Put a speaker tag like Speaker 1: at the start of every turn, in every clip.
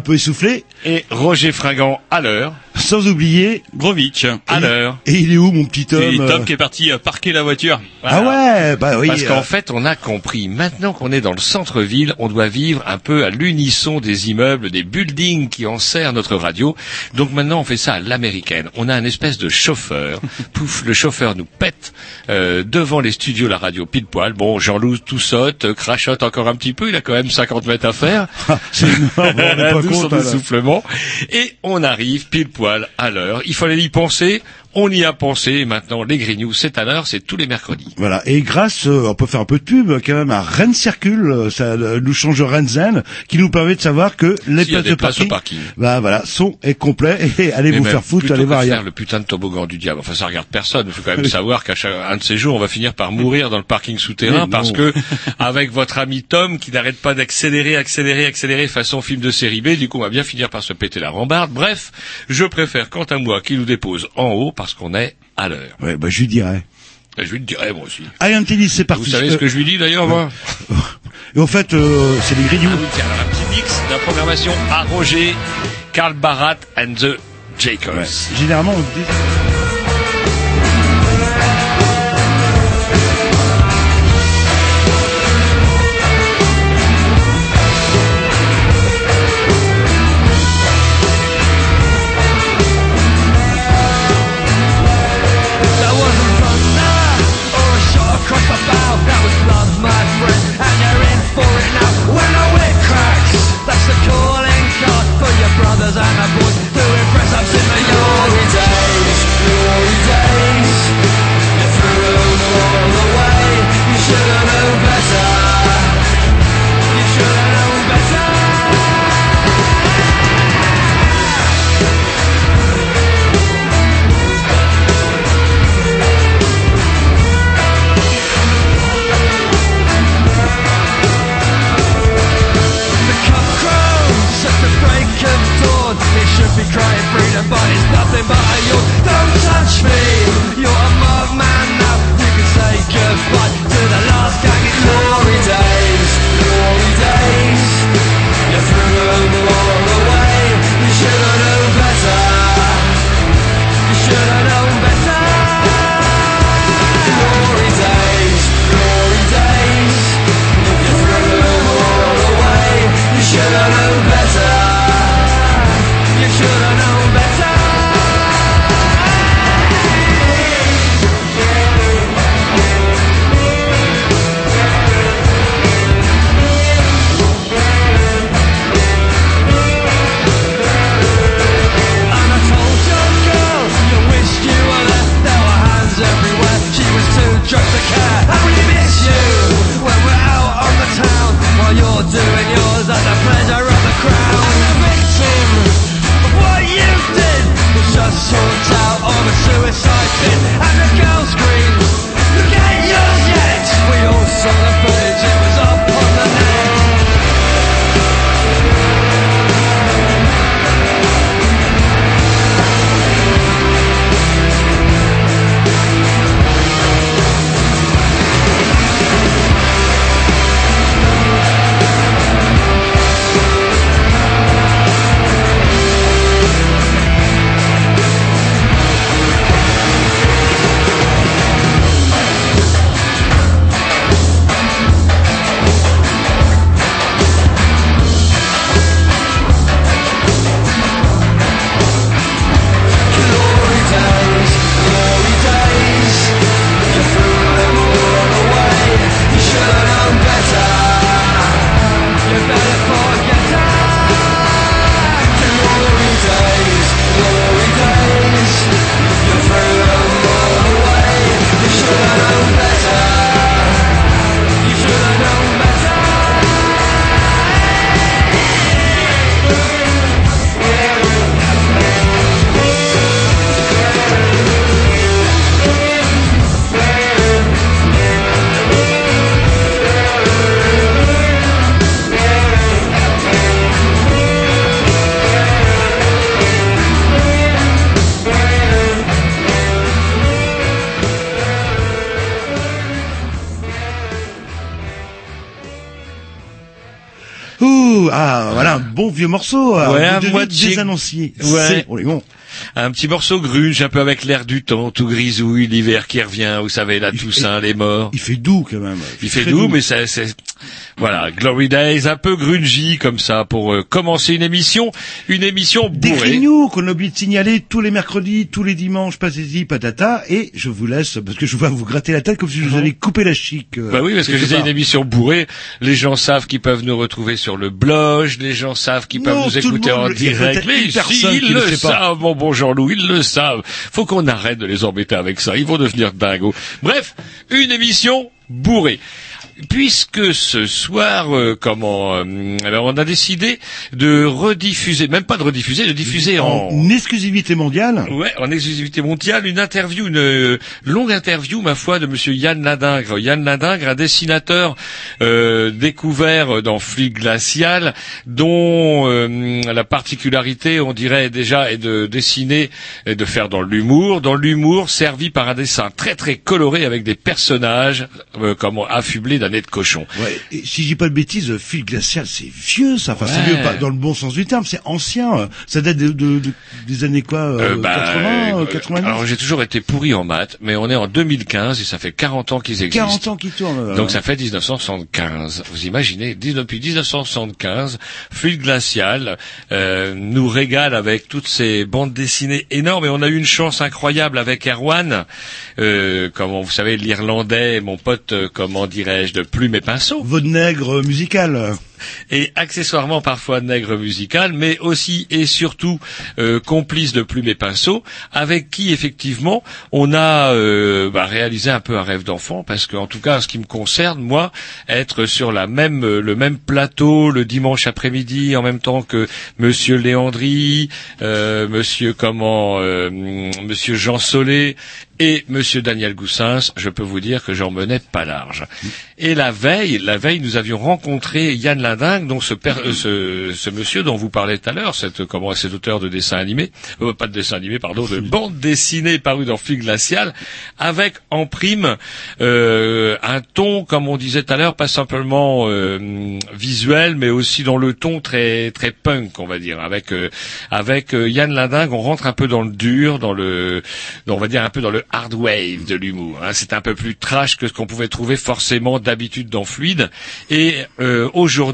Speaker 1: Un peu essoufflé,
Speaker 2: Et Roger Fringant à l'heure.
Speaker 1: sans oublier.
Speaker 2: Grovitch à l'heure.
Speaker 1: Et il est où mon petit homme
Speaker 2: Et Tom qui est parti euh, parquer la voiture.
Speaker 1: Ah ouais, bah oui.
Speaker 2: Parce qu'en
Speaker 1: euh,
Speaker 2: fait, on a compris, maintenant qu'on est dans le centre-ville, on doit vivre un peu à l'unisson des immeubles, des buildings qui enserrent notre radio. Donc maintenant, on fait ça à l'américaine. On a un espèce de chauffeur. Pouf, le chauffeur nous pète euh, devant les studios la radio pile poil. Bon, Jean-Loup tout saute, euh, crachote encore un petit peu. Il a quand même 50 mètres à faire.
Speaker 1: C'est énorme, on est pas
Speaker 2: Nous, son
Speaker 1: compte, alors.
Speaker 2: essoufflement. Et on arrive pile poil à l'heure. Il fallait y penser. On y a pensé. Maintenant, les Grignoux, c'est à l'heure. C'est tous les mercredis.
Speaker 1: Voilà. Et grâce, euh, on peut faire un peu de pub quand même à Rennes Circule, euh, ça euh, nous change Rennes Zen, qui nous permet de savoir que les
Speaker 2: a
Speaker 1: places, de parking,
Speaker 2: parking.
Speaker 1: bah voilà, sont et complets. Et allez
Speaker 2: Mais
Speaker 1: vous faire foutre, allez voir
Speaker 2: faire le putain de toboggan du diable. Enfin, ça regarde personne. Il faut quand même savoir qu'à chaque, un de ces jours, on va finir par mourir dans le parking souterrain parce que, avec votre ami Tom, qui n'arrête pas d'accélérer, accélérer, accélérer façon film de série B, du coup, on va bien finir par se péter la rambarde. Bref, je préfère, quant à moi, qu'il nous dépose en haut parce qu'on est à l'heure.
Speaker 1: Ouais, bah je lui dirais.
Speaker 2: Et je lui le dirai, moi aussi.
Speaker 1: Allez, un tennis, c'est parti.
Speaker 2: Vous savez ce que je lui dis d'ailleurs, moi?
Speaker 1: Et en fait, euh, c'est les grignoux.
Speaker 2: Ah oui, tiens, alors un petit mix de la programmation à Roger, Karl Barat and the.
Speaker 1: Ouais. Généralement, on dit... vieux morceau. euh,
Speaker 2: Ouais,
Speaker 1: vous devez.
Speaker 2: Un petit morceau grunge, un peu avec l'air du temps, tout grisouille, l'hiver qui revient, vous savez, la Toussaint, les morts.
Speaker 1: Il fait doux quand même.
Speaker 2: Il fait
Speaker 1: très
Speaker 2: doux, mais c'est- voilà, Glory Days, un peu grungy comme ça pour euh, commencer une émission, une émission
Speaker 1: Des
Speaker 2: bourrée.
Speaker 1: grignoux qu'on oublie de signaler tous les mercredis, tous les dimanches, passez-y, patata, et je vous laisse, parce que je vois vous gratter la tête comme si je vous allais couper la chic. euh,
Speaker 2: Bah oui, parce que je disais une émission bourrée. Les gens savent qu'ils peuvent nous retrouver sur le blog, les gens savent qu'ils peuvent
Speaker 1: Non,
Speaker 2: nous écouter en direct. Mais si, ils
Speaker 1: le
Speaker 2: savent, mon bon Jean-Loup, ils le savent. Faut qu'on arrête de les embêter avec ça. Ils vont devenir dingos. Bref, une émission bourrée. Puisque ce soir, euh, comment, euh, alors on a décidé de rediffuser, même pas de rediffuser, de diffuser en,
Speaker 1: En exclusivité mondiale.
Speaker 2: Ouais, en exclusivité mondiale, une interview, une euh, longue interview, ma foi, de Monsieur Yann Ladingre. Yann Ladingre, un dessinateur euh, découvert dans Fluide Glacial, dont euh, la particularité, on dirait déjà, est de dessiner et de faire dans l'humour. Dans l'humour, servi par un dessin très très coloré avec des personnages, euh, comment affublés d'un de cochon.
Speaker 1: Ouais, et si je dis pas de bêtises, fil glacial, c'est vieux, ça. Enfin, c'est
Speaker 2: Ouais.
Speaker 1: vieux, pas dans le bon sens du terme, c'est ancien. euh, Ça date de, de- de- des années quoi, euh,
Speaker 2: Euh, bah,
Speaker 1: 80, euh,
Speaker 2: euh,
Speaker 1: 90
Speaker 2: Alors j'ai toujours été pourri en maths, mais on est en 2015 et ça fait 40 ans qu'ils existent.
Speaker 1: 40 ans qui tournent. euh,
Speaker 2: Donc ça fait 1975. Vous imaginez, 10 depuis 1975, Fluide Glacial euh, nous régale avec toutes ces bandes dessinées énormes et on a eu une chance incroyable avec Erwan, euh, comment vous savez l'Irlandais, mon pote, euh, comment dirais-je, de plume et pinceau
Speaker 1: Votre nègre musical.
Speaker 2: Et accessoirement parfois nègre musical, mais aussi et surtout euh, complice de plumes et pinceaux, avec qui effectivement on a euh, bah, réalisé un peu un rêve d'enfant, parce que en tout cas, en ce qui me concerne, moi, être sur la même euh, le même plateau le dimanche après-midi, en même temps que Monsieur Léandry, euh, Monsieur comment, Monsieur Jean Solé et Monsieur Daniel Goussens, je peux vous dire que j'en menais pas large. Et la veille, la veille, nous avions rencontré Yann Ladingue, donc ce, euh, ce, ce monsieur dont vous parlez tout à l'heure, cette, comment, cet auteur de dessin animé, euh, pas de dessin animé, pardon, de bande dessinée parue dans Flic Glacial, avec en prime euh, un ton, comme on disait tout à l'heure, pas simplement visuel, mais aussi dans le ton très très punk, on va dire. Avec avec Yann Ladingue, on rentre un peu dans le dur, dans le, dans, on va dire un peu dans le hard wave de l'humour. hein. C'est un peu plus trash que ce qu'on pouvait trouver forcément d'habitude dans Fluide. Et euh,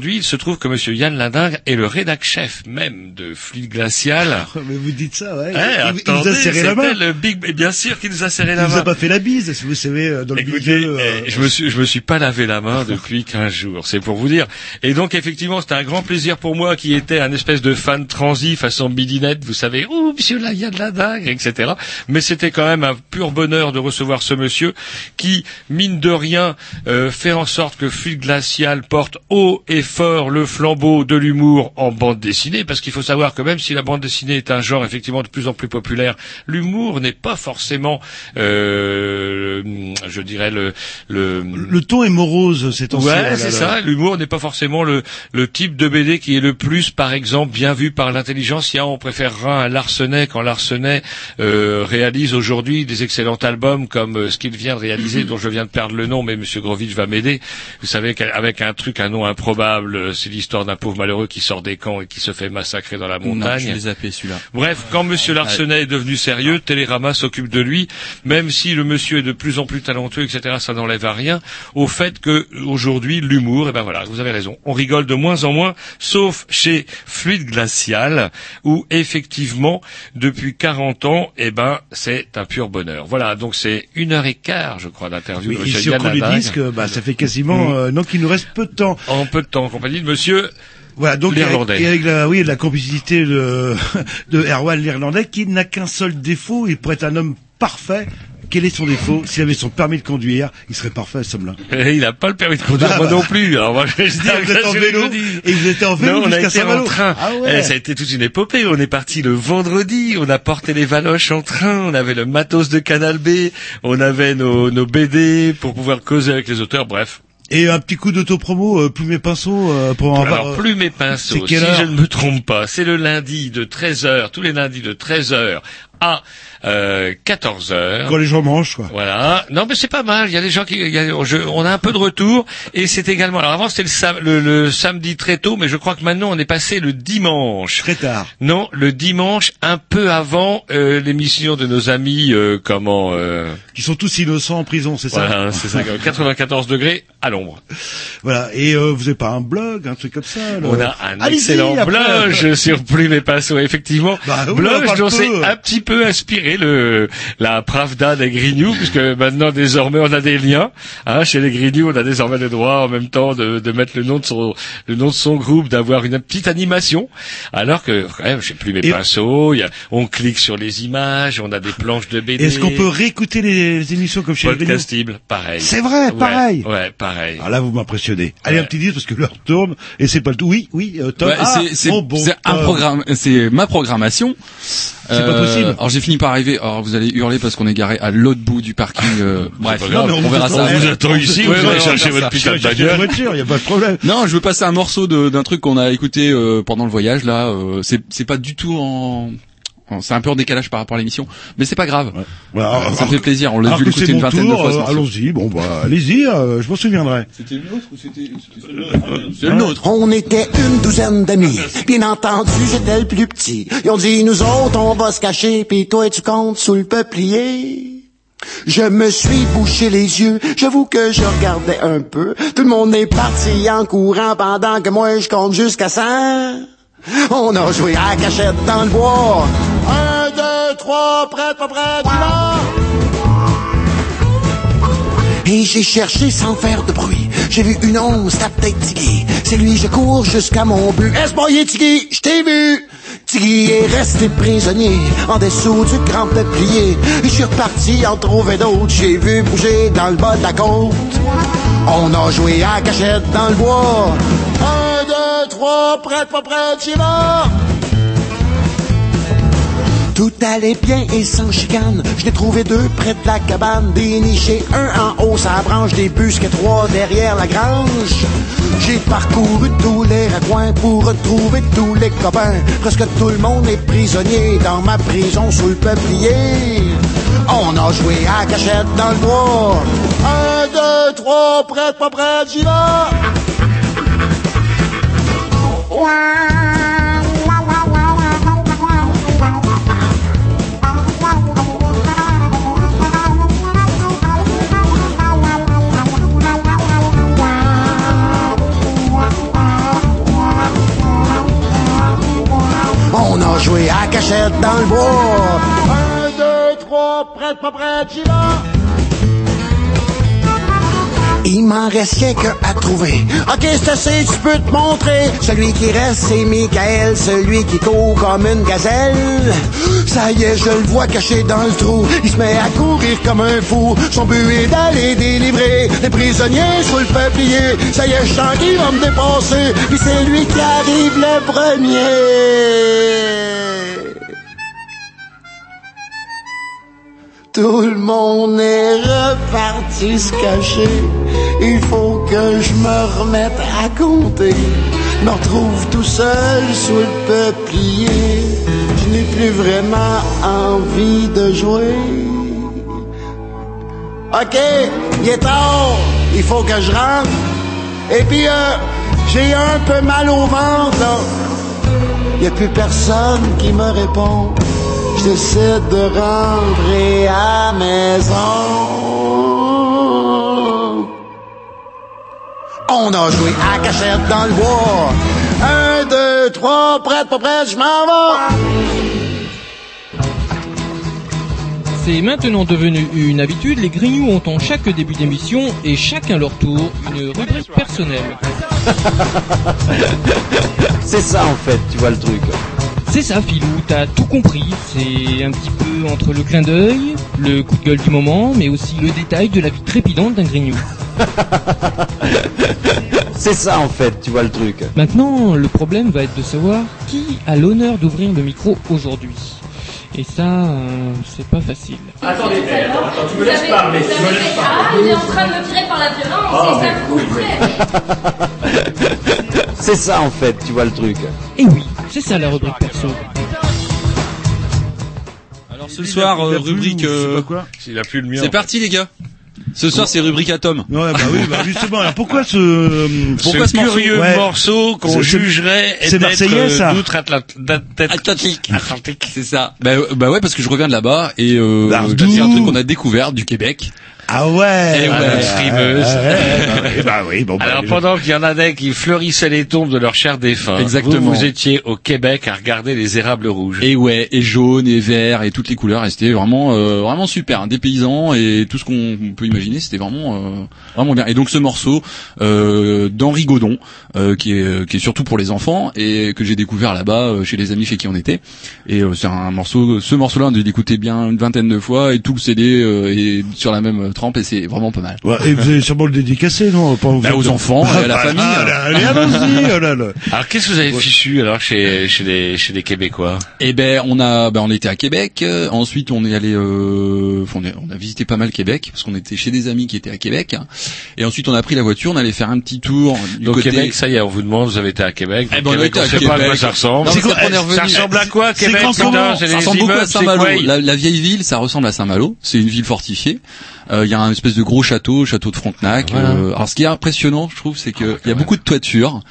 Speaker 2: aujourd'hui, il se trouve que Monsieur Yann Ladingue est le rédac chef même de Fluide Glacial.
Speaker 1: Mais vous dites ça, ouais. Il, il nous
Speaker 2: attendez,
Speaker 1: a serré la main.
Speaker 2: c'était le big, et bien sûr qu'il nous a serré
Speaker 1: Il
Speaker 2: la
Speaker 1: nous
Speaker 2: main.
Speaker 1: a pas fait la bise, si vous savez, euh, dans le
Speaker 2: Écoutez,
Speaker 1: milieu. euh,
Speaker 2: eh, je me suis, je me suis pas lavé la main depuis 15 jours, c'est pour vous dire. Et donc effectivement, c'était un grand plaisir pour moi qui était un espèce de fan transi façon midinette, vous savez, ouh, monsieur là, il y a de la dingue, etc. Mais c'était quand même un pur bonheur de recevoir ce monsieur qui, mine de rien, euh, fait en sorte que Fluide Glacial porte haut et fort le flambeau de l'humour en bande dessinée, parce qu'il faut savoir que même si la bande dessinée est un genre effectivement de plus en plus populaire, l'humour n'est pas forcément, euh, je dirais le, le,
Speaker 1: Le ton est morose, c'est temps
Speaker 2: Ouais, c'est ça. L'humour n'est pas forcément le, le type de BD qui est le plus, par exemple, bien vu par l'intelligentsia. On préférera un Larsenet quand Larsenet euh, réalise aujourd'hui des excellents albums comme euh, ce qu'il vient de réaliser, dont je viens de perdre le nom, mais Monsieur Grovitch va m'aider. Vous savez qu'avec un truc, un nom improbable, euh, c'est l'histoire d'un pauvre malheureux qui sort des camps et qui se fait massacrer dans la
Speaker 3: Non,
Speaker 2: montagne.
Speaker 3: je l'ai zappé celui-là.
Speaker 2: Bref, quand Monsieur Larsenet est devenu sérieux, Télérama s'occupe de lui, même si le monsieur est de plus en plus talentueux, etc. Ça n'enlève à rien au fait que aujourd'hui l'humour, et ben voilà, vous avez raison, on rigole de moins en moins, sauf chez Fluide Glacial, où effectivement depuis 40 ans, eh ben c'est un pur bonheur. Voilà, donc c'est une heure et quart, je crois, d'interview
Speaker 1: Oui,
Speaker 2: de
Speaker 1: et si on les disques, bah, ça fait quasiment,
Speaker 2: Mm.
Speaker 1: euh, donc il nous reste peu de temps.
Speaker 2: En peu de temps, compagnie de Monsieur
Speaker 1: Voilà, donc
Speaker 2: L'Irlandais.
Speaker 1: et avec la, oui, la complicité de, de Erwan l'Irlandais, qui n'a qu'un seul défaut, il pourrait être un homme parfait. Quel est son défaut? S'il avait son permis de conduire, il serait parfait, ce homme-là.
Speaker 2: Il n'a pas le permis de conduire,
Speaker 1: Ah,
Speaker 2: moi
Speaker 1: bah.
Speaker 2: non plus. Alors moi, je, dis,
Speaker 1: vous êtes en vélo et vous étiez en vélo
Speaker 2: Non, on a été en train.
Speaker 1: Ah ouais.
Speaker 2: Eh, ça a été toute une épopée. On est parti le vendredi, on a porté les valoches en train, on avait le matos de Canal B, on avait nos, nos BD pour pouvoir causer avec les auteurs, bref.
Speaker 1: Et un petit coup d'autopromo, euh, plume et pinceau, euh, pour en avoir...
Speaker 2: Alors, plus mes pinceaux,
Speaker 1: c'est
Speaker 2: si je ne me trompe pas, c'est le lundi de 13h, tous les lundis de 13h à euh, 14 heures.
Speaker 1: Quand les gens mangent, quoi.
Speaker 2: Voilà. Non, mais c'est pas mal. Il y a des gens qui, y a- je- on a un peu de retour. Et c'est également. Alors avant c'était le, sam- le, le samedi très tôt, mais je crois que maintenant on est passé le dimanche.
Speaker 1: Très tard.
Speaker 2: Non, le dimanche, un peu avant euh, l'émission de nos amis, euh, comment euh,
Speaker 1: Qui sont tous innocents en prison, c'est ça
Speaker 2: Voilà, c'est ça. 94 degrés à l'ombre.
Speaker 1: Voilà. Et euh, vous avez pas un blog, un truc comme ça
Speaker 2: On a un excellent blog sur Plume et Pinceau, effectivement.
Speaker 1: Bah
Speaker 2: blog dont c'est un petit peu inspiré le la Pravda des Grignoux, puisque maintenant désormais on a des liens. Hein, chez les Grignoux, on a désormais le droit en même temps de, de mettre le nom de son le nom de son groupe, d'avoir une petite animation. Alors que quand même, chez Plume et,
Speaker 1: Et-
Speaker 2: Pinceau, il y a, on clique sur les images, on a des planches de BD.
Speaker 1: Est-ce qu'on peut réécouter les, les émissions comme chez les Grignoux?
Speaker 2: Podcastible, pareil.
Speaker 1: C'est vrai,
Speaker 2: Ouais,
Speaker 1: pareil.
Speaker 2: Ouais, pareil.
Speaker 1: Ah là, vous m'impressionnez. Allez,
Speaker 2: Ouais.
Speaker 1: un petit disque parce que l'heure tourne et c'est pas le tout. Oui, oui, euh, Tom.
Speaker 3: Ouais,
Speaker 1: ah,
Speaker 3: c'est c'est
Speaker 1: mon bon
Speaker 3: c'est un programme, c'est ma programmation.
Speaker 1: C'est pas possible.
Speaker 3: Alors j'ai fini par arriver. Alors vous allez hurler parce qu'on est garé à l'autre bout du parking. euh, bref, on,
Speaker 1: on
Speaker 3: verra ça.
Speaker 2: On vous attend ici, vous allez chercher votre putain de
Speaker 1: voiture, y a pas de problème.
Speaker 3: Non, je veux passer un morceau de- d'un truc qu'on a écouté euh, pendant le voyage là. euh, c'est c'est pas du tout en- c'est un peu en décalage par rapport à l'émission, mais c'est pas grave.
Speaker 1: Voilà,
Speaker 3: Ça me fait plaisir. On l'a dû l'écouter
Speaker 1: c'est
Speaker 3: une vingtaine de fois.
Speaker 1: euh. Allons-y. Bon, bah, allez-y. euh, je m'en souviendrai.
Speaker 3: C'était le nôtre ou c'était le nôtre.
Speaker 4: On était une douzaine d'amis. Bien entendu, j'étais le plus petit. Ils ont dit, nous autres, on va se cacher, puis toi, tu comptes sous le peuplier. Je me suis bouché les yeux, j'avoue que je regardais un peu. Tout le monde est parti en courant pendant que moi, je compte jusqu'à 100. On a joué à la cachette dans le bois. Un, deux, trois, prête, pas prête, vas? Et j'ai cherché sans faire de bruit. J'ai vu une once, c'était peut-être Tiggy. C'est lui, je cours jusqu'à mon but. Est-ce boyer Tiggy? Je t'ai vu! Tiggy est resté prisonnier en dessous du grand peuplier. Et je suis reparti en trouver d'autres. J'ai vu bouger dans le bas de la côte. On a joué à cachette dans le bois. Deux, trois, prête, pas prête, j'y! Tout allait bien et sans chicane. Je n'ai trouvé deux près de la cabane, déniché un en haut sa branche, des busques trois derrière la grange. J'ai parcouru tous les raccoins pour retrouver tous les copains. Presque tout le monde est prisonnier dans ma prison sous le peuplier. On a joué à cachette dans le bois. Un, deux, trois, prête, pas prête, j'y vais. On a joué à cachette dans le bois. Un, deux, trois, prête, pas prête, j'y vais. Il m'en reste rien qu'un à trouver. Ok, c'est tu peux te montrer. Celui qui reste, c'est Michael, celui qui court comme une gazelle. Ça y est, je le vois caché dans le trou. Il se met à courir comme un fou. Son but est d'aller délivrer des prisonniers sous le peuplier. Ça y est, je sens qu'il va me dépasser. Puis c'est lui qui arrive le premier. Tout le monde est reparti se cacher. Il faut que je me remette à compter. Me retrouve tout seul sous le peuplier. Je n'ai plus vraiment envie de jouer. Ok, il est tard. Il faut que je rentre. Et puis, euh, j'ai un peu mal au ventre, là. Y a plus personne qui me répond. Décide de rentrer à maison. On a joué à cachette dans le bois. Un, deux, trois, prête, pas prête, je m'en vais.
Speaker 5: C'est maintenant devenu une habitude, les Grignoux ont en chaque début d'émission et chacun leur tour une rubrique personnelle.
Speaker 6: C'est ça en fait, tu vois le truc.
Speaker 5: C'est ça Philou, t'as tout compris, c'est un petit peu entre le clin d'œil, le coup de gueule du moment, mais aussi le détail de la vie trépidante d'un Grignou.
Speaker 6: C'est ça en fait, tu vois le truc.
Speaker 5: Maintenant, le problème va être de savoir qui a l'honneur d'ouvrir le micro aujourd'hui. Et ça, euh, c'est pas facile.
Speaker 7: Attendez, attends, attends, tu me laisses parler, me
Speaker 8: Ah, il est en train de me tirer par la violence, et ça plaît.
Speaker 6: C'est ça en fait, tu vois le truc.
Speaker 5: Et oui, c'est ça la rubrique perso.
Speaker 3: Alors
Speaker 9: ce soir, euh, rubrique. euh,
Speaker 2: Il a plus le mien.
Speaker 9: C'est parti les gars. Ce soir, c'est rubrique Atom.
Speaker 1: Ouais, bah oui, bah justement. Alors pourquoi ce
Speaker 9: Pourquoi
Speaker 2: ce
Speaker 9: ce morceau
Speaker 2: curieux
Speaker 1: Ouais.
Speaker 2: morceau qu'on
Speaker 1: C'est- c'est-
Speaker 2: jugerait
Speaker 1: c'est
Speaker 2: d'être
Speaker 1: marseillais, ça
Speaker 2: euh.
Speaker 9: Atlantique. C'est ça. Bah, euh, bah ouais, parce que je reviens de là-bas et euh,
Speaker 1: Lardou.
Speaker 9: c'est un truc qu'on a découvert du Québec.
Speaker 1: Ah ouais.
Speaker 9: Eh ouais,
Speaker 1: ouais,
Speaker 2: frimeuse.
Speaker 1: ouais, ouais, ouais, bah oui, bon. bah,
Speaker 2: Alors pendant qu'il y en avait qui fleurissaient les tombes de leurs chers défunts,
Speaker 9: Exactement.
Speaker 2: vous, vous étiez au Québec à regarder les érables rouges.
Speaker 9: Et ouais, et jaune, et vert, et toutes les couleurs. Et c'était vraiment, euh, vraiment super. hein, des paysans et tout ce qu'on peut imaginer, c'était vraiment, euh, vraiment bien. Et donc ce morceau euh, d'Henri Godon, euh, qui est, qui est surtout pour les enfants et que j'ai découvert là-bas euh, chez les amis chez qui on était. Et euh, c'est un morceau, ce morceau-là, on a dû l'écouter bien une vingtaine de fois et tout le CD euh, est sur la même trempe et c'est vraiment pas mal.
Speaker 1: Ouais, et vous allez sûrement le dédicacer, non Pas
Speaker 9: Bah, aux enfants à la
Speaker 1: bah,
Speaker 9: famille.
Speaker 1: Allez, allons-y. oh là là.
Speaker 2: Alors qu'est-ce que vous avez fichu alors chez chez les chez les Québécois?
Speaker 9: Eh ben on a ben on était à Québec. euh, ensuite on est allé euh, on, est- on a visité pas mal Québec parce qu'on était chez des amis qui étaient à Québec. Et ensuite on a pris la voiture, on allait faire un petit tour du
Speaker 2: Donc
Speaker 9: côté.
Speaker 2: Québec, ça y est, on vous demande, vous avez été à Québec.
Speaker 9: Eh ben, on
Speaker 2: Québec,
Speaker 9: était à
Speaker 2: on sait pas à quoi ça ressemble.
Speaker 9: Non,
Speaker 1: quoi,
Speaker 2: Ça ressemble à quoi Québec
Speaker 9: Ça ressemble beaucoup à Saint-Malo. la vieille ville, ça ressemble à Saint-Malo. C'est une ville fortifiée. Euh, Il y a un espèce de gros château, château de Frontenac.
Speaker 2: Voilà.
Speaker 9: Euh, alors ce qui est impressionnant, je trouve, c'est qu'il y a beaucoup de toitures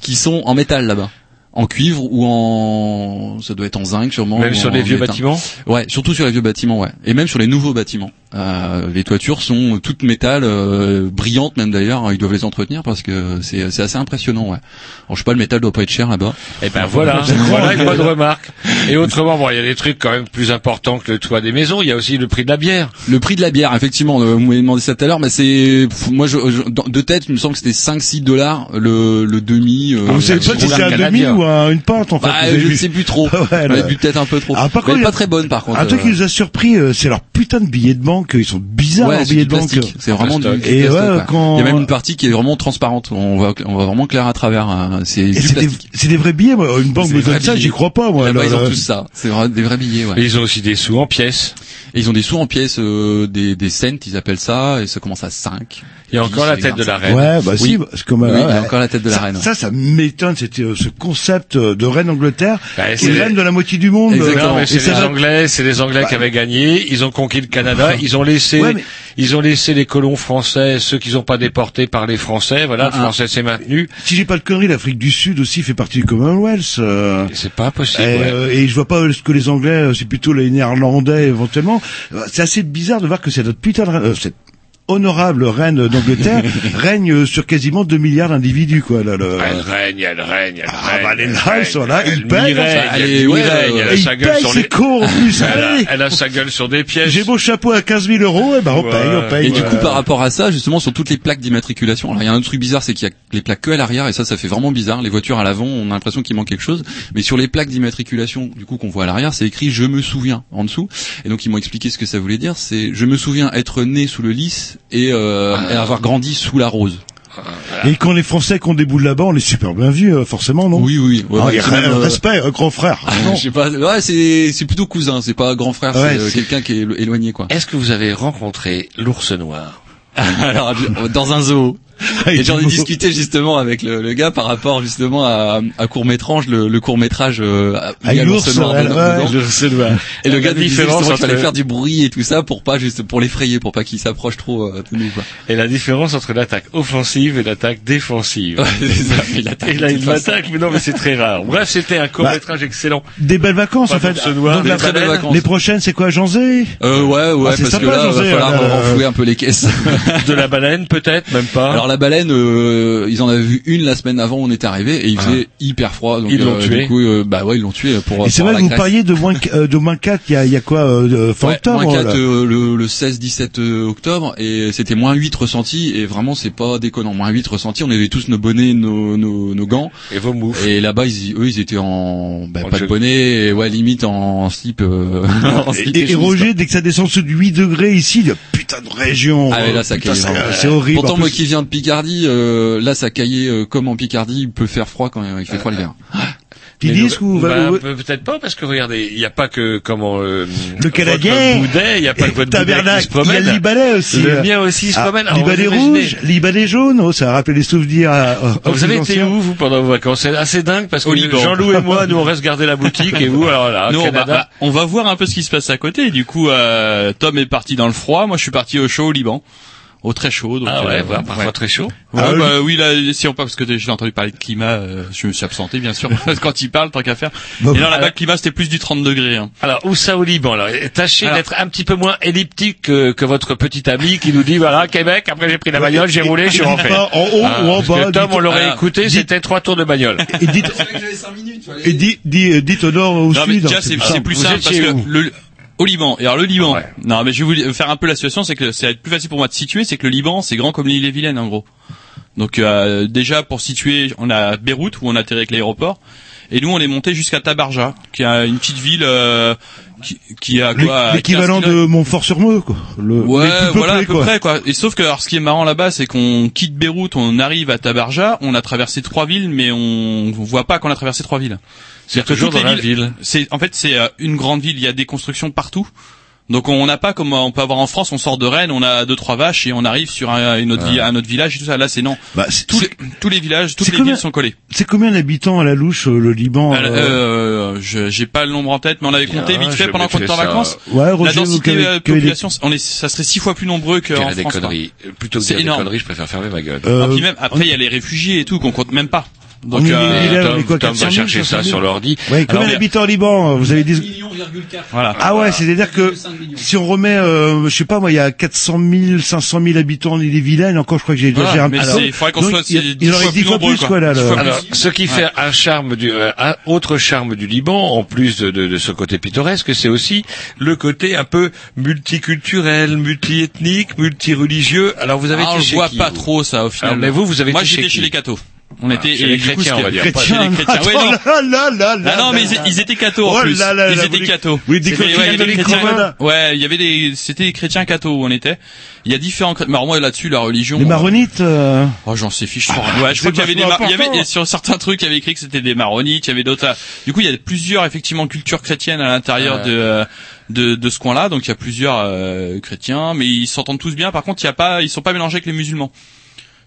Speaker 9: qui sont en métal là-bas. En cuivre ou en, ça doit être en zinc sûrement.
Speaker 2: Même sur les vieux bâtiments
Speaker 9: Ouais, surtout sur les vieux bâtiments, ouais. Et même sur les nouveaux bâtiments. Euh, les toitures sont toutes métal, euh, brillantes même d'ailleurs. Ils doivent les entretenir parce que c'est c'est assez impressionnant, ouais. Alors je sais pas, le métal doit pas être cher là-bas.
Speaker 2: Eh ben voilà, voilà une bonne remarque. Et autrement, bon, il y a des trucs quand même plus importants que le toit des maisons. Il y a aussi le prix de la bière.
Speaker 9: Le prix de la bière, effectivement, vous m'avez demandé ça tout à l'heure, mais c'est moi je, je- de tête, il me semble que c'était 5-6 dollars le, le demi. euh,
Speaker 1: Ah, Vous savez pas si c'est
Speaker 9: la
Speaker 1: un demi ou un- une pinte en fait.
Speaker 9: Bah, je ne sais plus trop.
Speaker 1: Ouais,
Speaker 9: bu peut-être un peu trop.
Speaker 1: Ah, par
Speaker 9: Mais
Speaker 1: contre,
Speaker 9: elle
Speaker 1: a-
Speaker 9: pas très bonne par contre.
Speaker 1: Un truc qui nous a surpris, euh, c'est leurs putains de billets de banque. Ils sont bizarres
Speaker 9: Ouais,
Speaker 1: leurs billets
Speaker 9: du
Speaker 1: de banque.
Speaker 9: plastique. C'est vraiment du, du
Speaker 1: Et
Speaker 9: plastique,
Speaker 1: ouais,
Speaker 9: ouais.
Speaker 1: quand-
Speaker 9: Il y a même une partie qui est vraiment transparente. On va, on va vraiment clair à travers. hein. C'est du
Speaker 1: c'est des, des vrais billets. Moi. Une banque me donne ça, j'y crois pas moi.
Speaker 9: Ils ont
Speaker 1: là.
Speaker 9: tous ça. C'est des vrais billets. Ouais.
Speaker 2: Et ils ont aussi des sous en pièces.
Speaker 9: Et ils ont des sous en pièces, euh, des, des cents, ils appellent ça, et ça commence à 5.
Speaker 2: Il y a encore la tête de la reine.
Speaker 1: Ouais, bah si, comme
Speaker 9: Oui,
Speaker 1: euh,
Speaker 9: il y a encore la tête de la
Speaker 1: ça,
Speaker 9: reine.
Speaker 1: Ça, ça m'étonne. C'était euh, ce concept euh, de reine d'Angleterre,
Speaker 2: Bah,
Speaker 1: est reine de la moitié du monde.
Speaker 9: Exactement.
Speaker 1: Et
Speaker 2: c'est
Speaker 1: ça
Speaker 2: les Anglais, c'est les Anglais qui avaient gagné. Ils ont conquis le Canada. Ils ont laissé,
Speaker 1: Ouais, mais-
Speaker 2: ils ont laissé les colons français, ceux qu'ils n'ont pas déportés par les Français. Voilà, le
Speaker 9: Ah, ah.
Speaker 2: français s'est maintenu.
Speaker 1: Si j'ai pas de conneries, l'Afrique du Sud aussi fait partie du Commonwealth. euh,
Speaker 2: Et C'est pas
Speaker 1: Et,
Speaker 2: possible. ouais.
Speaker 1: euh, et je vois pas ce que les Anglais, euh, c'est plutôt les Néerlandais éventuellement. C'est assez bizarre de voir que cette putain de reine- euh, cette honorable reine d'Angleterre règne sur quasiment 2 milliards d'individus quoi. Là, le-
Speaker 2: Elle règne, elle règne, elle
Speaker 1: Ah,
Speaker 2: règne.
Speaker 1: bah, les
Speaker 2: elle
Speaker 1: là,
Speaker 2: règne.
Speaker 1: ils sont là, ils
Speaker 2: Elle
Speaker 1: payent,
Speaker 2: y règne,
Speaker 9: enfin,
Speaker 2: elle
Speaker 9: allez,
Speaker 2: y
Speaker 9: ouais,
Speaker 2: règne, elle a sa
Speaker 1: ils
Speaker 2: gueule sur les...
Speaker 1: cons en plus.
Speaker 2: Elle a, elle a sa gueule sur des pièces.
Speaker 1: J'ai mon chapeau à 15 000 euros, et ben on
Speaker 2: Ouais.
Speaker 1: paye, on paye.
Speaker 9: Et du
Speaker 1: ouais.
Speaker 9: coup, par rapport à ça, justement, sur toutes les plaques d'immatriculation, alors il y a un autre truc bizarre, c'est qu'il y a les plaques que à l'arrière, et ça, ça fait vraiment bizarre. Les voitures à l'avant, on a l'impression qu'il manque quelque chose, mais sur les plaques d'immatriculation, du coup, qu'on voit à l'arrière, c'est écrit "Je me souviens" en dessous. Et donc, ils m'ont expliqué ce que ça voulait dire. C'est "Je me souviens être né sous le lys et, euh, et avoir grandi sous la rose".
Speaker 1: Et quand les Français qui ont des boules là-bas, on est super bien vus, euh, forcément, non?
Speaker 9: Oui, oui. ouais,
Speaker 1: Ah, il y a
Speaker 9: c'est
Speaker 1: rien-
Speaker 9: même, euh,
Speaker 1: respect, euh, grand frère. Non.
Speaker 9: je sais pas. Ouais, c'est c'est plutôt cousin. C'est pas grand frère.
Speaker 1: Ouais,
Speaker 9: c'est euh,
Speaker 1: c'est-
Speaker 9: quelqu'un qui est élo- éloigné, quoi.
Speaker 2: Est-ce que vous avez rencontré l'ours noir?
Speaker 9: Alors, dans un zoo. Et j'en ai discuté justement avec le, le gars par rapport justement à, à court métrage, le, le court métrage euh, à
Speaker 1: l'ours,
Speaker 9: noir. Et le gars nous disait justement qu'il fallait faire du bruit et tout ça pour pas juste pour l'effrayer, pour pas qu'il s'approche trop euh, de nous. Quoi.
Speaker 2: Et la différence entre l'attaque offensive et l'attaque défensive.
Speaker 9: Ouais, ça, il attaque
Speaker 2: Et là, il m'attaque, mais non, mais c'est très rare. Bref, c'était un court-métrage excellent.
Speaker 1: Des belles vacances,
Speaker 2: Pas
Speaker 1: en fait.
Speaker 2: noir,
Speaker 1: Donc, la-
Speaker 9: très belles vacances.
Speaker 1: Les prochaines, c'est quoi, Janzé
Speaker 9: Euh, ouais, ouais,
Speaker 1: Ah,
Speaker 9: parce
Speaker 1: sympa,
Speaker 9: que là, il va falloir
Speaker 1: euh,
Speaker 9: renflouer un peu les caisses.
Speaker 2: De la baleine, peut-être, même pas.
Speaker 9: Alors la baleine, euh, ils en avaient vu une la semaine avant où on était arrivé et il faisait hyper froid. Donc,
Speaker 2: Ils l'ont
Speaker 9: euh,
Speaker 2: tué.
Speaker 9: Du coup, euh, bah ouais, ils l'ont tué pour.
Speaker 1: Et c'est vrai que vous
Speaker 9: Grèce.
Speaker 1: pariez de moins, euh, de moins 4, il y a, il y a quoi, euh, fin
Speaker 9: Ouais,
Speaker 1: octobre
Speaker 9: moins 4
Speaker 1: là?
Speaker 9: euh, le, le 16-17 euh, octobre et c'était moins 8 ressentis et vraiment c'est pas déconnant. Moins 8 ressentis, on avait tous nos bonnets, nos, nos, nos gants
Speaker 2: Et vos moufles.
Speaker 9: et là-bas ils, eux ils étaient en bah,
Speaker 2: En
Speaker 9: pas de bonnet et ouais limite en slip. Euh, en slip
Speaker 1: Et, Roger, dès que ça descend sous de 8 degrés ici, il y a putain de région.
Speaker 9: Ah là, ça
Speaker 1: c'est- horrible.
Speaker 9: Pourtant moi qui viens de Picardie, euh, là ça caillait euh, comme en Picardie, il peut faire froid quand il fait froid l'hiver.
Speaker 1: Petit
Speaker 2: Mais
Speaker 1: disque
Speaker 2: le-
Speaker 1: ou
Speaker 2: bah, peut-être pas parce que regardez, il n'y a pas que comment euh,
Speaker 1: Le Canadien.
Speaker 2: Boudet, il n'y a pas que votre Boudet qui
Speaker 1: Il y a le Libanais aussi.
Speaker 2: Le mien aussi se
Speaker 1: Ah,
Speaker 2: promène. Alors,
Speaker 1: Libanais rouge, Libanais jaune. Oh, ça rappelle les souvenirs. à- à-
Speaker 2: Ah, Vous avez été où vous pendant vos vacances C'est assez dingue parce que. Jean-Loup et moi, nous on reste garder la boutique et vous alors là,
Speaker 3: Nous, on va,
Speaker 2: Canada.
Speaker 3: bah, on va voir un peu ce qui se passe à côté. Du coup, euh, Tom est parti dans le froid. Moi, je suis parti au chaud au Liban, au très chaud. Donc,
Speaker 2: Ah ouais,
Speaker 3: euh,
Speaker 2: bah, parfois
Speaker 3: ouais.
Speaker 2: très chaud.
Speaker 3: Ouais,
Speaker 1: Ah,
Speaker 3: bah, oui, là, si on parle, parce que j'ai entendu parler de climat, euh, je me suis absenté, bien sûr, quand il parle, tant qu'à faire.
Speaker 1: Bah,
Speaker 3: Et là, là-bas,
Speaker 2: alors-
Speaker 3: le climat, c'était plus du 30 degrés. Hein.
Speaker 2: Alors où ça au Liban alors? Tâchez d'être un petit peu moins elliptique que, que votre petit ami qui nous dit voilà Québec. Après j'ai pris la bagnole, j'ai roulé, je suis rentré.
Speaker 1: en haut
Speaker 2: Ah,
Speaker 1: ou en
Speaker 2: que
Speaker 1: bas.
Speaker 2: Tom, on l'aurait écouté, c'était trois tours de bagnole.
Speaker 1: Et dites, et dites, dites, dites au nord ou au sud.
Speaker 3: déjà,
Speaker 1: hein,
Speaker 3: c'est
Speaker 1: plus simple.
Speaker 3: parce que au Liban. Et alors, le Liban.
Speaker 2: Ouais.
Speaker 3: Non, mais je vais vous faire un peu la situation, c'est que c'est plus facile pour moi de situer, c'est que le Liban, c'est grand comme l'île et Vilaine, en gros. Donc, euh, déjà, pour situer, on a Beyrouth, où on atterrit avec l'aéroport. Et nous, on est monté jusqu'à Tabarja, qui est une petite ville, euh, qui, qui a quoi?
Speaker 1: L'équivalent
Speaker 3: 15
Speaker 1: de Montfort-sur-Meux, quoi. Le,
Speaker 3: Ouais,
Speaker 1: plus
Speaker 3: voilà, à peu
Speaker 1: quoi.
Speaker 3: près, quoi. Et sauf que, alors, ce qui est marrant là-bas, c'est qu'on quitte Beyrouth, on arrive à Tabarja, on a traversé trois villes, mais on, on voit pas qu'on a traversé trois villes.
Speaker 2: C'est toujours dans
Speaker 3: les
Speaker 2: la ville.
Speaker 3: C'est, en fait, c'est euh, une grande ville, il y a des constructions partout. Donc on n'a pas comme on peut avoir en France, on sort de Rennes, on a deux trois vaches et on arrive sur un, une autre ville- un autre village et tout ça. Là c'est non.
Speaker 1: Bah, c'est-
Speaker 3: Tous
Speaker 1: c'est-
Speaker 3: les, tous les villages, toutes les
Speaker 1: combien-
Speaker 3: villes sont collées.
Speaker 1: C'est combien d'habitants à la louche, euh, le Liban
Speaker 3: Euh,
Speaker 1: euh,
Speaker 3: euh, je, j'ai pas le nombre en tête, mais on avait compté
Speaker 2: Ah,
Speaker 3: vite fait pendant qu'on était en vacances.
Speaker 1: Ouais,
Speaker 3: La
Speaker 1: Roger,
Speaker 3: densité euh,
Speaker 1: des-
Speaker 3: population, on est, ça serait six fois plus nombreux qu'en
Speaker 2: des
Speaker 3: France. quoi.
Speaker 2: conneries. Plutôt que
Speaker 3: C'est
Speaker 2: dire des
Speaker 3: énorme.
Speaker 2: conneries, je préfère fermer ma gueule.
Speaker 1: Euh,
Speaker 3: Ah, puis même après il y a les réfugiés et tout qu'on compte même pas. Donc
Speaker 1: On est-
Speaker 3: euh,
Speaker 1: il est là, on est
Speaker 2: Tom,
Speaker 1: quoi,
Speaker 2: Tom
Speaker 1: 400
Speaker 2: va
Speaker 1: 000,
Speaker 2: chercher
Speaker 1: 500
Speaker 2: ça
Speaker 1: 000?
Speaker 2: sur l'ordi.
Speaker 1: Ouais, combien
Speaker 2: Alors,
Speaker 1: d'habitants au Liban Vous avez dit
Speaker 3: voilà.
Speaker 1: Ah ouais, c'est-à-dire que si on remet, euh, je sais pas moi, il y a 400 000, 500 000 habitants des Vilaines, encore je crois que j'ai déjà un
Speaker 3: mais
Speaker 1: peu.
Speaker 3: il faudrait qu'on soit
Speaker 1: il aurait
Speaker 3: fois
Speaker 1: dix
Speaker 3: plus quoi.
Speaker 1: quoi là.
Speaker 2: Alors, ce qui fait un charme du, euh, un autre charme du Liban, en plus de, de, de ce côté pittoresque, c'est aussi le côté un peu multiculturel, multiethnique, multireligieux. Alors, vous avez
Speaker 3: Ah, on voit
Speaker 2: qui,
Speaker 3: pas
Speaker 2: vous?
Speaker 3: trop ça au final.
Speaker 2: Alors, mais vous, vous avez
Speaker 3: Moi j'étais chez les cathos. On était
Speaker 2: chez
Speaker 3: et
Speaker 2: les
Speaker 3: coup,
Speaker 2: chrétiens, on va dire.
Speaker 3: Pas chez les chrétiens. Ouais, non.
Speaker 1: là, là, là, là,
Speaker 3: Ah non, mais
Speaker 1: là,
Speaker 3: ils,
Speaker 1: là.
Speaker 3: ils étaient cathos en
Speaker 1: Oh
Speaker 3: plus.
Speaker 1: là là
Speaker 3: ils
Speaker 1: là,
Speaker 3: étaient cathos.
Speaker 1: Oui, des chrétiens
Speaker 3: ouais, il y avait des
Speaker 1: catholiques
Speaker 3: chrétiens.
Speaker 1: romains.
Speaker 3: Ouais, il y avait des, c'était des chrétiens cathos où on était. Il y a différents, chré- mais alors moi là-dessus, la religion.
Speaker 1: Les maronites. euh,
Speaker 3: Oh, j'en sais fiche.
Speaker 1: Ah,
Speaker 3: ouais, je crois qu'il y avait des, mar- il y avait, sur certains trucs, il y avait écrit que c'était des maronites, il y avait d'autres. Du coup, il y a plusieurs, effectivement, cultures chrétiennes à l'intérieur de, de, de ce coin-là. Donc, il y a plusieurs, euh, chrétiens, mais ils s'entendent tous bien. Par contre, il y a pas, ils sont pas mélangés avec les musulmans.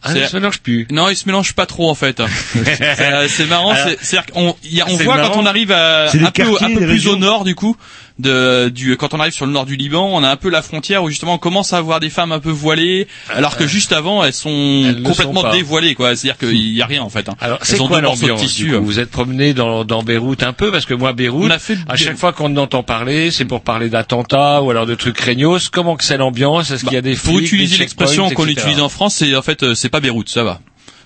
Speaker 2: Ah, ça se mélange plus.
Speaker 3: Non, ils se mélangent pas trop en fait. Euh, c'est marrant, c'est- c'est-à-dire qu'on il y a- on voit
Speaker 2: marrant.
Speaker 3: quand on arrive à, un peu, un plus
Speaker 1: régions.
Speaker 3: au nord du coup, de, du, quand on arrive sur le nord du Liban, on a un peu la frontière où justement on commence à avoir des femmes un peu voilées, alors que juste avant elles sont
Speaker 2: Elles
Speaker 3: complètement
Speaker 2: sont
Speaker 3: dévoilées quoi. C'est-à-dire qu'il y a rien en fait. hein.
Speaker 2: Alors, c'est quoi l'ambiance
Speaker 3: euh.
Speaker 2: Vous êtes promené dans, dans Beyrouth un peu parce que moi Beyrouth,
Speaker 3: fait
Speaker 2: à chaque fois qu'on entend parler, c'est pour parler d'attentats ou alors de trucs craignos. Comment que c'est l'ambiance? Est-ce qu'il y a des
Speaker 3: Bah, Pour
Speaker 2: flics,
Speaker 3: utiliser
Speaker 2: des
Speaker 3: l'expression qu'on utilise en France, c'est en fait euh, c'est pas Beyrouth, ça va.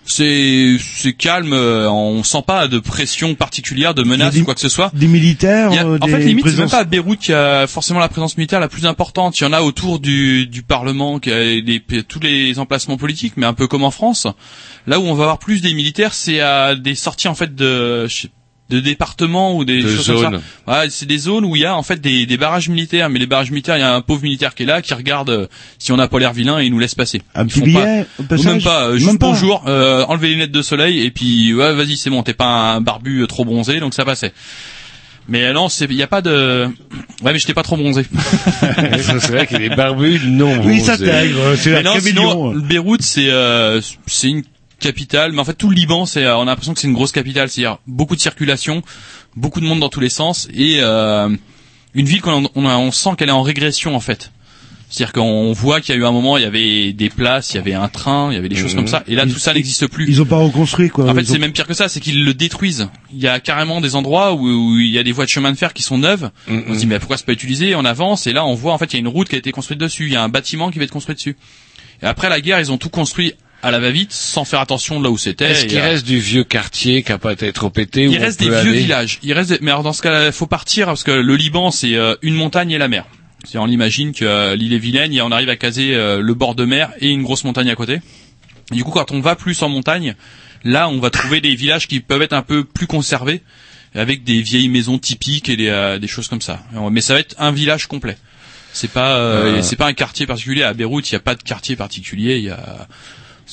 Speaker 3: C'est c'est calme, euh, on sent pas de pression particulière, de menace
Speaker 1: des-
Speaker 3: ou quoi que ce soit.
Speaker 1: Des militaires.
Speaker 3: A-
Speaker 1: euh,
Speaker 3: en fait, limite, c'est même pas à Beyrouth qu'il y a forcément la présence militaire la plus importante. Il y en a autour du, du Parlement, qui a les, tous les emplacements politiques, mais un peu comme en France. Là où on va avoir plus des militaires, c'est à des sorties en fait de je sais- de départements ou des
Speaker 2: De
Speaker 3: choses comme
Speaker 2: zones.
Speaker 3: ça. Ouais, c'est des zones où il y a en fait des, des barrages militaires, mais les barrages militaires, il y a un pauvre militaire qui est là, qui regarde euh, si on n'a pas l'air vilain et il nous laisse passer.
Speaker 1: Un
Speaker 3: Ils
Speaker 1: petit
Speaker 3: font
Speaker 1: billet
Speaker 3: pas-
Speaker 1: au
Speaker 3: ou même pas, euh, juste
Speaker 1: Même pas.
Speaker 3: bonjour, euh, enlevez les lunettes de soleil et puis ouais, vas-y, c'est bon, t'es pas un barbu euh, trop bronzé, donc ça passait. Mais euh, non, c'est il y a pas de Ouais, mais j'étais pas trop bronzé.
Speaker 2: c'est vrai qu'il est barbu, non.
Speaker 1: Oui,
Speaker 2: bronzé.
Speaker 1: ça t'intègre. C'est
Speaker 3: Mais
Speaker 1: la
Speaker 3: non, sinon, Beyrouth c'est euh, c'est une capitale, mais en fait tout le Liban, c'est euh, on a l'impression que c'est une grosse capitale, c'est-à-dire beaucoup de circulation, beaucoup de monde dans tous les sens et euh, une ville qu'on on, a- on sent qu'elle est en régression en fait. C'est-à-dire qu'on voit qu'il y a eu un moment, il y avait des places, il y avait un train, il y avait des choses
Speaker 2: Mhm.
Speaker 3: comme ça, et là
Speaker 1: Ils-
Speaker 3: tout ça n'existe plus.
Speaker 1: Ils ont pas reconstruit quoi.
Speaker 3: En fait,
Speaker 1: ont-
Speaker 3: c'est même pire que ça, c'est qu'ils le détruisent. Il y a carrément des endroits où, où il y a des voies de chemin de fer qui sont neuves.
Speaker 2: Mhm.
Speaker 3: On se dit mais pourquoi c'est pas utilisé? On avance et là on voit en fait il y a une route qui a été construite dessus, il y a un bâtiment qui va être construit dessus. Et après la guerre, ils ont tout construit à la va-vite sans faire attention de là où c'était.
Speaker 2: Est-ce qu'il reste du vieux quartier qui a pas été trop pété
Speaker 3: il reste des vieux
Speaker 2: aller
Speaker 3: villages. Il reste, des- mais alors dans ce il faut partir parce que le Liban c'est euh, une montagne et la mer. C'est on imagine que euh, l'île est vilaine, et on arrive à caser euh, le bord de mer et une grosse montagne à côté. Du coup, quand on va plus en montagne, là, on va trouver des villages qui peuvent être un peu plus conservés, avec des vieilles maisons typiques et des, euh, des choses comme ça. Mais ça va être un village complet. C'est pas, euh,
Speaker 2: Euh.
Speaker 3: c'est pas un quartier particulier. À Beyrouth, il n'y a pas de quartier particulier. Il y a,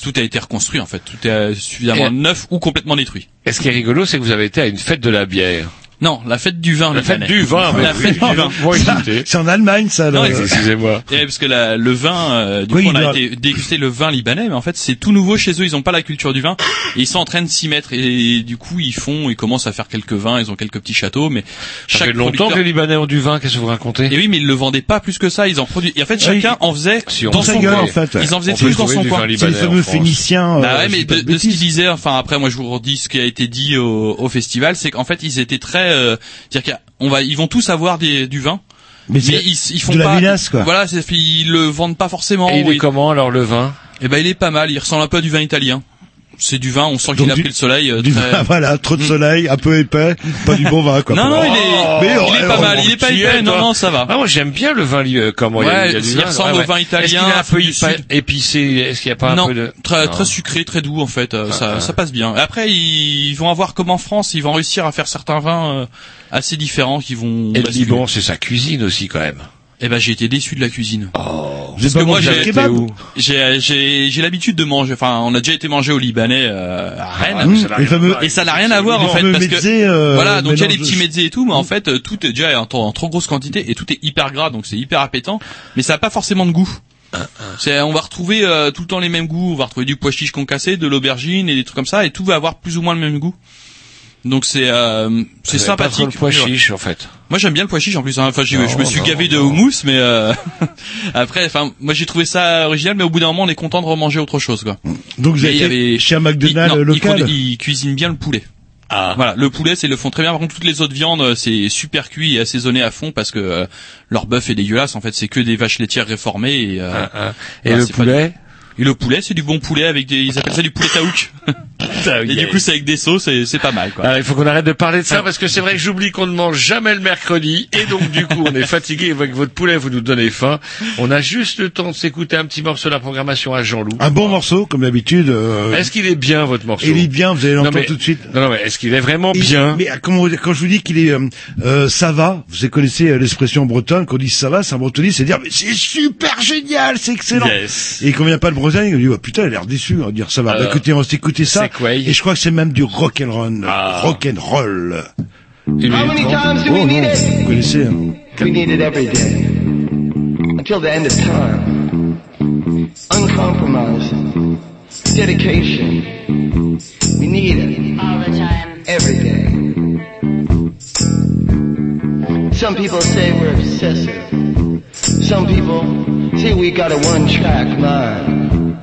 Speaker 3: Tout a été reconstruit en fait. Tout est suffisamment
Speaker 2: Et-
Speaker 3: neuf ou complètement détruit.
Speaker 2: Et ce qui est rigolo, c'est que vous avez été à une fête de la bière.
Speaker 3: Non, la fête du vin.
Speaker 2: La fête du vin,
Speaker 3: La fête du vin.
Speaker 1: C'est en Allemagne, ça.
Speaker 3: Non.
Speaker 2: Excusez-moi.
Speaker 3: Et parce que la- le vin, euh, du
Speaker 1: Oui,
Speaker 3: coup, on a été déguster le vin libanais, mais en fait, c'est tout nouveau chez eux. Ils ont pas la culture du vin, et ils sont en train de s'y mettre. Et du coup, ils font, ils commencent à faire quelques vins. Ils ont quelques petits châteaux, mais
Speaker 2: Ça
Speaker 3: chaque
Speaker 2: fait longtemps
Speaker 3: producteur-
Speaker 2: que les Libanais ont du vin, qu'est-ce que vous racontez?
Speaker 3: Et oui, mais ils le vendaient pas plus que ça. Ils en produisent. Et en fait, chacun en faisait
Speaker 2: Si,
Speaker 3: dans son
Speaker 1: gueule,
Speaker 3: coin.
Speaker 1: en fait.
Speaker 3: Ils en faisaient tous dans son coin.
Speaker 1: C'est
Speaker 2: en
Speaker 1: fameux
Speaker 2: France.
Speaker 1: Phéniciens.
Speaker 3: Bah
Speaker 1: euh,
Speaker 3: ouais, mais de, ce qu'ils disaient, enfin après moi je vous redis ce qui a été dit au festival, c'est qu'en fait ils étaient très, euh, dire qu'on va, ils vont tous avoir des, du vin,
Speaker 1: Mais,
Speaker 3: ils, ils font
Speaker 1: de la
Speaker 3: pas,
Speaker 1: vinasse, quoi.
Speaker 3: voilà, ils le vendent pas forcément.
Speaker 2: Et il
Speaker 3: ou
Speaker 2: est
Speaker 3: ils-
Speaker 2: comment alors le vin?
Speaker 3: Eh ben il est pas mal, il ressemble un peu à du vin italien. C'est du vin, on sent qu'il a
Speaker 1: du-
Speaker 3: pris le soleil. euh,
Speaker 1: Du
Speaker 3: très-
Speaker 1: vin, voilà, trop de soleil, un peu épais, pas du bon vin, quoi.
Speaker 3: Non non, il est,
Speaker 1: Mais,
Speaker 3: il est
Speaker 1: oh,
Speaker 3: pas
Speaker 1: oh,
Speaker 3: mal, il est pas
Speaker 2: y
Speaker 3: épais, non non ça va.
Speaker 2: Ah moi j'aime bien le vin euh, comment il y a-
Speaker 3: Ouais,
Speaker 2: il y a du
Speaker 3: il
Speaker 2: vin,
Speaker 3: ressemble
Speaker 2: ouais,
Speaker 3: au
Speaker 2: ouais.
Speaker 3: vin italien,
Speaker 2: Est-ce qu'il est un peu épicé Est-ce qu'il n'y a pas
Speaker 3: non,
Speaker 2: un peu de
Speaker 3: très
Speaker 2: Non.
Speaker 3: très sucré, très doux en fait. euh,
Speaker 2: Ah,
Speaker 3: ça,
Speaker 2: ah.
Speaker 3: ça passe bien. Après, ils vont avoir comme en France, ils vont réussir à faire certains vins euh, assez différents qui vont.
Speaker 2: Et le. Liban, c'est sa cuisine aussi quand même.
Speaker 3: Eh ben, j'ai été déçu de la cuisine.
Speaker 1: J'ai
Speaker 3: Parce que moi, j'ai-
Speaker 1: un kebab.
Speaker 3: J'ai j'ai j'ai l'habitude de manger. Enfin, on a déjà été manger au Libanais euh, à Rennes.
Speaker 2: Ah, ça n'a
Speaker 1: fameux-
Speaker 2: voir.
Speaker 3: Et ça n'a rien à voir en fait parce que
Speaker 1: euh,
Speaker 3: voilà donc il y a les
Speaker 1: mélange
Speaker 3: petits
Speaker 1: de-
Speaker 3: mezzés et tout mais en fait euh, tout est déjà en, en trop grosse quantité et tout est hyper gras donc c'est hyper appétant mais ça a pas forcément de goût. C'est on va retrouver euh, tout le temps les mêmes goûts, on va retrouver du pois chiche concassé, de l'aubergine et des trucs comme ça et tout va avoir plus ou moins le même goût. Donc c'est euh, c'est
Speaker 2: avez pas trop
Speaker 3: sympathique.
Speaker 2: le pois chiche en fait.
Speaker 3: Moi j'aime bien le pois chiche en plus. hein. Enfin
Speaker 2: Non,
Speaker 3: je me suis
Speaker 2: non,
Speaker 3: gavé de houmous mais euh, après enfin moi j'ai trouvé ça original mais au bout d'un moment on est content de remanger autre chose quoi.
Speaker 1: Donc vous
Speaker 3: il
Speaker 1: avez
Speaker 3: avait-
Speaker 1: chez un McDonald's
Speaker 3: ils
Speaker 1: local.
Speaker 3: condu- Ils, cuisinent bien le poulet.
Speaker 2: Ah.
Speaker 3: Voilà, le poulet, c'est le font très bien. Par contre, toutes les autres viandes, euh, c'est super cuit et assaisonné à fond parce que euh, leur bœuf est dégueulasse. En fait, c'est que des vaches laitières réformées. Et, euh,
Speaker 2: Ah, ah. Et
Speaker 3: voilà,
Speaker 2: le poulet
Speaker 3: et le poulet, c'est du bon poulet avec des, ils appellent ça du poulet taouk. et du coup, c'est avec des sauces et c'est pas mal, quoi.
Speaker 2: Alors, il faut qu'on arrête de parler de ça parce que c'est vrai que j'oublie qu'on ne mange jamais le mercredi et donc du coup on est fatigué avec votre poulet, vous nous donnez faim. On a juste le temps de s'écouter un petit morceau de la programmation à Jean-Loup.
Speaker 1: Un bon morceau, comme d'habitude. euh,
Speaker 2: Est-ce qu'il est bien votre morceau
Speaker 1: il est bien, vous allez l'entendre tout de suite.
Speaker 2: Non, non, mais est-ce qu'il est vraiment
Speaker 1: Il-
Speaker 2: bien
Speaker 1: Mais comment dire, quand je vous dis qu'il est euh, euh, ça va, vous connaissez euh, l'expression bretonne, qu'on dit ça va, c'est un bretoniste, c'est dire mais c'est super génial, c'est excellent.
Speaker 2: Yes.
Speaker 1: Et quand vient pas de Bretagne, on dit oh, putain, il a l'air déçu, on va dire ça va. Bah,
Speaker 2: Alors,
Speaker 1: écoutez, on va s'écouter ça. Et je crois que c'est même du rock and roll,
Speaker 2: Ah.
Speaker 1: rock and roll.
Speaker 2: Il est-
Speaker 10: How many times do
Speaker 1: Oh
Speaker 10: we
Speaker 1: non,
Speaker 10: need it?
Speaker 1: vous connaissez. Hein.
Speaker 10: We need it every day. Until the end of time. Uncompromising. Dedication. We need it
Speaker 8: All the time.
Speaker 10: every day. Some people say we're obsessive. Some people say we got a one-track mind.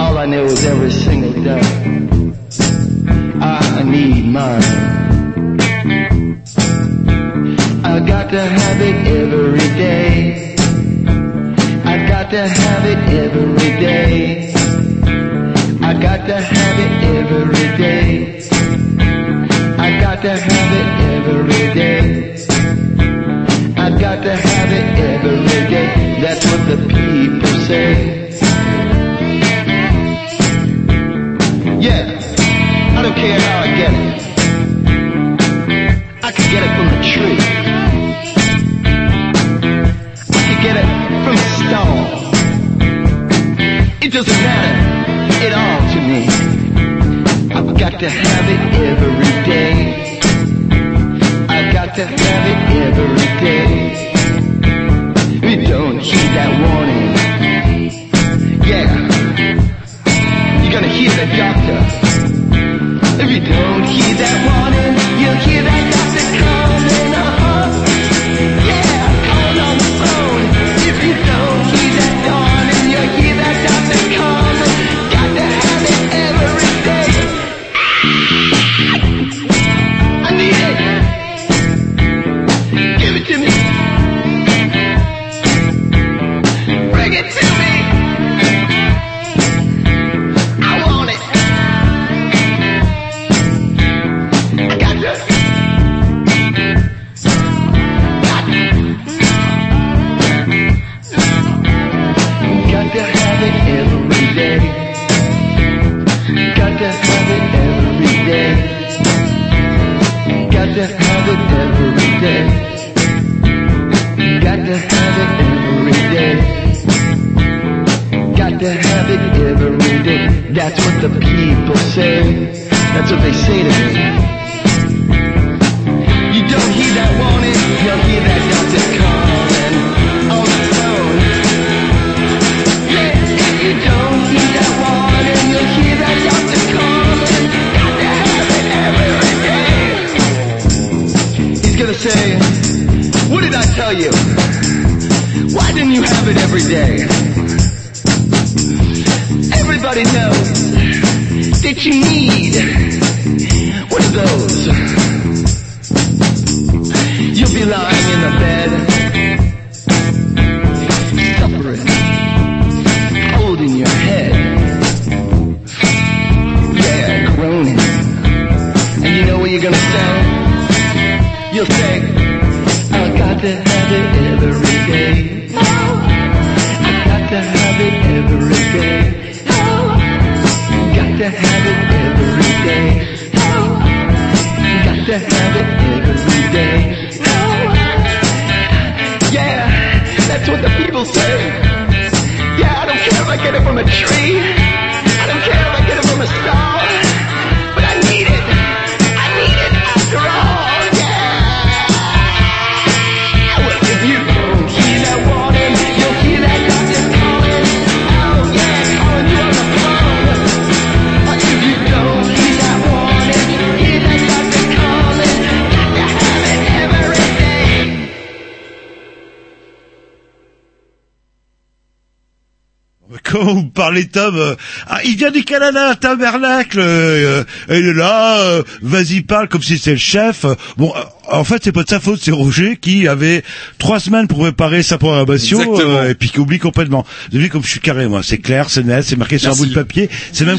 Speaker 10: All I know is every single day. I need mine. I got to have it every day. I got to have it every day. I got to have it every day. I got to have it every day. To have it every day. That's what the people say. Yeah, I don't care how I get it. I could get it from a tree. I could get it from a stone. It doesn't matter at all to me. I've got to have
Speaker 1: du Canada, tabernacle, euh, est là, euh, vas-y parle comme si c'était le chef. Bon, euh, en fait c'est pas de sa faute, c'est Roger qui avait trois semaines pour préparer sa programmation euh, et puis qui oublie complètement. Vous vu comme je suis carré moi, c'est clair, c'est net, c'est marqué sur un bout de papier, c'est même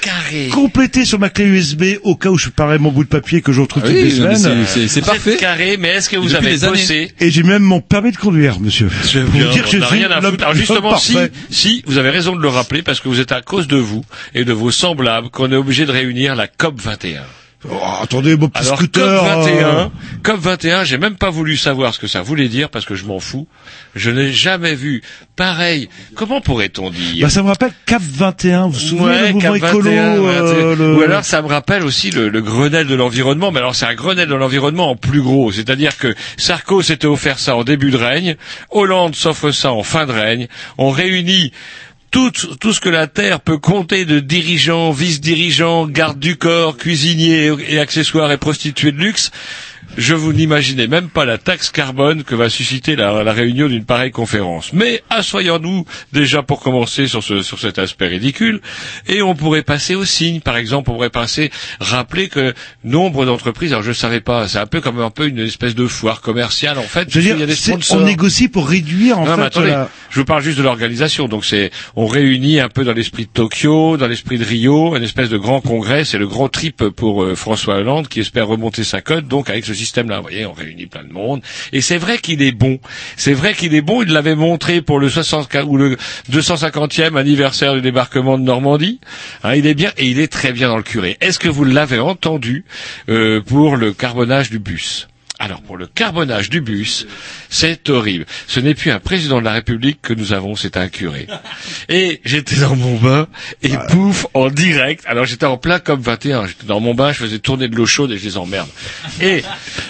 Speaker 2: carré.
Speaker 1: complété sur ma clé USB au cas où je parais mon bout de papier que je retrouve
Speaker 3: Ah
Speaker 1: toutes les semaines.
Speaker 3: c'est- parfait.
Speaker 2: carré, mais est-ce que vous
Speaker 3: Depuis
Speaker 2: avez bossé
Speaker 1: Et j'ai même mon permis de conduire, monsieur.
Speaker 2: Je viens,
Speaker 1: vous dire que je
Speaker 2: n'a
Speaker 1: suis
Speaker 2: rien à
Speaker 1: l'homme-
Speaker 2: foutre. Alors justement, si, si, vous avez raison de le rappeler, parce que vous êtes à cause de vous et de vos semblables qu'on est obligé de réunir la COP 21.
Speaker 1: Oh, attendez, mon petit
Speaker 2: Alors
Speaker 1: scooter.
Speaker 2: COP 21,
Speaker 1: euh,
Speaker 2: COP 21, j'ai même pas voulu savoir ce que ça voulait dire parce que je m'en fous. Je n'ai jamais vu pareil. Comment pourrait-on dire?
Speaker 1: Bah, ça me rappelle Cap 21, vous vous souvenez
Speaker 2: Ouais,
Speaker 1: le mouvement écolo
Speaker 2: 21, ouais,
Speaker 1: euh, le-
Speaker 2: Ou alors ça me rappelle aussi le, le Grenelle de l'environnement, mais alors c'est un Grenelle de l'environnement en plus gros, c'est-à-dire que Sarko s'était offert ça en début de règne, Hollande s'offre ça en fin de règne, on réunit tout, tout ce que la Terre peut compter de dirigeants, vice-dirigeants, gardes du corps, cuisiniers et accessoires et prostituées de luxe, je vous n'imaginez même pas la taxe carbone que va susciter la, la réunion d'une pareille conférence. Mais assoyons-nous déjà pour commencer sur, ce, sur cet aspect ridicule, et on pourrait passer au signe. Par exemple, on pourrait passer, rappeler que nombre d'entreprises, alors je ne savais pas, c'est un peu comme un peu une espèce de foire commerciale en fait.
Speaker 1: Je veux dire,
Speaker 2: y a des
Speaker 1: c'est-
Speaker 2: sponsors.
Speaker 1: on négocie pour réduire en
Speaker 2: Non, mais
Speaker 1: fait
Speaker 2: attendez,
Speaker 1: la-
Speaker 2: je vous parle juste de l'organisation. Donc c'est, on réunit un peu dans l'esprit de Tokyo, dans l'esprit de Rio, une espèce de grand congrès. C'est le grand trip pour euh, François Hollande qui espère remonter sa cote. Donc avec ce système-là, vous voyez, on réunit plein de monde. Et c'est vrai qu'il est bon. C'est vrai qu'il est bon. Il l'avait montré pour le 60 ou le 250e anniversaire du débarquement de Normandie. Hein, il est bien et il est très bien dans le curé. Est-ce que vous l'avez entendu euh, pour le carbonage du bus? Alors pour le carbonage du bus, c'est horrible. Ce n'est plus un président de la République que nous avons, c'est un curé. Et j'étais dans mon bain et pouf en direct. Alors j'étais en plein COP 21. J'étais dans mon bain, je faisais tourner de l'eau chaude et je les emmerde. Et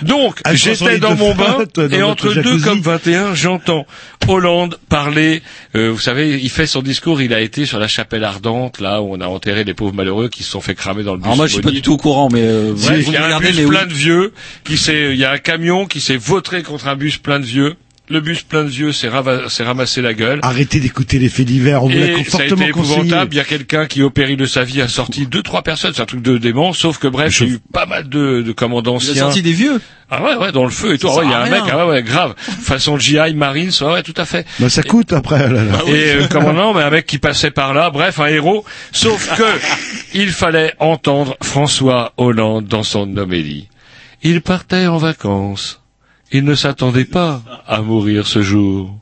Speaker 2: donc
Speaker 1: Ah,
Speaker 2: j'étais dans mon bain
Speaker 1: dans
Speaker 2: et entre deux. COP 21, j'entends Hollande parler. euh, vous savez, il fait son discours. Il a été sur la chapelle ardente, là où on a enterré les pauvres malheureux qui se sont fait cramer dans le bus.
Speaker 3: Alors moi, je suis pas du tout au courant, mais euh, vous,
Speaker 2: il y a un
Speaker 3: regardez,
Speaker 2: bus
Speaker 3: mais oui.
Speaker 2: plein de vieux qui s'est, il y a camion qui s'est vautré contre un bus plein de vieux. Le bus plein de vieux s'est rava- s'est ramassé la gueule.
Speaker 1: Arrêtez d'écouter les faits divers, on vous l'a
Speaker 2: Et ça a
Speaker 1: fortement
Speaker 2: été épouvantable. Il y a quelqu'un qui, au péril de sa vie, a sorti deux, trois personnes. C'est un truc de dément. Sauf que bref, il y a eu pas mal de, de commandants
Speaker 3: Il a
Speaker 2: anciens.
Speaker 3: sorti des vieux.
Speaker 2: Ah ouais, ouais, dans le feu et tout. Ah ouais, il y a un mec, ah ouais, ouais, grave. Façon GI, Marines, ouais, ouais, tout à fait.
Speaker 1: Bah, ça coûte après. là, là.
Speaker 2: Et euh, comment non, mais un mec qui passait par là, bref, un héros. Sauf que il fallait entendre François Hollande dans son homélie. Il partait en vacances. Il ne s'attendait pas à mourir ce jour.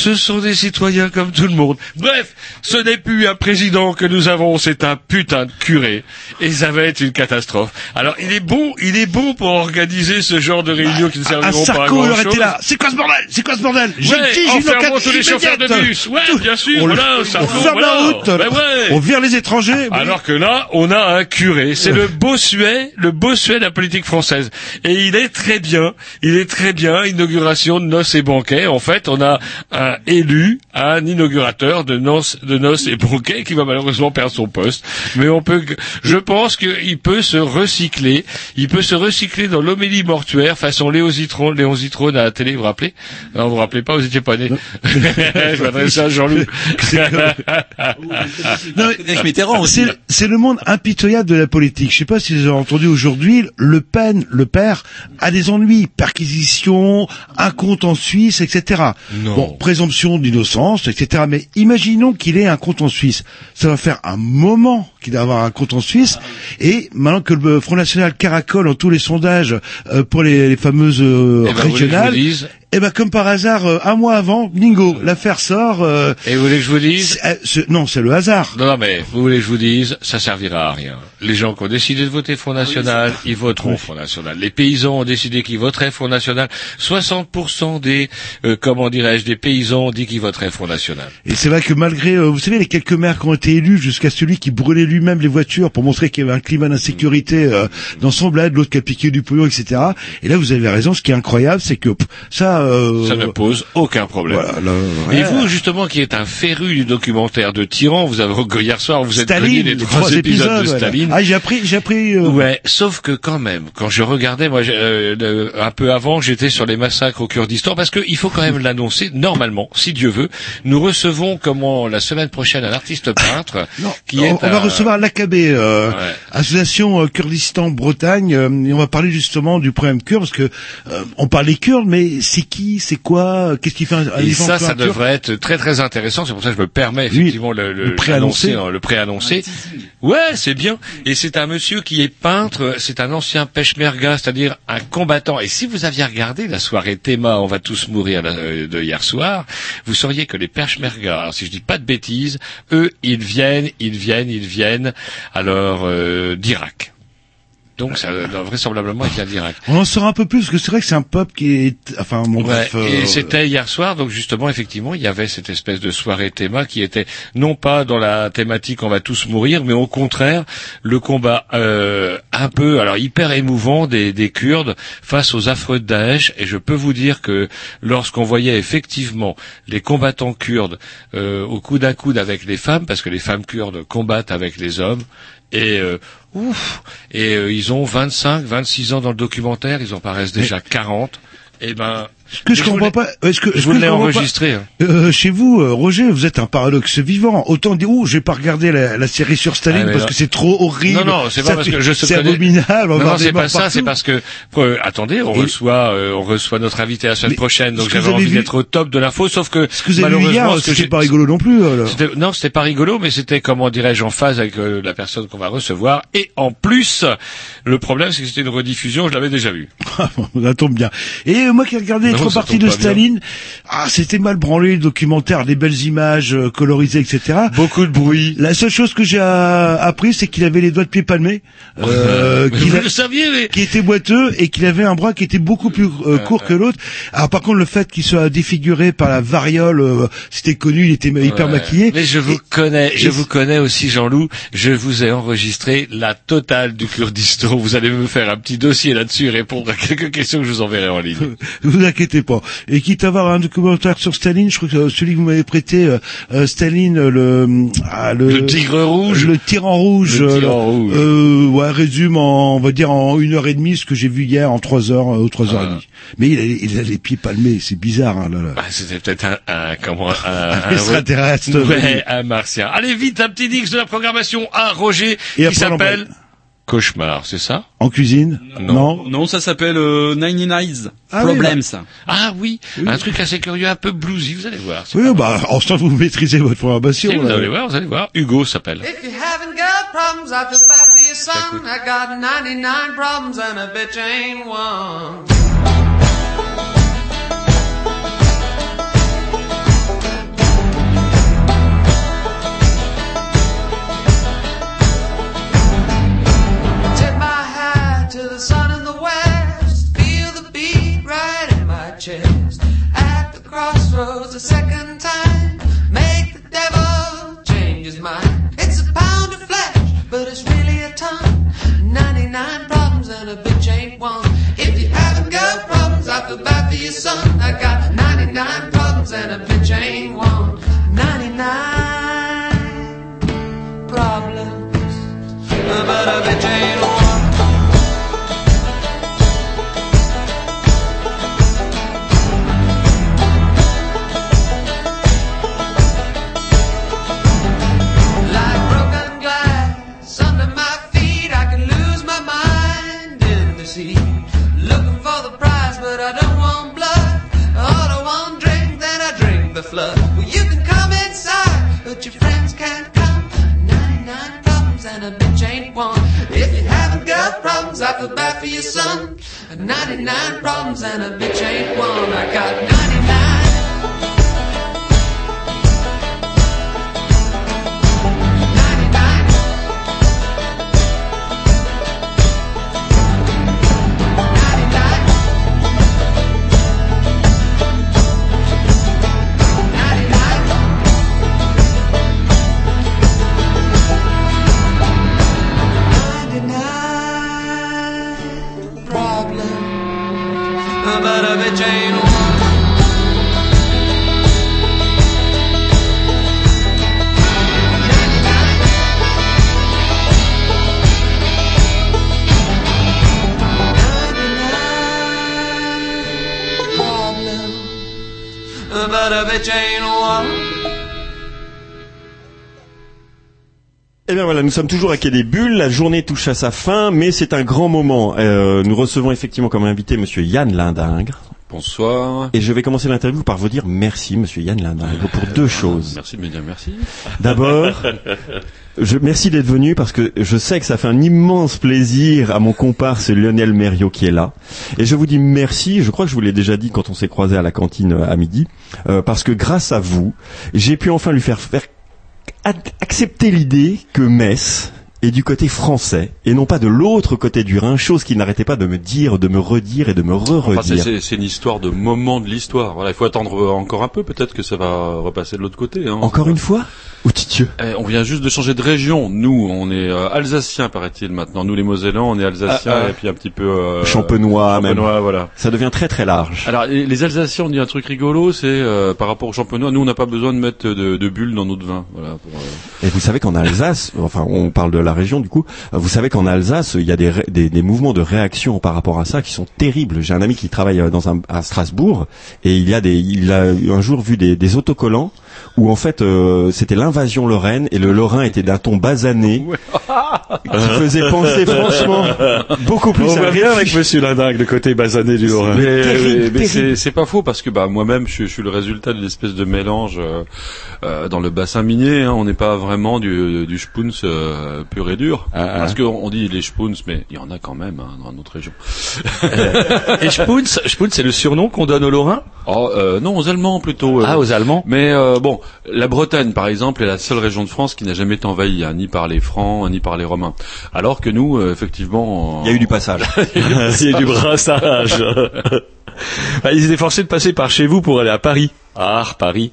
Speaker 2: Ce sont des citoyens comme tout le monde. Bref, ce n'est plus un président que nous avons, c'est un putain de curé. Et ça va être une catastrophe. Alors, il est bon, il est bon pour organiser ce genre de réunions qui ne
Speaker 1: Un
Speaker 2: serviront pas à grand chose.
Speaker 1: été là. C'est quoi ce bordel? C'est quoi ce bordel? J'ai
Speaker 2: Ouais,
Speaker 1: dit, j'ai une
Speaker 2: tous les chauffeurs de bus. Ouais,
Speaker 1: Tout.
Speaker 2: bien sûr,
Speaker 1: On, le- on ferme
Speaker 2: voilà.
Speaker 1: la route.
Speaker 2: Ben ouais.
Speaker 1: On vire les étrangers.
Speaker 2: Alors que là, on a un curé. C'est le Bossuet, le Bossuet de la politique française. Et il est très bien. Il est très bien. Inauguration de noces et banquets. En fait, on a un élu, un inaugurateur de noces, de noces et banquets qui va malheureusement perdre son poste. Mais on peut, je pense qu'il peut se recycler. Il peut se recycler dans l'homélie mortuaire façon Léo Zitron, Léon Zitron à la télé, vous vous rappelez? Non, vous vous rappelez pas, vous étiez pas né. je m'adresse à Jean-Loup.
Speaker 1: Non, mais c'est c'est le monde impitoyable de la politique. Je sais pas si vous avez entendu aujourd'hui, Le Pen, le père, a des ennuis, perquisition, un compte en Suisse, etc.
Speaker 2: Non.
Speaker 1: Bon, présomption d'innocence, etc. Mais imaginons qu'il ait un compte en Suisse. Ça va faire un moment qu'il va avoir un compte en Suisse. Et maintenant que le Front National caracole en tous les sondages euh, pour les, les fameuses euh,
Speaker 2: Eh ben, vous vous dise
Speaker 1: eh ben comme par hasard, euh, un mois avant, bingo, l'affaire sort. euh,
Speaker 2: Et vous voulez que je vous dise
Speaker 1: c'est- euh, c'est- non, c'est le hasard.
Speaker 2: Non, non, mais vous voulez que je vous dise, ça servira à rien. Les gens qui ont décidé de voter Front National, ils voteront Front National. Les paysans ont décidé qu'ils voteraient Front National. 60% des, euh, comment dirais-je, des paysans ont dit qu'ils voteraient Front National.
Speaker 1: Et c'est vrai que malgré, euh, vous savez, les quelques maires qui ont été élus, jusqu'à celui qui brûlait lui-même les voitures pour montrer qu'il y avait un climat d'insécurité euh, dans son bled, l'autre qui a piqué du pognon, etc. Et là, vous avez raison. Ce qui est incroyable, c'est que pff, ça, euh,
Speaker 2: Ça ne pose aucun problème.
Speaker 1: voilà, là,
Speaker 2: Et vous, justement, qui êtes un féru du documentaire de Tyran, vous avez hier soir, vous êtes connu les
Speaker 1: les
Speaker 2: trois épisodes de
Speaker 1: voilà.
Speaker 2: Staline.
Speaker 1: Ah, j'ai appris, j'ai appris. euh,
Speaker 2: Ouais, sauf que quand même, quand je regardais, moi, euh, le- un peu avant, j'étais sur les massacres au Kurdistan, parce qu'il faut quand même l'annoncer. Normalement, si Dieu veut, nous recevons, comment, la semaine prochaine, un artiste peintre
Speaker 1: Non,
Speaker 2: qui
Speaker 1: on,
Speaker 2: est
Speaker 1: on va recevoir l'AKB, euh,
Speaker 2: Ouais.
Speaker 1: Association Kurdistan Bretagne, et on va parler justement du problème kurde, parce que euh, on parle des Kurdes, mais c'est qui, c'est quoi, qu'est-ce qui fait un, un
Speaker 2: Et
Speaker 1: éléphant
Speaker 2: ça, ça devrait être très très intéressant. C'est pour ça que je me permets effectivement le, le,
Speaker 1: le préannoncer.
Speaker 2: l'annoncer, hein, le préannoncer. Ouais, c'est bien. Et c'est un monsieur qui est peintre. C'est un ancien peshmerga, c'est-à-dire un combattant. Et si vous aviez regardé la soirée Théma, on va tous mourir euh, de hier soir, vous sauriez que les peshmerga, alors si je dis pas de bêtises, eux, ils viennent, ils viennent, ils viennent, alors euh, d'Irak. Donc, ça, euh, vraisemblablement, il vient d'Irak.
Speaker 1: On en saura un peu plus, parce que c'est vrai que c'est un peuple qui est, enfin, bon,
Speaker 2: Ouais,
Speaker 1: bref, euh,
Speaker 2: et c'était hier soir, donc justement, effectivement, il y avait cette espèce de soirée théma qui était non pas dans la thématique on va tous mourir, mais au contraire, le combat euh, un peu, alors hyper émouvant des, des Kurdes face aux affreux de Daesh. Et je peux vous dire que lorsqu'on voyait effectivement les combattants kurdes euh, au coude à coude avec les femmes, parce que les femmes kurdes combattent avec les hommes, et euh, ouf, et euh, ils ont 25, 26 ans dans le documentaire, ils en paraissent déjà 40. Et ben,
Speaker 1: ce que je comprends pas, est-ce que,
Speaker 2: je l'ai
Speaker 1: comprends pas-
Speaker 2: hein.
Speaker 1: Euh, chez vous, euh, Roger, vous êtes un paradoxe vivant. Autant dire, je vais pas regarder la, la série sur Staline
Speaker 2: Ah,
Speaker 1: parce que c'est trop horrible.
Speaker 2: Non, non, c'est pas parce que je
Speaker 1: C'est abominable.
Speaker 2: Non, non, c'est pas ça, c'est parce que euh, attendez, on
Speaker 1: Et-
Speaker 2: reçoit euh, on reçoit notre invité la semaine
Speaker 1: Mais
Speaker 2: prochaine, donc j'avais envie
Speaker 1: vu-
Speaker 2: d'être au top de l'info, sauf que
Speaker 1: Ce que vous avez
Speaker 2: malheureusement,
Speaker 1: c'était
Speaker 2: j'ai-
Speaker 1: pas rigolo non plus. alors.
Speaker 2: Non, c'était pas rigolo, mais c'était comment dirais-je en phase avec euh, la personne qu'on va recevoir. Et en plus, le problème c'est que c'était une rediffusion, je l'avais déjà vu.
Speaker 1: ça tombe bien. Et moi qui ai
Speaker 2: tombe
Speaker 1: de. Staline, ah, c'était mal branlé, le documentaire, des belles images euh, colorisées, etc.
Speaker 2: Beaucoup de bruit.
Speaker 1: La seule chose que j'ai euh, appris, c'est qu'il avait les doigts de pied palmés, euh, qu'il a-
Speaker 2: le saviez, mais
Speaker 1: qui était boiteux et qu'il avait un bras qui était beaucoup plus euh, court que l'autre. Alors par contre, le fait qu'il soit défiguré par la variole, c'était connu, il était hyper
Speaker 2: Ouais.
Speaker 1: maquillé.
Speaker 2: Mais je vous
Speaker 1: Et-
Speaker 2: connais, je
Speaker 1: et-
Speaker 2: vous connais aussi, Jean-Loup. Je vous ai enregistré la totale du Kurdistan. Vous allez me faire un petit dossier là-dessus et répondre à quelques questions que je vous enverrai en ligne.
Speaker 1: Ne vous inquiétez pas. Et quitte à avoir un documentaire sur Staline, je crois que celui que vous m'avez prêté, euh, euh, Staline, euh, le, ah, le,
Speaker 2: Le tigre rouge.
Speaker 1: le tyran rouge,
Speaker 2: Le tyran rouge.
Speaker 1: euh, ouais, résume en, on va dire en une heure et demie ce que j'ai vu hier en trois heures euh, ou trois heures et
Speaker 2: Ah.
Speaker 1: demie. Mais il a, il a les pieds palmés, c'est bizarre. Hein, là, là.
Speaker 2: Bah, c'était peut-être un, un, comment, un,
Speaker 1: Un extraterrestre.
Speaker 2: Ouais, un martien. Allez vite, un petit Dix de la programmation à Roger
Speaker 1: Et
Speaker 2: qui s'appelle Cauchemar, c'est ça?
Speaker 1: En cuisine?
Speaker 2: Non.
Speaker 3: Non, ça s'appelle euh, Nine Nights
Speaker 1: Ah oui,
Speaker 3: Problems.
Speaker 2: Ah oui, un truc assez curieux, un peu bluesy, vous allez voir.
Speaker 1: Oui, bah, en ce temps, vous maîtrisez votre programmation.
Speaker 2: Si, vous allez voir, vous allez voir. Hugo s'appelle.
Speaker 11: If
Speaker 12: goes the second time. Make the devil change his mind. It's a pound of flesh, but it's really a ton. 99 problems and a bitch ain't one. If you haven't got problems, I feel bad for your son. I got 99 problems and a bitch ain't one. 99 problems, but a bitch ain't one. If you haven't got problems, I feel bad for your son. 99 problems and a bitch ain't one. I got 99. Ain't one.
Speaker 13: Eh bien voilà, nous sommes toujours à Quai des Bulles, la journée touche à sa fin, mais c'est un grand moment. Euh, nous recevons effectivement comme invité Monsieur Yann Lindingre.
Speaker 14: Bonsoir.
Speaker 13: Et je vais commencer l'interview par vous dire merci Monsieur Yann Lindingre pour deux choses.
Speaker 14: Merci de me dire merci.
Speaker 13: D'abord, je, merci d'être venu parce que je sais que ça fait un immense plaisir à mon comparse Lionel Mériot qui est là. Et je vous dis merci, je crois que je vous l'ai déjà dit quand on s'est croisé à la cantine euh, à midi, euh, parce que grâce à vous, j'ai pu enfin lui faire faire accepter l'idée que Metz est du côté français et non pas de l'autre côté du Rhin, chose qu'il n'arrêtait pas de me dire, de me redire et de me
Speaker 14: Enfin, c'est-
Speaker 13: re-redire.
Speaker 14: c'est une histoire de moment de l'histoire. Voilà, il faut attendre euh, encore un peu. Peut-être que ça va repasser de l'autre côté. Hein.
Speaker 13: Encore une fois? Ou Titieux
Speaker 14: Eh, On vient juste de changer de région. Nous, on est euh, alsaciens, paraît-il maintenant. Nous, les Mosellans, on est alsaciens
Speaker 13: Ah, ah.
Speaker 14: et puis un petit peu euh,
Speaker 13: Champenois, même.
Speaker 14: champenois, voilà.
Speaker 13: Ça devient très très large.
Speaker 14: Alors, les, Alsaciens, on dit un truc rigolo, c'est euh, par rapport aux champenois, nous, on n'a pas besoin de mettre de, de bulles dans notre vin. Voilà. Pour, euh,
Speaker 13: Et vous savez qu'en Alsace, enfin on parle de la région du coup, euh, vous savez qu'en Alsace il y a des, des, mouvements de réaction par rapport à ça qui sont terribles. J'ai un ami qui travaille euh, dans à Strasbourg et il y a des, il un jour vu des autocollants où en fait euh, c'était l'invasion lorraine et le lorrain était d'un ton basané qui faisait penser franchement beaucoup plus
Speaker 14: On
Speaker 13: à
Speaker 14: bien avec. Monsieur Lindingue, le côté basané du Lorrain. Mais,
Speaker 13: terrible,
Speaker 14: mais- mais c'est pas faux parce que bah moi-même je, suis- je suis le résultat de l'espèce de mélange euh, euh, dans le bassin minier. Hein, on n'est pas vraiment du, du spoons euh, pur et dur.
Speaker 13: Ah,
Speaker 14: parce qu'on on dit les spoons, mais il y en a quand même hein, dans notre région.
Speaker 2: Et Spoons, Spoons, c'est le surnom qu'on donne aux Lorrains?
Speaker 14: Oh, euh, non, aux Allemands plutôt. euh.
Speaker 2: Ah, aux Allemands
Speaker 14: Mais euh, bon, la Bretagne, par exemple, est la seule région de France qui n'a jamais été envahie, hein, ni par les Francs, ni par les Romains. Alors que nous, euh, effectivement,
Speaker 13: Il y a eu du passage.
Speaker 2: Il y a du brassage. Ah, Ils étaient forcés de passer par chez vous pour aller à Paris. Ah, Paris.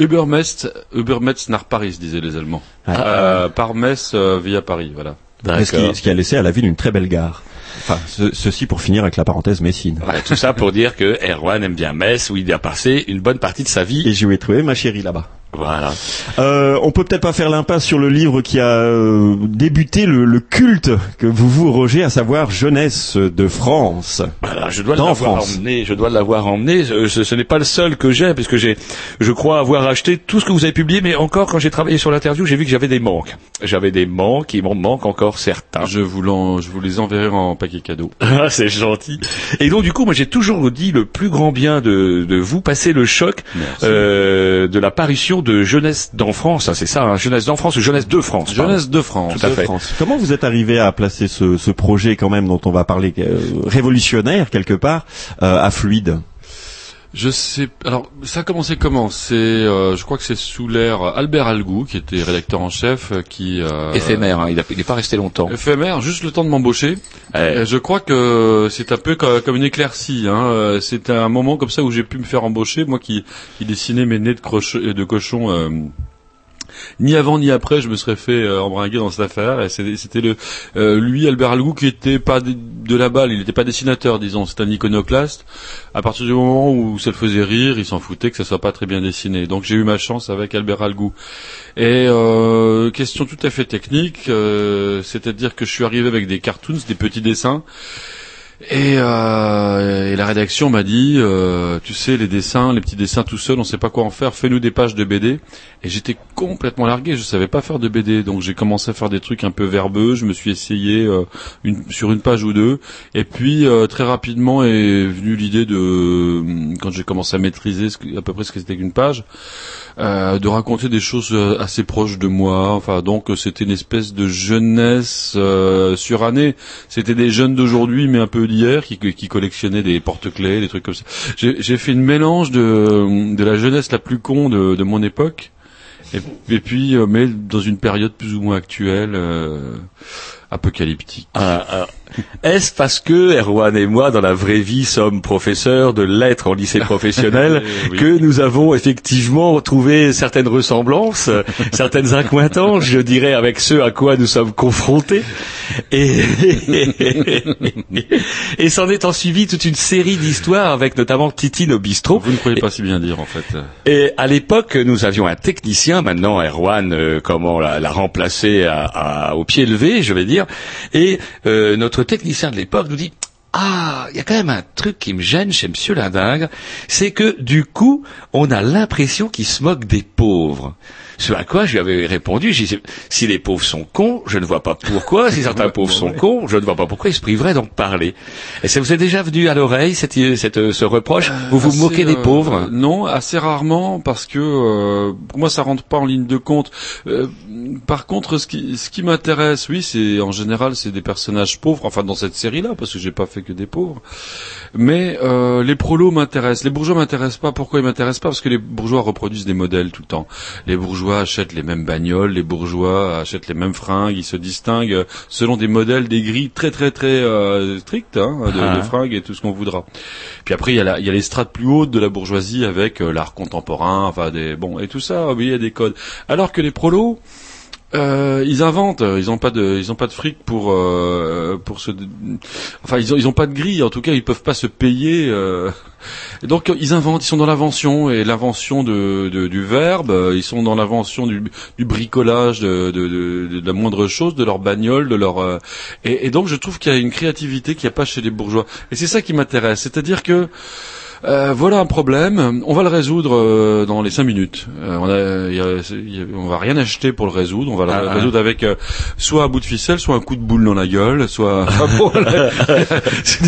Speaker 14: Übermetz, Übermetz nach Paris, disaient les Allemands. Euh, par Metz euh, via Paris, voilà.
Speaker 13: ce, qui, ce qui a laissé à la ville une très belle gare. Enfin, ce- ceci pour finir avec la parenthèse Messine.
Speaker 2: Tout ça pour dire que Erwan aime bien Metz, où il a passé une bonne partie de sa vie.
Speaker 13: Et je vais trouver ma chérie là-bas.
Speaker 2: Voilà.
Speaker 13: Euh, on peut peut-être pas faire l'impasse sur le livre qui a euh, débuté le, le culte que vous vous rogez, à savoir Jeunesse de France.
Speaker 2: Voilà, je dois l'avoir emmené. Je dois l'avoir emmené. Ce, ce- ce n'est pas le seul que j'ai, puisque j'ai, je crois avoir acheté tout ce que vous avez publié, mais encore quand j'ai travaillé sur l'interview, j'ai vu que j'avais des manques. J'avais des manques, il m'en manque encore certains.
Speaker 14: Je vous, l'en- je vous les enverrai en paquet cadeau.
Speaker 2: Ah, c'est gentil. Et donc du coup, moi j'ai toujours dit le plus grand bien de, de vous, passer le choc euh, de l'apparition de Jeunesse d'enfance. Ah, c'est ça, hein, Jeunesse d'enfance ou Jeunesse de France. pardon.
Speaker 14: Jeunesse de France.
Speaker 2: Tout à
Speaker 13: de
Speaker 2: fait.
Speaker 13: France. Comment vous êtes arrivé à placer ce, ce projet quand même dont on va parler euh, révolutionnaire quelque part euh, à fluide?
Speaker 14: Je sais. Alors, ça a commencé comment? C'est, euh, je crois que c'est sous l'ère Albert Algou, qui était rédacteur en chef, euh, qui euh,
Speaker 2: Éphémère, hein, il n'est pas resté longtemps.
Speaker 14: éphémère, juste le temps de m'embaucher. Je crois que c'est un peu co- comme une éclaircie. Hein. Euh, C'était un moment comme ça où j'ai pu me faire embaucher, moi qui, qui dessinais mes nez de, croche- de cochon. euh, ni avant ni après, je me serais fait euh, embringuer dans cette affaire. C'était euh, lui, Albert Algou, qui était pas de, la balle. Il n'était pas dessinateur, disons. C'était un iconoclaste. À partir du moment où ça le faisait rire, il s'en foutait que ça soit pas très bien dessiné. Donc j'ai eu ma chance avec Albert Algou. Et euh, question tout à fait technique, euh, c'est-à-dire que je suis arrivé avec des cartoons, des petits dessins. Et, euh, et la rédaction m'a dit, euh, tu sais, les dessins, les petits dessins tout seul, on sait pas quoi en faire. Fais-nous des pages de BD. Et j'étais complètement largué. Je savais pas faire de BD, donc j'ai commencé à faire des trucs un peu verbeux. Je me suis essayé euh, sur une page ou deux. Et puis euh, très rapidement est venue l'idée de, euh, quand j'ai commencé à maîtriser à peu près ce que c'était qu'une page, euh, de raconter des choses assez proches de moi. Enfin, donc c'était une espèce de jeunesse surannée. C'était des jeunes d'aujourd'hui, mais un peu d'hier, qui, collectionnaient des porte-clés, des trucs comme ça. J'ai fait une mélange de, de la jeunesse la plus con de, mon époque, et, puis euh, mais dans une période plus ou moins actuelle, euh, apocalyptique.
Speaker 2: Est-ce parce que Erwan et moi, dans la vraie vie, sommes professeurs de lettres en lycée professionnel,
Speaker 14: Oui.
Speaker 2: que nous avons effectivement trouvé certaines ressemblances, certaines incointances, je dirais, avec ceux à quoi nous sommes confrontés Et, et s'en est en suivi toute une série d'histoires avec notamment Titine au bistrot.
Speaker 14: Vous ne croyez pas si bien dire en fait.
Speaker 2: Et à l'époque, nous avions un technicien, maintenant Erwan, euh, comment l'a, l'a remplacé à, à- au pied levé, je vais dire. Et euh, notre technicien de l'époque nous dit ah, il y a quand même un truc qui me gêne chez Monsieur Lindingre, c'est que du coup, on a l'impression qu'il se moque des pauvres. Ce à quoi je lui avais répondu, j'ai dit, si les pauvres sont cons, je ne vois pas pourquoi, si certains pauvres sont cons, je ne vois pas pourquoi ils se priveraient d'en parler. Et ça vous est déjà venu à l'oreille, cette, cette, ce reproche Vous vous
Speaker 14: Assez,
Speaker 2: moquez des
Speaker 14: euh,
Speaker 2: pauvres
Speaker 14: Non, assez rarement parce que euh, pour moi ça rentre pas en ligne de compte. Euh, par contre, ce qui, ce qui m'intéresse, oui, c'est en général c'est des personnages pauvres. Enfin, dans cette série-là, parce que j'ai pas fait que des pauvres. Mais euh, les prolos m'intéressent. Les bourgeois m'intéressent pas. Pourquoi ils m'intéressent pas? Parce que les bourgeois reproduisent des modèles tout le temps. Les bourgeois achètent les mêmes bagnoles, les bourgeois achètent les mêmes fringues. Ils se distinguent selon des modèles, des grilles très très très euh, strictes hein, de,
Speaker 2: Ah.
Speaker 14: de fringues et tout ce qu'on voudra. Puis après, il y a, la- il y a les strates plus hautes de la bourgeoisie avec euh, l'art contemporain, enfin des bon et tout ça. Oui, il y a des codes. Alors que les prolos, euh, ils inventent. Ils ont pas de, ils ont pas de fric pour euh, pour se, enfin ils ont ils pas de grille. En tout cas, ils peuvent pas se payer. euh. Et donc ils inventent. Ils sont dans l'invention et l'invention de, de- du verbe. euh, Ils sont dans l'invention du, du bricolage de, de, de, de la moindre chose, de leur bagnole, de leur. euh, et, et donc je trouve qu'il y a une créativité qu'il n'y a pas chez les bourgeois. Et c'est ça qui m'intéresse. C'est-à-dire que euh, voilà un problème. On va le résoudre euh, dans les cinq minutes. Euh, on, a, y a- y a- on va rien acheter pour le résoudre. On va le
Speaker 2: Ah, ah.
Speaker 14: résoudre avec euh, soit un bout de ficelle, soit un coup de boule dans la gueule, soit. Enfin, bon, là, c'est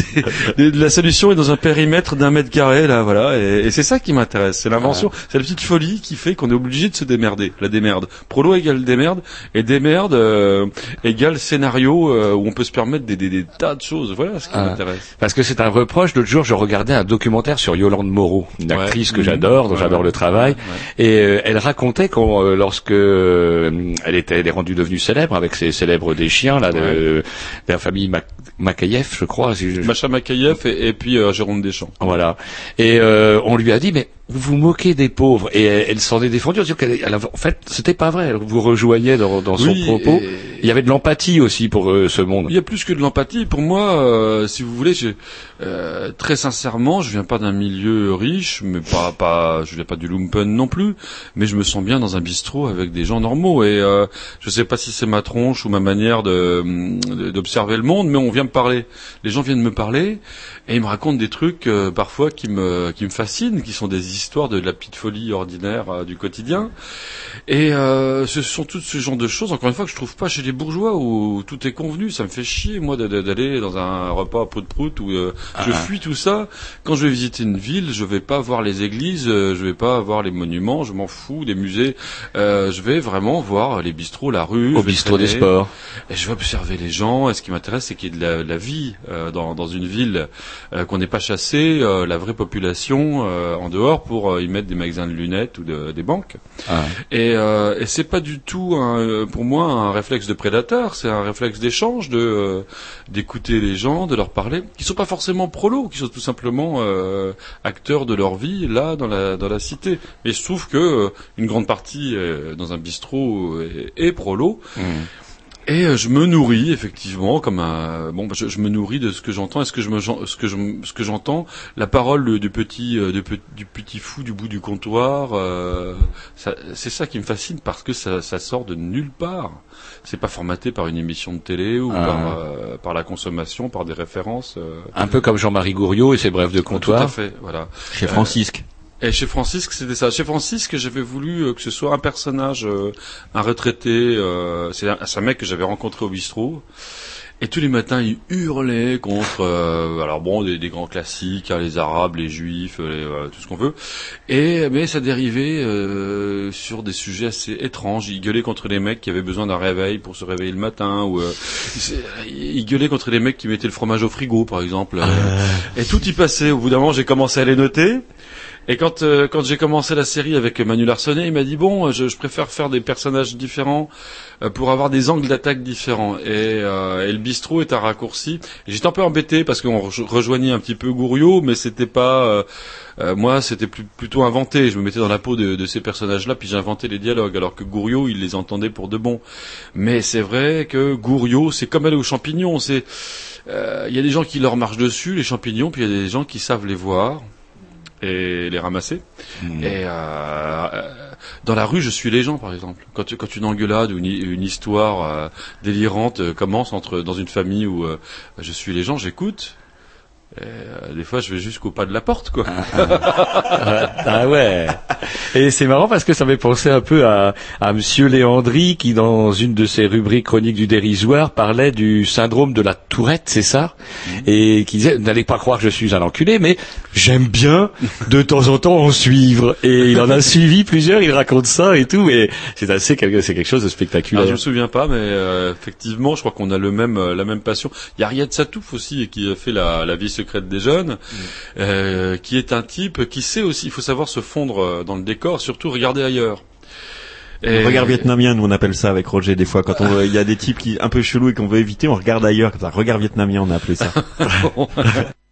Speaker 14: des- des- la solution est dans un périmètre d'un mètre carré là, voilà. Et, et c'est ça qui m'intéresse. C'est l'invention. C'est la petite folie qui fait qu'on est obligé de se démerder. La démerde. Prolo égale démerde et démerde euh, égale scénario euh, où on peut se permettre des, des, tas de choses. Voilà ce qui
Speaker 2: Ah.
Speaker 14: m'intéresse.
Speaker 2: Parce que c'est un reproche. L'autre jour, je regardais un documentaire sur Yolande Moreau, une
Speaker 14: Ouais.
Speaker 2: actrice que
Speaker 14: Mhm.
Speaker 2: j'adore, dont
Speaker 14: Ouais,
Speaker 2: j'adore
Speaker 14: ouais.
Speaker 2: le travail. Et euh, elle racontait quand, euh, lorsque euh, elle était, elle est rendue devenue célèbre avec ses célèbres des chiens là, de, de la famille Mac Makayev, je crois. si je-
Speaker 14: Macha Makayev et, et puis euh, Jérôme Deschamps.
Speaker 2: Voilà. Et euh, on lui a dit, mais vous vous moquez des pauvres. Et elle, elle s'en est défendue en disant qu'elle, en fait, c'était pas vrai. Elle vous rejoignait dans, dans son
Speaker 14: Oui,
Speaker 2: propos.
Speaker 14: et-
Speaker 2: Il y avait de l'empathie aussi pour euh, ce monde.
Speaker 14: Il y a plus que de l'empathie. Pour moi, euh, si vous voulez, euh, très sincèrement, je viens pas d'un milieu riche, mais pas, pas, je viens pas du lumpen non plus, mais je me sens bien dans un bistrot avec des gens normaux. Et euh, je sais pas si c'est ma tronche ou ma manière de, d'observer le monde, mais on vient me parler. Les gens viennent me parler et ils me racontent des trucs euh, parfois qui me, qui me fascinent, qui sont des histoires de la petite folie ordinaire euh, du quotidien. Et euh, ce sont tout ce genre de choses, encore une fois, que je trouve pas chez les bourgeois où tout est convenu. Ça me fait chier, moi, d'aller dans un repas à prout-prout où euh, je
Speaker 2: Ah.
Speaker 14: fuis tout ça. Quand je vais visiter une ville, je vais pas voir les églises, euh, je vais pas voir les monuments, je m'en fous des musées. Euh, je vais vraiment voir les bistrots, la rue.
Speaker 2: Au bistrot des sports.
Speaker 14: Et je vais observer les gens. Et ce qui m'intéresse, c'est qu'il y ait de la, de la vie euh, dans, dans une ville, euh, qu'on n'ait pas chassé euh, la vraie population euh, en dehors pour euh, y mettre des magasins de lunettes ou de- des banques.
Speaker 2: Ah.
Speaker 14: Et, euh, et c'est pas du tout, un, euh, pour moi, un réflexe de prédateur. C'est un réflexe d'échange, de d'écouter les gens, de leur parler, qui sont pas forcément prolos, qui sont tout simplement acteurs de leur vie là dans la dans la cité. Mais je trouve que une grande partie dans un bistrot est, est prolo. Et euh, je me nourris effectivement comme un bon bah, je, je me nourris de ce que j'entends est-ce que je me ce que je ce que j'entends la parole du- petit euh, du, pe- du petit fou du bout du comptoir euh, c'est ça qui me fascine parce que ça, ça sort de nulle part c'est pas formaté par une émission de télé ou
Speaker 2: Ah.
Speaker 14: par euh, par la consommation par des références euh.
Speaker 2: Un peu comme Jean-Marie Gouriot et ses brèves de comptoir.
Speaker 14: Tout à fait, voilà.
Speaker 3: Chez Francisque.
Speaker 14: Et chez Francisque, c'était ça. Chez Francisque, j'avais voulu euh, que ce soit un personnage, euh, un retraité. euh, c'est un, un mec que j'avais rencontré au bistrot. Et tous les matins, il hurlait contre, euh, alors bon, des, des grands classiques, hein, les Arabes, les Juifs, les, euh, tout ce qu'on veut. Et mais ça dérivait euh, sur des sujets assez étranges. Il gueulait contre les mecs qui avaient besoin d'un réveil pour se réveiller le matin, ou euh, il gueulait contre les mecs qui mettaient le fromage au frigo, par exemple. Et tout y passait. Au bout d'un moment, j'ai commencé à les noter. Et quand euh, quand j'ai commencé la série avec Manu Larsonnet, il m'a dit bon, je, je préfère faire des personnages différents euh, pour avoir des angles d'attaque différents. Et, euh, et le bistrot est un raccourci. J'étais un peu embêté parce qu'on re- rejoignait un petit peu Gouriot, mais c'était pas euh, euh, moi, c'était plutôt inventé. Je me mettais dans la peau de, de ces personnages-là, puis j'inventais les dialogues. Alors que Gouriot, il les entendait pour de bon. Mais c'est vrai que Gouriot, c'est comme aller aux champignons. C'est euh, il y a des gens qui leur marchent dessus, les champignons, puis il y a des gens qui savent les voir et les ramasser. Et euh, euh, dans la rue, je suis les gens, par exemple. Quand, une engueulade ou une, une histoire euh, délirante commence entre dans une famille où je suis les gens, j'écoute. Et, euh, des fois, je vais jusqu'au pas de la porte, quoi.
Speaker 2: ah ouais. Et c'est marrant parce que ça m'est pensé un peu à, à Monsieur Léandri qui, dans une de ses rubriques chroniques du dérisoire, parlait du syndrome de la tourette, c'est ça? Et qui disait, n'allez pas croire que je suis un enculé, mais j'aime bien de temps en temps en suivre. Et il en a suivi plusieurs, il raconte ça et tout, et c'est assez quelque, c'est quelque chose de spectaculaire.
Speaker 14: Ah, je me souviens pas, mais euh, effectivement, je crois qu'on a le même, euh, la même passion. Il y a Riyad Satouf aussi qui a fait la, la vie secrète des jeunes, euh, qui est un type qui sait aussi, il faut savoir se fondre euh, dans le décor, surtout regarder ailleurs. Et-
Speaker 13: Le regard vietnamien, nous on appelle ça avec Roger des fois quand on il y a des types qui un peu chelous et qu'on veut éviter, on regarde ailleurs comme ça. Regard vietnamien, on a appelé ça.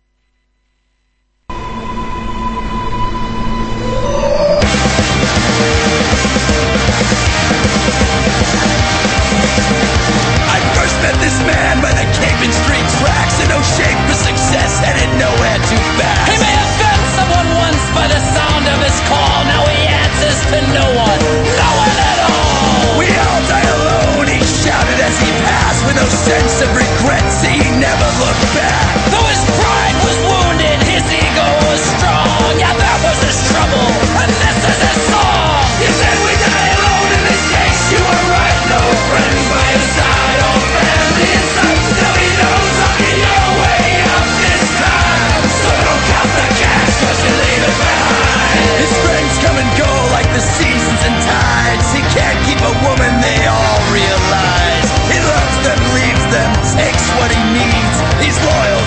Speaker 11: to no one, no one at all.
Speaker 15: We all die alone, he shouted as he passed with no sense of regret. See, he never looked back.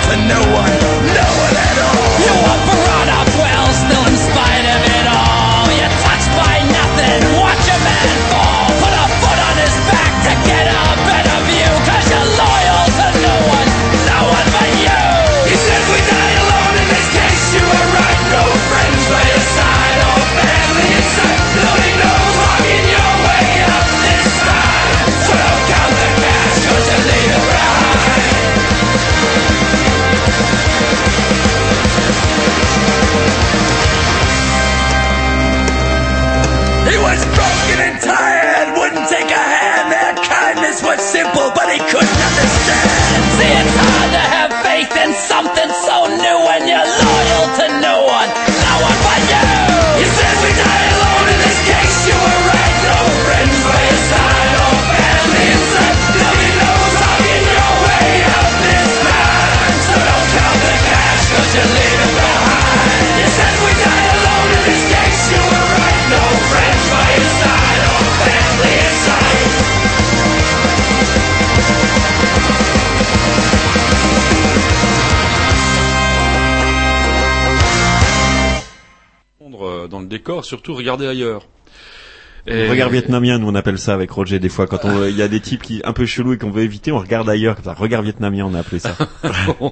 Speaker 11: and
Speaker 15: no one
Speaker 14: surtout regarder ailleurs.
Speaker 13: Le regard vietnamien, nous on appelle ça avec Roger des fois quand on- il y a des types qui un peu chelous et qu'on veut éviter, on regarde ailleurs comme ça. Regard vietnamien, on a appelé ça.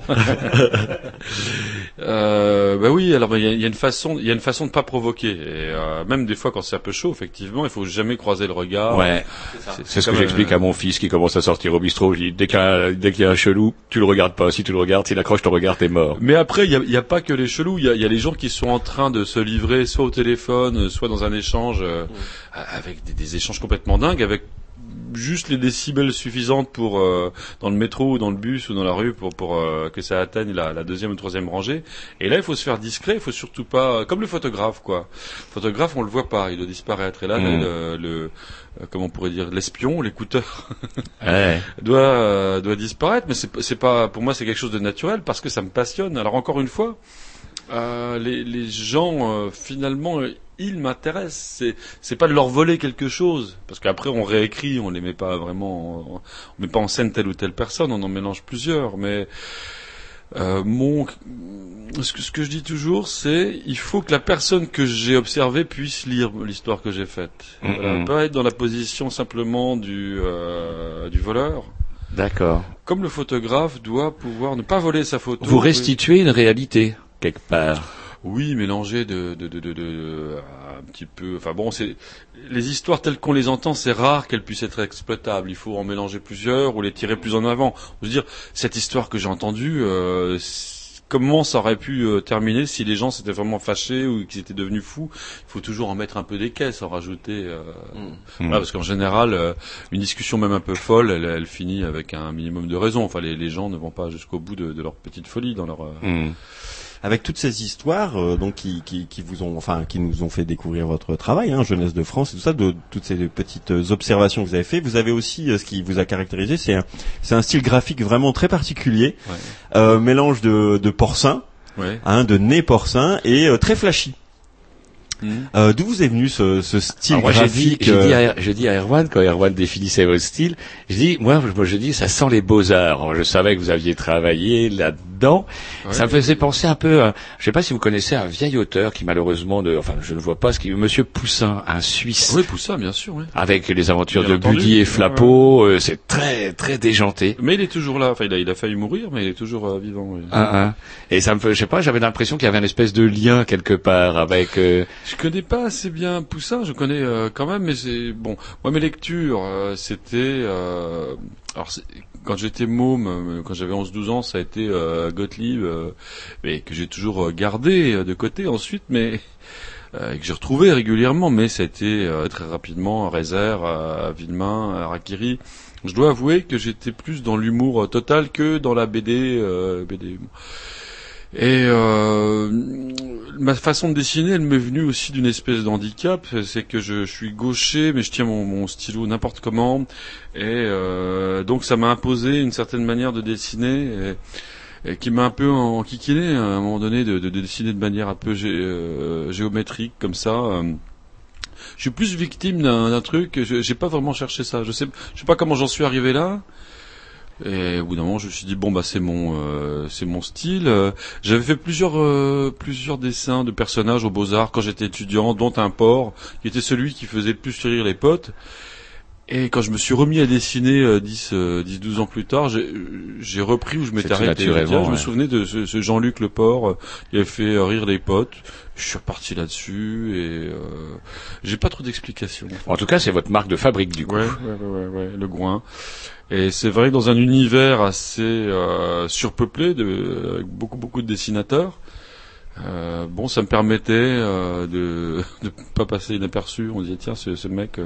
Speaker 14: Euh, bah oui, alors il y, a- il y a une façon, il y a une façon de pas provoquer. Et euh, même des fois quand c'est un peu chaud, effectivement, il faut jamais croiser le regard.
Speaker 2: Ouais. C'est ce que j'explique
Speaker 14: euh,
Speaker 2: à mon fils qui commence à sortir au bistrot. Je dis, dès qu'il y, a- y un chelou, tu le regardes pas. Si tu le regardes, s'il accroche ton regard, t'es mort.
Speaker 14: Mais après, il y a, il y a pas que les chelous. Il y a, y a les gens qui sont en train de se livrer, soit au téléphone, soit dans un échange euh, avec des, des échanges complètement dingues, avec juste les décibels suffisantes pour euh, dans le métro ou dans le bus ou dans la rue pour pour euh, que ça atteigne la, la deuxième ou troisième rangée. Et là, il faut se faire discret. Il faut surtout pas, comme le photographe, quoi. Le photographe, on le voit pas. Il doit disparaître. Et là,
Speaker 2: Mm.
Speaker 14: le, le euh, comment on pourrait dire, l'espion, l'écouteur.
Speaker 2: Ouais.
Speaker 14: doit euh, doit disparaître mais c'est pas pour moi c'est quelque chose de naturel parce que ça me passionne alors encore une fois euh, les les gens euh, finalement euh, ils m'intéressent c'est c'est pas de leur voler quelque chose parce qu'après on réécrit on les met pas vraiment en- on met pas en scène telle ou telle personne on en mélange plusieurs mais euh, mon ce que, ce que je dis toujours c'est il faut que la personne que j'ai observée puisse lire l'histoire que j'ai faite
Speaker 2: Mhm.
Speaker 14: Voilà, pas être dans la position simplement du euh, du voleur
Speaker 2: D'accord.
Speaker 14: comme le photographe doit pouvoir ne pas voler sa photo.
Speaker 2: Vous restituez une réalité quelque part.
Speaker 14: Oui, mélanger de, de, de, de, de- un petit peu. Enfin bon, c'est les histoires telles qu'on les entend, c'est rare qu'elles puissent être exploitables. Il faut en mélanger plusieurs ou les tirer plus en avant. Je veux dire, cette histoire que j'ai entendue, euh, comment ça aurait pu euh, terminer si les gens s'étaient vraiment fâchés ou qu'ils étaient devenus fous? Il faut toujours en mettre un peu des caisses, en rajouter. euh,
Speaker 2: Mm.
Speaker 14: voilà, parce qu'en général, euh, une discussion même un peu folle, elle, elle finit avec un minimum de raison. Enfin, les, les gens ne vont pas jusqu'au bout de, de leur petite folie dans leur. euh,
Speaker 2: Mm.
Speaker 13: Avec toutes ces histoires euh, donc qui, qui, qui vous ont enfin qui nous ont fait découvrir votre travail, hein, jeunesse de France et tout ça, de toutes ces petites euh, observations que vous avez fait, vous avez aussi euh, ce qui vous a caractérisé, c'est un c'est un style graphique vraiment très particulier,
Speaker 14: Ouais.
Speaker 13: euh, mélange de, de porcin,
Speaker 14: Ouais.
Speaker 13: hein, de nez porcin et euh, très flashy. Euh, D'où vous est venu ce, ce style
Speaker 2: moi, j'ai dit,
Speaker 13: graphique
Speaker 2: j'ai dit,
Speaker 13: euh,
Speaker 2: à, j'ai dit à Erwan, quand Erwan définissait votre style, je dis, moi, je, moi, je dis, ça sent les beaux-arts. Je savais que vous aviez travaillé là-dedans.
Speaker 14: Ouais.
Speaker 2: Ça me faisait penser un peu, à, je sais pas si vous connaissez un vieil auteur qui malheureusement, de, enfin, je ne vois pas ce qui, Monsieur Poussin, un Suisse.
Speaker 14: Oui, Poussin, bien sûr. Oui.
Speaker 2: Avec les aventures
Speaker 14: Bien
Speaker 2: de
Speaker 14: entendu.
Speaker 2: Buddy et Flapeau, euh, c'est très, très déjanté.
Speaker 14: Mais il est toujours là. Enfin, il a, il a failli mourir, mais il est toujours euh, vivant. oui.
Speaker 2: Un, un. Et ça me fait, je sais pas, j'avais l'impression qu'il y avait une espèce de lien quelque part avec. euh,
Speaker 14: Je connais pas assez bien Poussin, je connais euh, quand même, mais c'est bon. Moi, mes lectures, euh, c'était euh, alors quand j'étais môme, euh, quand j'avais 11-12 ans, ça a été euh, Gottlieb, mais que j'ai toujours gardé de côté ensuite, mais que j'ai retrouvé régulièrement, mais ça a été très rapidement euh, Villemain, Harakiri. Je dois avouer que j'étais plus dans l'humour total que dans la BD. BD. Et euh, ma façon de dessiner, elle m'est venue aussi d'une espèce d'handicap, c'est que je, suis gaucher, mais je tiens mon, stylo n'importe comment, et euh, donc ça m'a imposé une certaine manière de dessiner, et, qui m'a un peu enquiquiné à un moment donné de, de, de dessiner de manière un peu euh, géométrique comme ça. euh. Je suis plus victime d'un truc, j'ai pas vraiment cherché ça. Je sais, je sais pas comment j'en suis arrivé là. Et au bout d'un moment, je me suis dit bon bah c'est mon euh, c'est mon style. Euh, J'avais fait plusieurs euh, plusieurs dessins de personnages aux Beaux Arts quand j'étais étudiant, dont un porc qui était celui qui faisait le plus rire les potes. Et quand je me suis remis à dessiner euh, 10, euh, 10 12 ans plus tard, j'ai repris où je m'étais arrêté.
Speaker 2: naturellement,
Speaker 14: Je me
Speaker 2: ouais.
Speaker 14: souvenais de ce, ce Jean-Luc le porc euh, qui avait fait euh, rire les potes. Je suis reparti là-dessus et euh, j'ai pas trop d'explications.
Speaker 2: En tout cas, c'est votre marque de fabrique du coup.
Speaker 14: Ouais, ouais, ouais, ouais, ouais, le groin. Et c'est vrai que dans un univers assez euh, surpeuplé de avec beaucoup beaucoup de dessinateurs, euh, bon, ça me permettait euh, de de pas passer inaperçu. On disait tiens, ce, ce mec.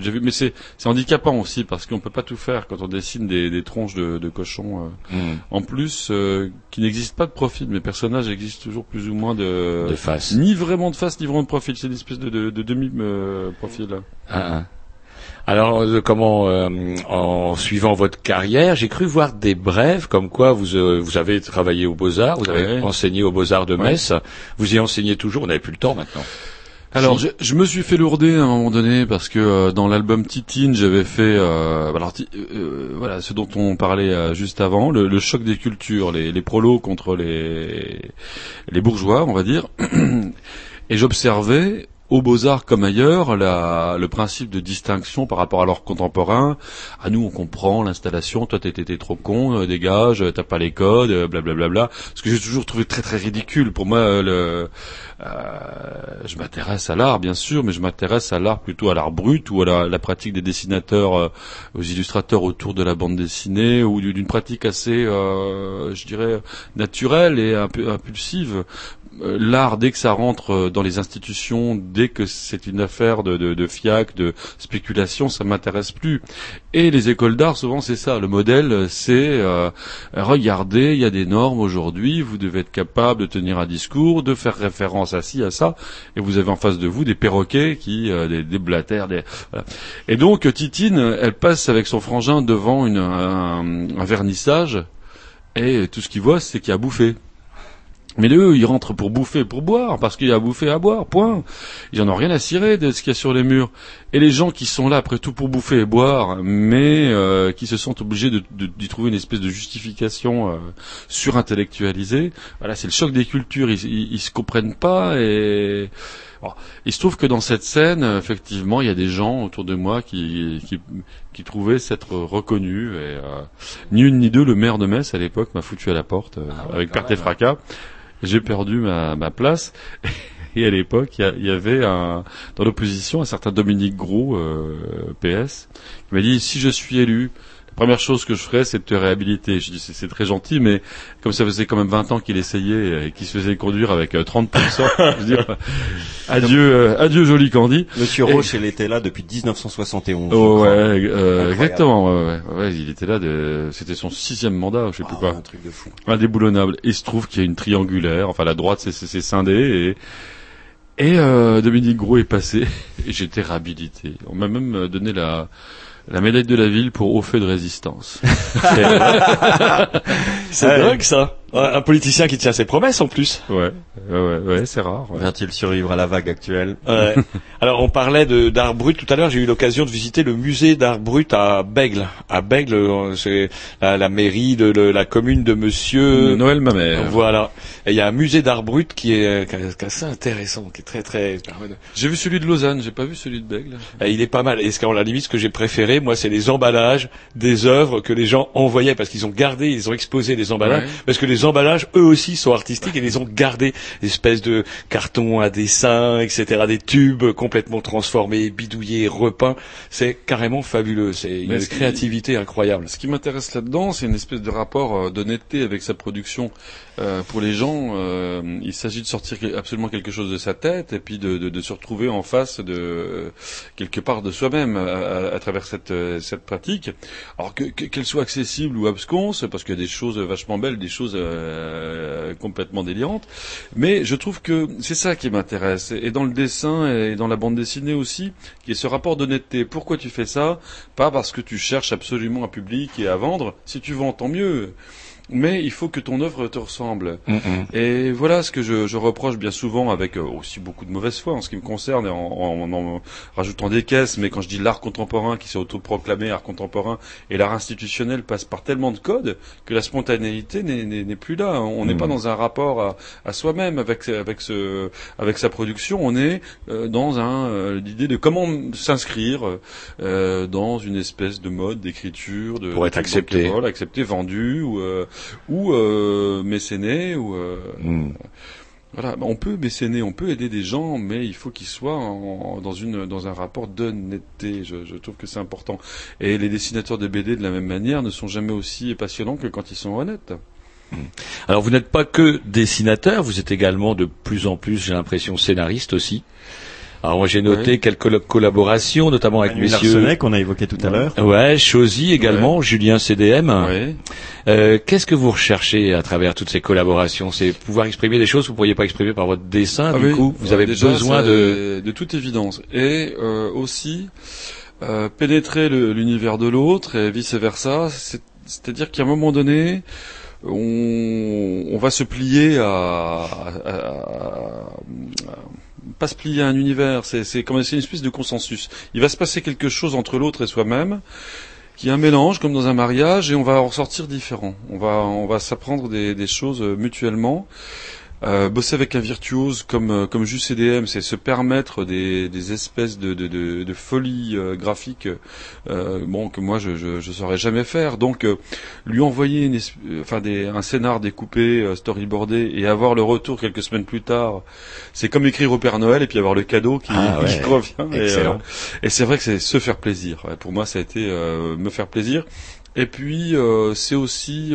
Speaker 14: J'ai vu, mais c'est c'est handicapant aussi parce qu'on peut pas tout faire quand on dessine des, des tronches de, de cochons. euh,
Speaker 2: Mm.
Speaker 14: En plus, euh, qui n'existe pas de profil. Mes personnages existent toujours plus ou moins de
Speaker 2: De face.
Speaker 14: Ni vraiment de face, ni vraiment de profil. C'est une espèce de, de, de demi euh, profil.
Speaker 2: Un, un. Alors, euh, comment, euh, en suivant votre carrière, j'ai cru voir des brèves comme quoi vous euh, vous avez travaillé aux Beaux Arts, vous avez
Speaker 14: Ouais.
Speaker 2: enseigné aux Beaux Arts de
Speaker 14: Ouais.
Speaker 2: Metz, vous y enseignez toujours, on n'avait plus le temps maintenant.
Speaker 14: Alors, je, je me suis fait lourder à un moment donné parce que euh, dans l'album Titine, j'avais fait, euh, alors Ti- euh, voilà, ce dont on parlait euh, juste avant, le, le choc des cultures, les, les prolos contre les les bourgeois, on va dire. Et j'observais aux Beaux-Arts comme ailleurs, la- le principe de distinction par rapport à leurs contemporains. À nous, on comprend l'installation. Toi, t'es trop con, euh, dégage, euh, t'as pas les codes, euh, blablabla. Ce que j'ai toujours trouvé très très ridicule. Pour moi, euh, le, euh, je m'intéresse à l'art, bien sûr, mais je m'intéresse à l'art plutôt à l'art brut ou à la, pratique des dessinateurs, euh, aux illustrateurs autour de la bande dessinée ou d'une pratique assez, euh, je dirais, naturelle et impulsive. Euh, L'art, dès que ça rentre euh, dans les institutions, dès que c'est une affaire de, de, de fiac, de spéculation, ça m'intéresse plus. Et les écoles d'art, souvent, c'est ça. Le modèle, c'est euh, regardez, il y a des normes aujourd'hui, vous devez être capable de tenir un discours, de faire référence à ci, à ça, et vous avez en face de vous des perroquets qui, euh, des, des. Et donc Titine, elle passe avec son frangin devant une, un, un vernissage, et tout ce qu'il voit, c'est qu'il a bouffé. Mais eux, ils rentrent pour bouffer, pour boire, parce qu'il y a à bouffer, à boire, point. Ils en ont rien à cirer de ce qu'il y a sur les murs. Et les gens qui sont là, après tout, pour bouffer et boire, mais euh, qui se sentent obligés de- de- d'y trouver une espèce de justification euh, surintellectualisée, voilà, c'est le choc des cultures. Ils, ils, ils se comprennent pas et... Bon, il se trouve que dans cette scène, effectivement, il y a des gens autour de moi qui, qui, qui trouvaient s'être reconnus. Et, euh, ni une ni deux, le maire de Metz à l'époque m'a foutu à la porte euh, avec perte et fracas. J'ai perdu ma, place. Et à l'époque, il y avait un, dans l'opposition un certain Dominique Gros, euh, PS, qui m'a dit si je suis élu, première chose que je ferais, c'est de te réhabiliter. Je dis c'est c'est très gentil, mais comme ça faisait quand même 20 ans qu'il essayait et qu'il se faisait conduire avec euh, 30%, je veux dire, adieu, euh, adieu joli Candy.
Speaker 13: Monsieur
Speaker 14: Et-
Speaker 13: Roche, il était là depuis 1971. je
Speaker 14: Oh, ouais, euh, exactement. Ouais, ouais, ouais, il était là. De... C'était son sixième mandat, je sais plus quoi.
Speaker 13: Un truc de fou.
Speaker 14: Indéboulonnable. Et il se trouve qu'il y a une triangulaire. Enfin, la droite, c'est- c'est c'est scindé. Et, et euh, Dominique Gros est passé. Et j'étais réhabilité. On m'a même euh, donné la la médaille de la ville pour haut fait de résistance.
Speaker 2: C'est dingue ça. Un un politicien qui tient ses promesses en plus.
Speaker 14: Ouais, ouais, ouais, ouais, c'est rare. ouais.
Speaker 13: Vient-il survivre à la vague actuelle?
Speaker 2: Ouais. Alors on parlait de d'art brut tout à l'heure. J'ai eu l'occasion de visiter le musée d'art brut à Bègle. À Bègle, euh, c'est la, la mairie de le- la commune de Monsieur
Speaker 14: Noël Mamère.
Speaker 2: Voilà. Et il y a un musée d'art brut qui est, qui est- qui est assez intéressant, qui est très très.
Speaker 14: J'ai vu celui de Lausanne, j'ai pas vu celui de Bègle.
Speaker 2: Et il est pas mal. Et ce qu'en la limite, ce que j'ai préféré, moi, c'est les emballages des œuvres que les gens envoyaient parce qu'ils ont gardé, ils ont exposé les emballages,
Speaker 14: Ouais.
Speaker 2: parce que les emballages, eux aussi, sont artistiques et les ont gardés, espèces de cartons à dessin, etc., des tubes complètement transformés, bidouillés, repeints. C'est carrément fabuleux. C'est une
Speaker 14: qui-
Speaker 2: créativité incroyable.
Speaker 14: Ce qui m'intéresse là-dedans, c'est une espèce de rapport euh, d'honnêteté avec sa production. Euh, pour les gens, euh, il s'agit de sortir absolument quelque chose de sa tête et puis de, de, de se retrouver en face de euh, quelque part de soi-même à, à- à travers cette, euh, cette pratique. Alors que que- qu'elle soit accessible ou absconce, parce qu'il y a des choses vachement belles, des choses euh, complètement délirantes. Mais je trouve que c'est ça qui m'intéresse. Et dans le dessin et dans la bande dessinée aussi, qui est ce rapport d'honnêteté. Pourquoi tu fais ça? Pas parce que tu cherches absolument un public et à vendre. Si tu vends, tant mieux. Mais il faut que ton œuvre te ressemble. Et voilà ce que je, je reproche bien souvent avec euh, aussi beaucoup de mauvaise foi en ce qui me concerne et en, en- en rajoutant des caisses. Mais quand je dis l'art contemporain qui s'est autoproclamé art contemporain et l'art institutionnel passe par tellement de codes que la spontanéité n'est- plus là. On n'est
Speaker 2: Mhm.
Speaker 14: pas dans un rapport à, à soi-même avec, avec, ce, avec sa production. On est euh, dans un euh, l'idée de comment s'inscrire dans une espèce de mode d'écriture, de
Speaker 2: Pour être accepté.
Speaker 14: accepté, vendu ou euh, ou euh, mécéné ou euh,
Speaker 2: Hmm.
Speaker 14: voilà, on peut mécéner, on peut aider des gens, mais il faut qu'ils soient en- dans une dans un rapport d'honnêteté. Je, je trouve que c'est important. Et les dessinateurs de BD de la même manière ne sont jamais aussi passionnants que quand ils sont honnêtes.
Speaker 2: Alors vous n'êtes pas que dessinateur, vous êtes également de plus en plus, j'ai l'impression, scénariste aussi. Alors moi j'ai noté quelques collaborations, notamment avec
Speaker 16: Manu
Speaker 2: messieurs.
Speaker 16: Qu'on a évoqué tout à l'heure.
Speaker 2: Ouais, Chosy également, Julien CDM.
Speaker 14: Ouais.
Speaker 2: Euh, Qu'est-ce que vous recherchez à travers toutes ces collaborations? C'est pouvoir exprimer des choses que vous ne pourriez pas exprimer par votre dessin.
Speaker 14: Ah
Speaker 2: du
Speaker 14: oui,
Speaker 2: coup, vous avez
Speaker 14: déjà,
Speaker 2: besoin de.
Speaker 14: de toute évidence et euh, aussi euh, pénétrer l'univers de l'autre et vice versa. C'est-à-dire qu'à un moment donné, on, on va se plier à, à- à- à- pas se plier à un univers. C'est c'est comme c'est une espèce de consensus. Il va se passer quelque chose entre l'autre et soi-même qui est un mélange comme dans un mariage et on va en ressortir différent. On va on va s'apprendre des, des choses euh, mutuellement. Euh, bosser avec un virtuose comme euh, comme Just CDM, c'est se permettre des, des espèces de de, de, de folie euh, graphique, euh, bon que moi je, je je saurais jamais faire. Donc euh, lui envoyer une, euh, enfin des, un scénar découpé, storyboardé et avoir le retour quelques semaines plus tard, c'est comme écrire au Père Noël et puis avoir le cadeau qui,
Speaker 17: Ah ouais.
Speaker 14: qui revient. Et,
Speaker 17: Excellent.
Speaker 14: et c'est vrai que c'est se faire plaisir. Pour moi, ça a été euh, me faire plaisir. Et puis euh, c'est aussi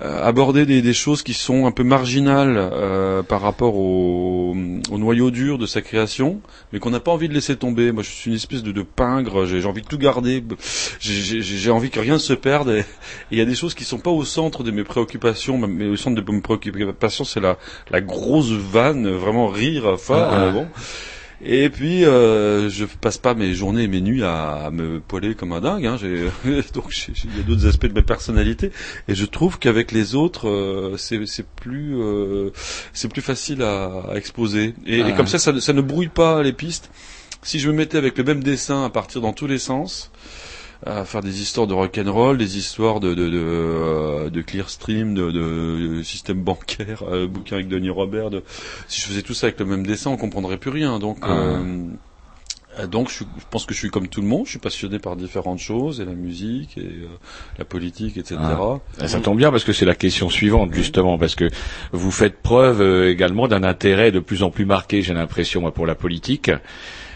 Speaker 14: aborder des, des choses qui sont un peu marginales euh, par rapport au, au noyau dur de sa création, mais qu'on n'a pas envie de laisser tomber. Moi, je suis une espèce de, de pingre. J'ai envie de tout garder. J'ai- envie que rien ne se perde. Et il y a des choses qui sont pas au centre de mes préoccupations, mais au centre de mes préoccupations, c'est la, la grosse vanne, vraiment rire fort.
Speaker 17: Ah.
Speaker 14: euh, bon. Et puis, euh, je passe pas mes journées et mes nuits à, à me poiler comme un dingue. Hein. J'ai- Donc, il y a d'autres aspects de ma personnalité, et je trouve qu'avec les autres, euh, c'est c'est plus, euh, c'est plus facile à, à exposer. Et, et
Speaker 17: Ah.
Speaker 14: comme ça, ça, ça ne brouille pas les pistes. Si je me mettais avec le même dessin à partir dans tous les sens, à faire des histoires de rock'n'roll, des histoires de de de, euh, de Clearstream, de, de système bancaire, euh, bouquin avec Denis Robert. De... Si je faisais tout ça avec le même dessin, on comprendrait plus rien. Donc
Speaker 17: Ah.
Speaker 14: euh, donc je, pense que je suis comme tout le monde. Je suis passionné par différentes choses et la musique et euh, la politique, etc.
Speaker 2: Ah, Ça tombe bien parce que c'est la question suivante justement parce que vous faites preuve euh, également d'un intérêt de plus en plus marqué, j'ai l'impression moi, pour la politique.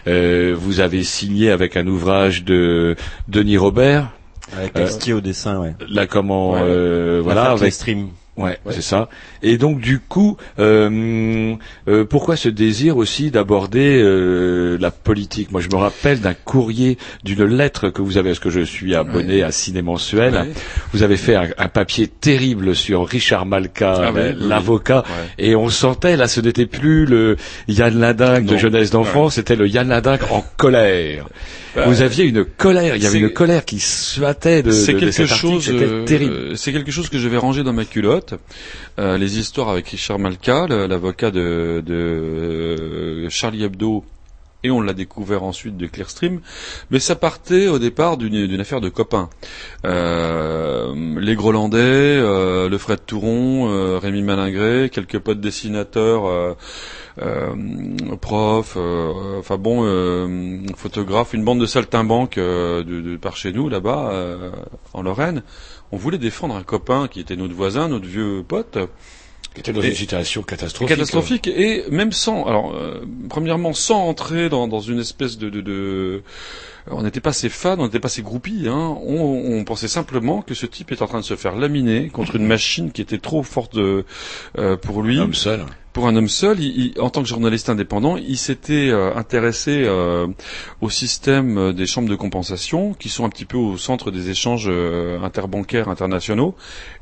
Speaker 2: Euh, vous avez signé avec un ouvrage de Denis Robert.
Speaker 18: Avec textier au dessin, ouais.
Speaker 2: Là comment
Speaker 18: Ouais.
Speaker 2: euh, voilà avec
Speaker 18: Clearstream.
Speaker 2: Ouais,
Speaker 18: Ouais.
Speaker 2: c'est ça. Et donc du coup, euh, euh, pourquoi ce désir aussi d'aborder euh, la politique? Moi, je me rappelle d'un courrier, d'une lettre que vous avez, parce que je suis abonné à Ciné Mensuel.
Speaker 14: Ouais.
Speaker 2: Vous avez fait un, un papier terrible sur Richard Malka,
Speaker 14: Ah oui, oui.
Speaker 2: l'avocat, et on sentait là, ce n'était plus le Yann Ladingue de jeunesse d'enfant, c'était le Yann Ladingue en colère.
Speaker 14: Bah,
Speaker 2: vous aviez une colère, il y avait une colère qui suatait de, de- de cet article, c'était
Speaker 14: euh,
Speaker 2: terrible.
Speaker 14: c'est quelque chose que je vais ranger dans ma culotte. Euh, les histoires avec Richard Malka, l'avocat de, euh, Charlie Hebdo, et on l'a découvert ensuite de Clearstream. Mais ça partait au départ d'une affaire de copains. Euh, les Grolandais, le Fred Touron, Rémi Malingré, quelques potes dessinateurs. prof, euh, enfin bon, euh, photographe, une bande de saltimbanques par chez nous là-bas en Lorraine. On voulait défendre un copain qui était notre voisin, notre vieux pote.
Speaker 2: Qui était dans
Speaker 14: Et-
Speaker 2: une situation catastrophique.
Speaker 14: Catastrophique et même sans, alors euh, premièrement sans entrer dans, dans une espèce de, de, de on n'était pas ses fans, on n'était pas ses groupies. Hein. On, on pensait simplement que ce type est en train de se faire laminer contre une machine qui était trop forte euh, euh, pour lui.
Speaker 2: Un homme seul.
Speaker 14: Pour un homme seul, il- il- en tant que journaliste indépendant, il s'était euh, intéressé euh, au système des chambres de compensation, qui sont un petit peu au centre des échanges euh, interbancaires internationaux.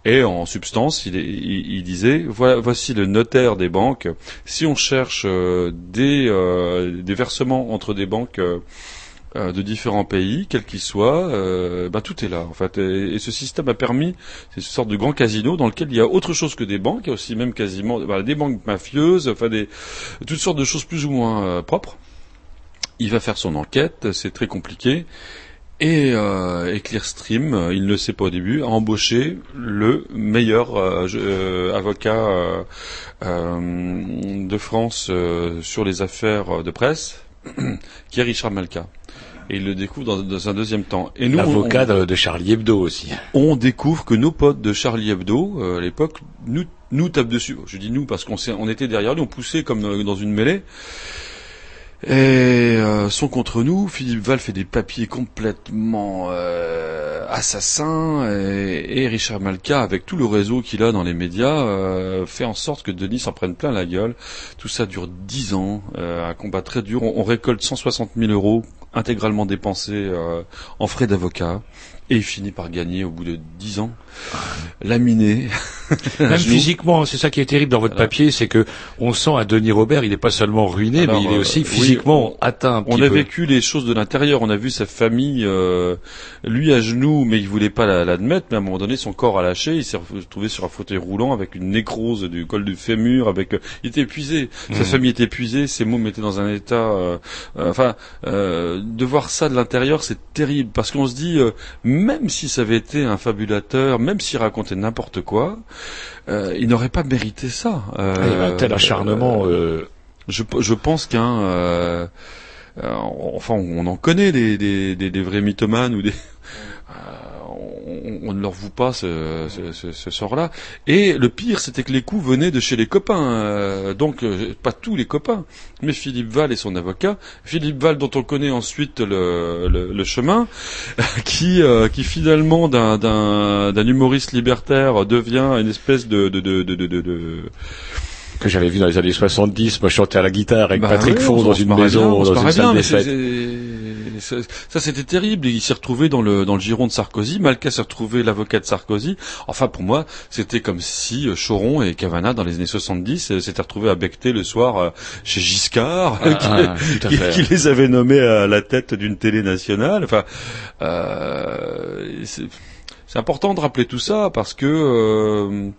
Speaker 14: Et en substance, il, il- il disait voilà, voici le notaire des banques. Si on cherche euh, des, euh, des versements entre des banques de différents pays, quels qu'ils soient, euh, bah, tout est là en fait. Et, ce système a permis, c'est une sorte de grand casino dans lequel il y a autre chose que des banques, il y a aussi même quasiment bah, des banques mafieuses, enfin des toutes sortes de choses plus ou moins euh, propres. Il va faire son enquête, c'est très compliqué. Et, euh, Clearstream, euh, il ne sait pas au début, a embauché le meilleur euh, euh, avocat euh, euh, de France euh, sur les affaires de presse, qui est Richard Malka. Et il le découvre dans, dans un deuxième temps. Et nous,
Speaker 2: L'avocat
Speaker 14: on-
Speaker 2: de, de Charlie Hebdo aussi.
Speaker 14: on découvre que nos potes de Charlie Hebdo, euh, à l'époque, nous, nous tapent dessus. Je dis nous parce qu'on on était derrière lui, on poussait comme euh, dans une mêlée. Euh, sont contre nous. Philippe Val fait des papiers complètement euh, assassins. Et, et Richard Malka, avec tout le réseau qu'il a dans les médias, euh, fait en sorte que Denis s'en prenne plein la gueule. Tout ça dure dix ans, euh, un combat très dur. On, on récolte 160 000 euros intégralement dépensés euh, en frais d'avocat. Et il finit par gagner au bout de dix ans, laminé.
Speaker 2: Même physiquement, c'est ça qui est terrible dans votre
Speaker 14: Voilà.
Speaker 2: papier, c'est que on sent à Denis Robert, il n'est pas seulement ruiné,
Speaker 14: Alors,
Speaker 2: mais il est aussi
Speaker 14: euh,
Speaker 2: physiquement
Speaker 14: oui,
Speaker 2: atteint un
Speaker 14: On a
Speaker 2: peu.
Speaker 14: vécu les choses de l'intérieur. On a vu sa famille, euh, lui à genoux, mais il voulait pas la- l'admettre. Mais à un moment donné, son corps a lâché. Il s'est retrouvé sur un fauteuil roulant avec une nécrose du col du fémur. Avec, euh, il était épuisé. Sa
Speaker 2: Mhm.
Speaker 14: famille était épuisée. Ses mômes étaient dans un état. euh, enfin, euh, de voir ça de l'intérieur, c'est terrible parce qu'on se dit, euh, même si ça avait été un fabulateur, même s'il racontait n'importe quoi, euh, il n'aurait pas mérité ça. Euh,
Speaker 17: un tel acharnement,
Speaker 14: euh, je, je pense qu'un, euh, euh, enfin, on en connaît des, des, des, des vrais mythomanes ou des. On, on ne leur voue pas ce, ce, ce, ce sort-là. Et le pire, c'était que les coups venaient de chez les copains. euh, donc, euh, pas tous les copains, mais Philippe Val et son avocat. Philippe Val, dont on connaît ensuite le, le, le chemin, qui, euh, qui finalement, d'un- d'un d'un humoriste libertaire, devient une espèce de... de, de, de, de, de- de-
Speaker 17: que j'avais vu dans les années 70, moi je chantais à la guitare avec
Speaker 14: Bah
Speaker 17: Patrick
Speaker 14: ouais,
Speaker 17: dans une maison,
Speaker 14: bien,
Speaker 17: dans une salle
Speaker 14: bien,
Speaker 17: des fêtes.
Speaker 14: Ça, ça, c'était terrible. Il s'est retrouvé dans le dans le giron de Sarkozy. Malka s'est retrouvé l'avocat de Sarkozy. Enfin, pour moi, c'était comme si euh, Choron et Cavana, dans les années 70, euh, s'étaient retrouvés à becter le soir euh, chez Giscard,
Speaker 17: Ah,
Speaker 14: qui,
Speaker 17: ah,
Speaker 14: qui- les avait nommés à la tête d'une télé nationale. Enfin, euh, c'est c'est important de rappeler tout ça parce que euh,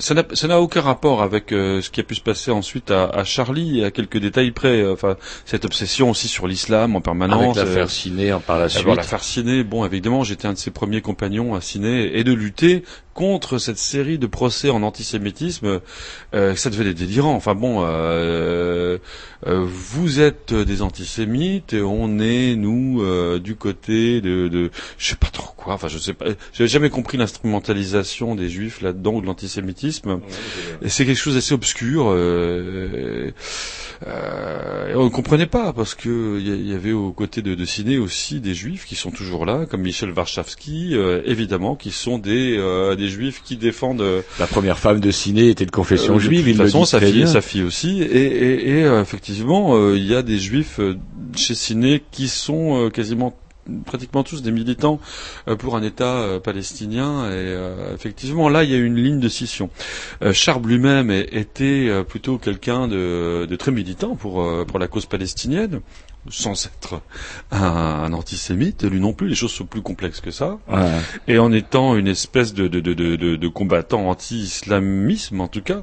Speaker 14: ça n'a- aucun rapport avec euh, ce qui a pu se passer ensuite à, à Charlie, à quelques détails près. Enfin, cette obsession aussi sur l'islam en permanence.
Speaker 17: Avec l'affaire
Speaker 14: euh,
Speaker 17: Ciné hein, par la suite.
Speaker 14: L'affaire Ciné, bon évidemment j'étais un de ses premiers compagnons à Ciné et de lutter contre cette série de procès en antisémitisme, euh, ça devenait délirant. Enfin bon, euh, euh, vous êtes des antisémites et on est nous euh, du côté de, de, je sais pas trop quoi. Enfin je sais pas, j'avais jamais compris l'instrumentalisation des juifs là-dedans ou de l'antisémitisme. Et c'est quelque chose d'assez obscur. Euh, euh, et on ne comprenait pas parce que il y, y avait aux côtés de, de Ciné aussi des juifs qui sont toujours là, comme Michel Warszawski, euh, évidemment, qui sont des euh, des juifs qui défendent. euh,
Speaker 17: La première femme de Ciné était de confession
Speaker 14: euh,
Speaker 17: juive,
Speaker 14: de
Speaker 17: il
Speaker 14: toute
Speaker 17: le
Speaker 14: façon, sa fille, sa fille aussi, et, et, et, euh, effectivement, euh, il y a des juifs euh, chez Ciné qui sont euh, quasiment pratiquement tous des militants euh, pour un État euh, palestinien et euh, effectivement là il y a une ligne de scission. Euh, Charb lui-même était euh, plutôt quelqu'un de, de très militant pour euh, pour la cause palestinienne sans être un, un antisémite, lui non plus, les choses sont plus complexes que ça.
Speaker 17: Ouais.
Speaker 14: Et en étant une espèce de, de, de, de, de, de combattant anti-islamisme, en tout cas.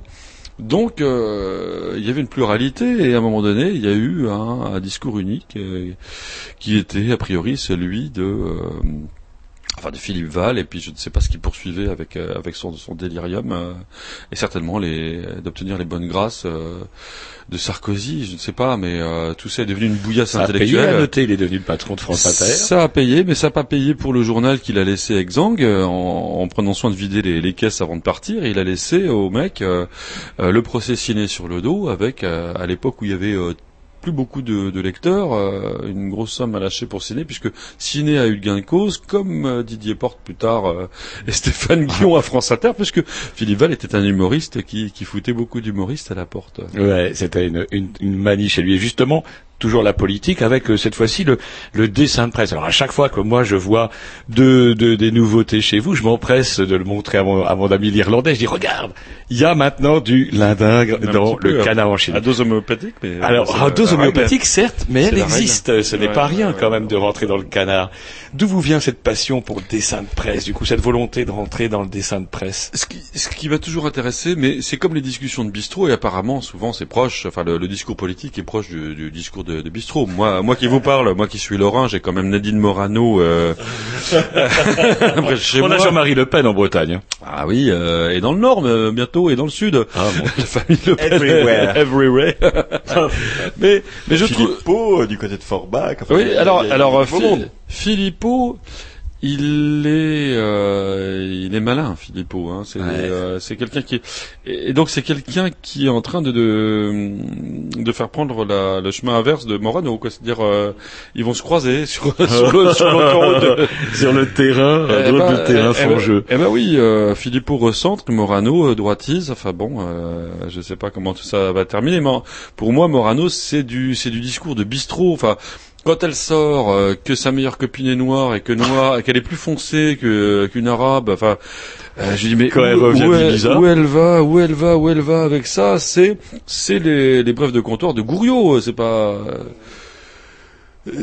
Speaker 14: Donc, euh, il y avait une pluralité, et à un moment donné, il y a eu un, un discours unique, euh, qui était, a priori, celui de... euh, Enfin, de Philippe Val, et puis je ne sais pas ce qu'il poursuivait avec euh, avec son, son délirium, euh, et certainement les d'obtenir les bonnes grâces euh, de Sarkozy, je ne sais pas, mais euh, tout ça est devenu une bouillasse
Speaker 17: Ça a payé
Speaker 14: intellectuelle.
Speaker 17: à noter, il est devenu le patron de France Inter.
Speaker 14: Ça a payé, mais ça n'a pas payé pour le journal qu'il a laissé exsangue euh, en, en prenant soin de vider les, les caisses avant de partir. Il a laissé au mec le procès ciné sur le dos, avec euh, à l'époque où il y avait euh, plus beaucoup de, de lecteurs, euh, une grosse somme à lâcher pour Ciné, puisque Ciné a eu gain de cause, comme euh, Didier Porte plus tard euh, et Stéphane Guillon à France Inter, puisque Philippe Val était un humoriste qui, qui foutait beaucoup d'humoristes à la porte.
Speaker 17: Ouais, c'était une, une, une manie chez lui. Et justement, toujours la politique avec euh, cette fois-ci le, le dessin de presse. Alors à chaque fois que moi je vois de, de- des nouveautés chez vous, je m'empresse de le montrer à mon, à mon ami l'Irlandais. Je dis regarde, il y a maintenant du lindingre dans
Speaker 14: peu,
Speaker 17: le
Speaker 14: euh,
Speaker 17: canard en Chine.
Speaker 14: À dose homéopathique, mais
Speaker 17: Alors, à dose homéopathique, certes, mais elle
Speaker 14: règle.
Speaker 17: existe. Ce n'est
Speaker 14: Ouais,
Speaker 17: pas rien
Speaker 14: ouais,
Speaker 17: quand même de rentrer dans le canard. D'où vous vient cette passion pour le dessin de presse, du coup, cette volonté de rentrer dans le dessin de presse?
Speaker 14: Ce qui, ce qui va toujours intéresser, mais c'est comme les discussions de bistrot, et apparemment, souvent, c'est proche, enfin, le, le discours politique est proche du, du discours de, de bistrot. Moi, moi qui vous parle, moi qui suis Lorrain, j'ai quand même Nadine Morano, euh, après, chez
Speaker 17: On a. Jean-Marie Le Pen en Bretagne. hein.
Speaker 14: Ah oui, euh, et dans le nord, mais bientôt, et dans le sud.
Speaker 17: Ah bon.
Speaker 14: La famille Le Pen.
Speaker 13: Everywhere.
Speaker 14: Everywhere. mais, mais je trouve,
Speaker 13: Philippot, euh, du côté de Forbach. enfin,
Speaker 14: oui,
Speaker 13: il y a-
Speaker 14: alors,
Speaker 13: a
Speaker 14: alors. Philippot, il est, euh, il est malin, Philippot. Hein. C'est, euh, c'est quelqu'un qui, est- et donc c'est quelqu'un qui est en train de de, de faire prendre la, le chemin inverse de Morano. Quoi. C'est-à-dire, euh, ils vont se croiser sur sur le- sur de-
Speaker 17: Sur le terrain,
Speaker 14: Eh
Speaker 17: de terrain
Speaker 14: eh
Speaker 17: font
Speaker 14: ben-
Speaker 17: jeu.
Speaker 14: Eh ben oui, euh, Philippot recentre, Morano euh, droitise. Enfin bon, euh, je sais pas comment tout ça va terminer, mais pour moi, Morano, c'est du, c'est du discours de bistrot. Enfin, quand elle sort euh, que sa meilleure copine est noire et que noire, qu'elle est plus foncée que qu'une arabe. Enfin, euh, je dis mais
Speaker 17: Quand
Speaker 14: où,
Speaker 17: elle revient
Speaker 14: où
Speaker 17: d'Ibiza.
Speaker 14: où elle va, où elle va, où elle va avec ça C'est, c'est les, les brèves de comptoir de Gouriot. C'est pas. euh,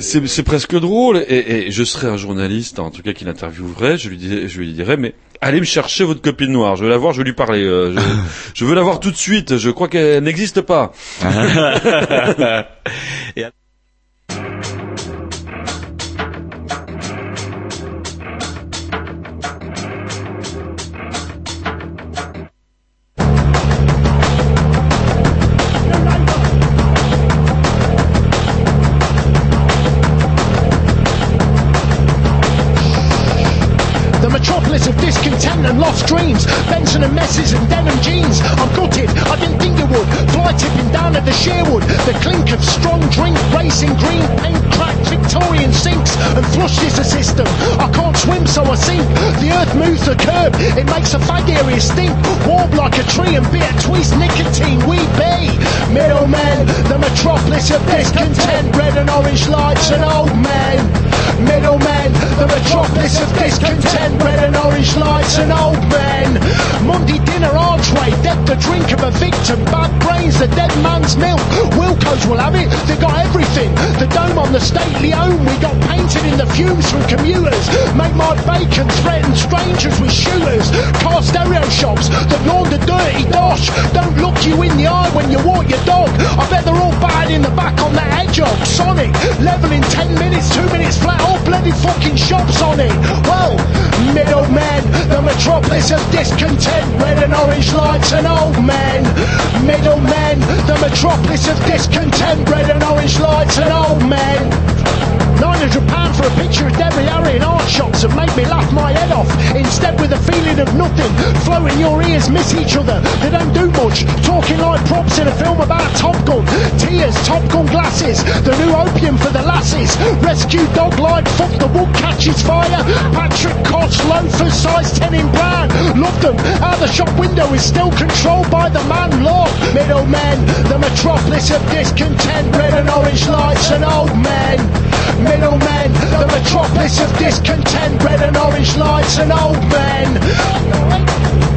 Speaker 14: c'est, c'est presque drôle et, et je serais un journaliste en tout cas qui l'interviewerait je lui dirais, je lui dirais mais allez me chercher votre copine noire je veux la voir je veux lui parler euh, je, je veux la voir tout de suite je crois qu'elle n'existe pas
Speaker 17: Et The metropolis of discontent and
Speaker 19: lost dreams. Benson and messes and denim jeans. I'm gutted. I didn't would. Tipping down at the Sherwood. The clink of strong drink, racing green paint, cracked Victorian sinks and flush is a system. I can't swim so I sink. The earth moves the curb, it makes a fag area stink. Warm like a tree and bitter tweeze nicotine we be. Middlemen, the metropolis of discontent, red and orange lights and old men. Middlemen, the metropolis of discontent, red and orange lights and old men. Monday dinner archway, death the drink of a victim, bad brains, the dead man's milk. Wilco's will have it, they got everything. The dome on the stately home, we got painted in the fumes from commuters. Make my bacon threaten strangers with shooters. Car stereo shops that launder dirty dosh. Don't look you in the eye when you walk your dog. I bet they're all bad in the back on that hedgehog. Sonic, level in 10 minutes, 2 minutes flat, all bloody fucking shops on it. Well, middlemen, the metropolis of discontent, red and orange lights and old men. Middlemen, the metropolis of discontent, red and orange lights and old men. 900 pound for a picture of Debbie Harry in art shops and make me laugh my head off. Instead with a feeling of nothing, flowing your ears miss each other. They don't do much, talking like props in a film about Top Gun. Tears, Top Gun glasses, the new opium for the lasses. Rescue dog like fuck the wood catches fire. Patrick Koch loafers size 10 in brown. Love them, out the shop window is still controlled by the man Lord. Middlemen, the metropolis of discontent, red and orange lights and old men. Middlemen, the metropolis of discontent, red and orange lights and old men.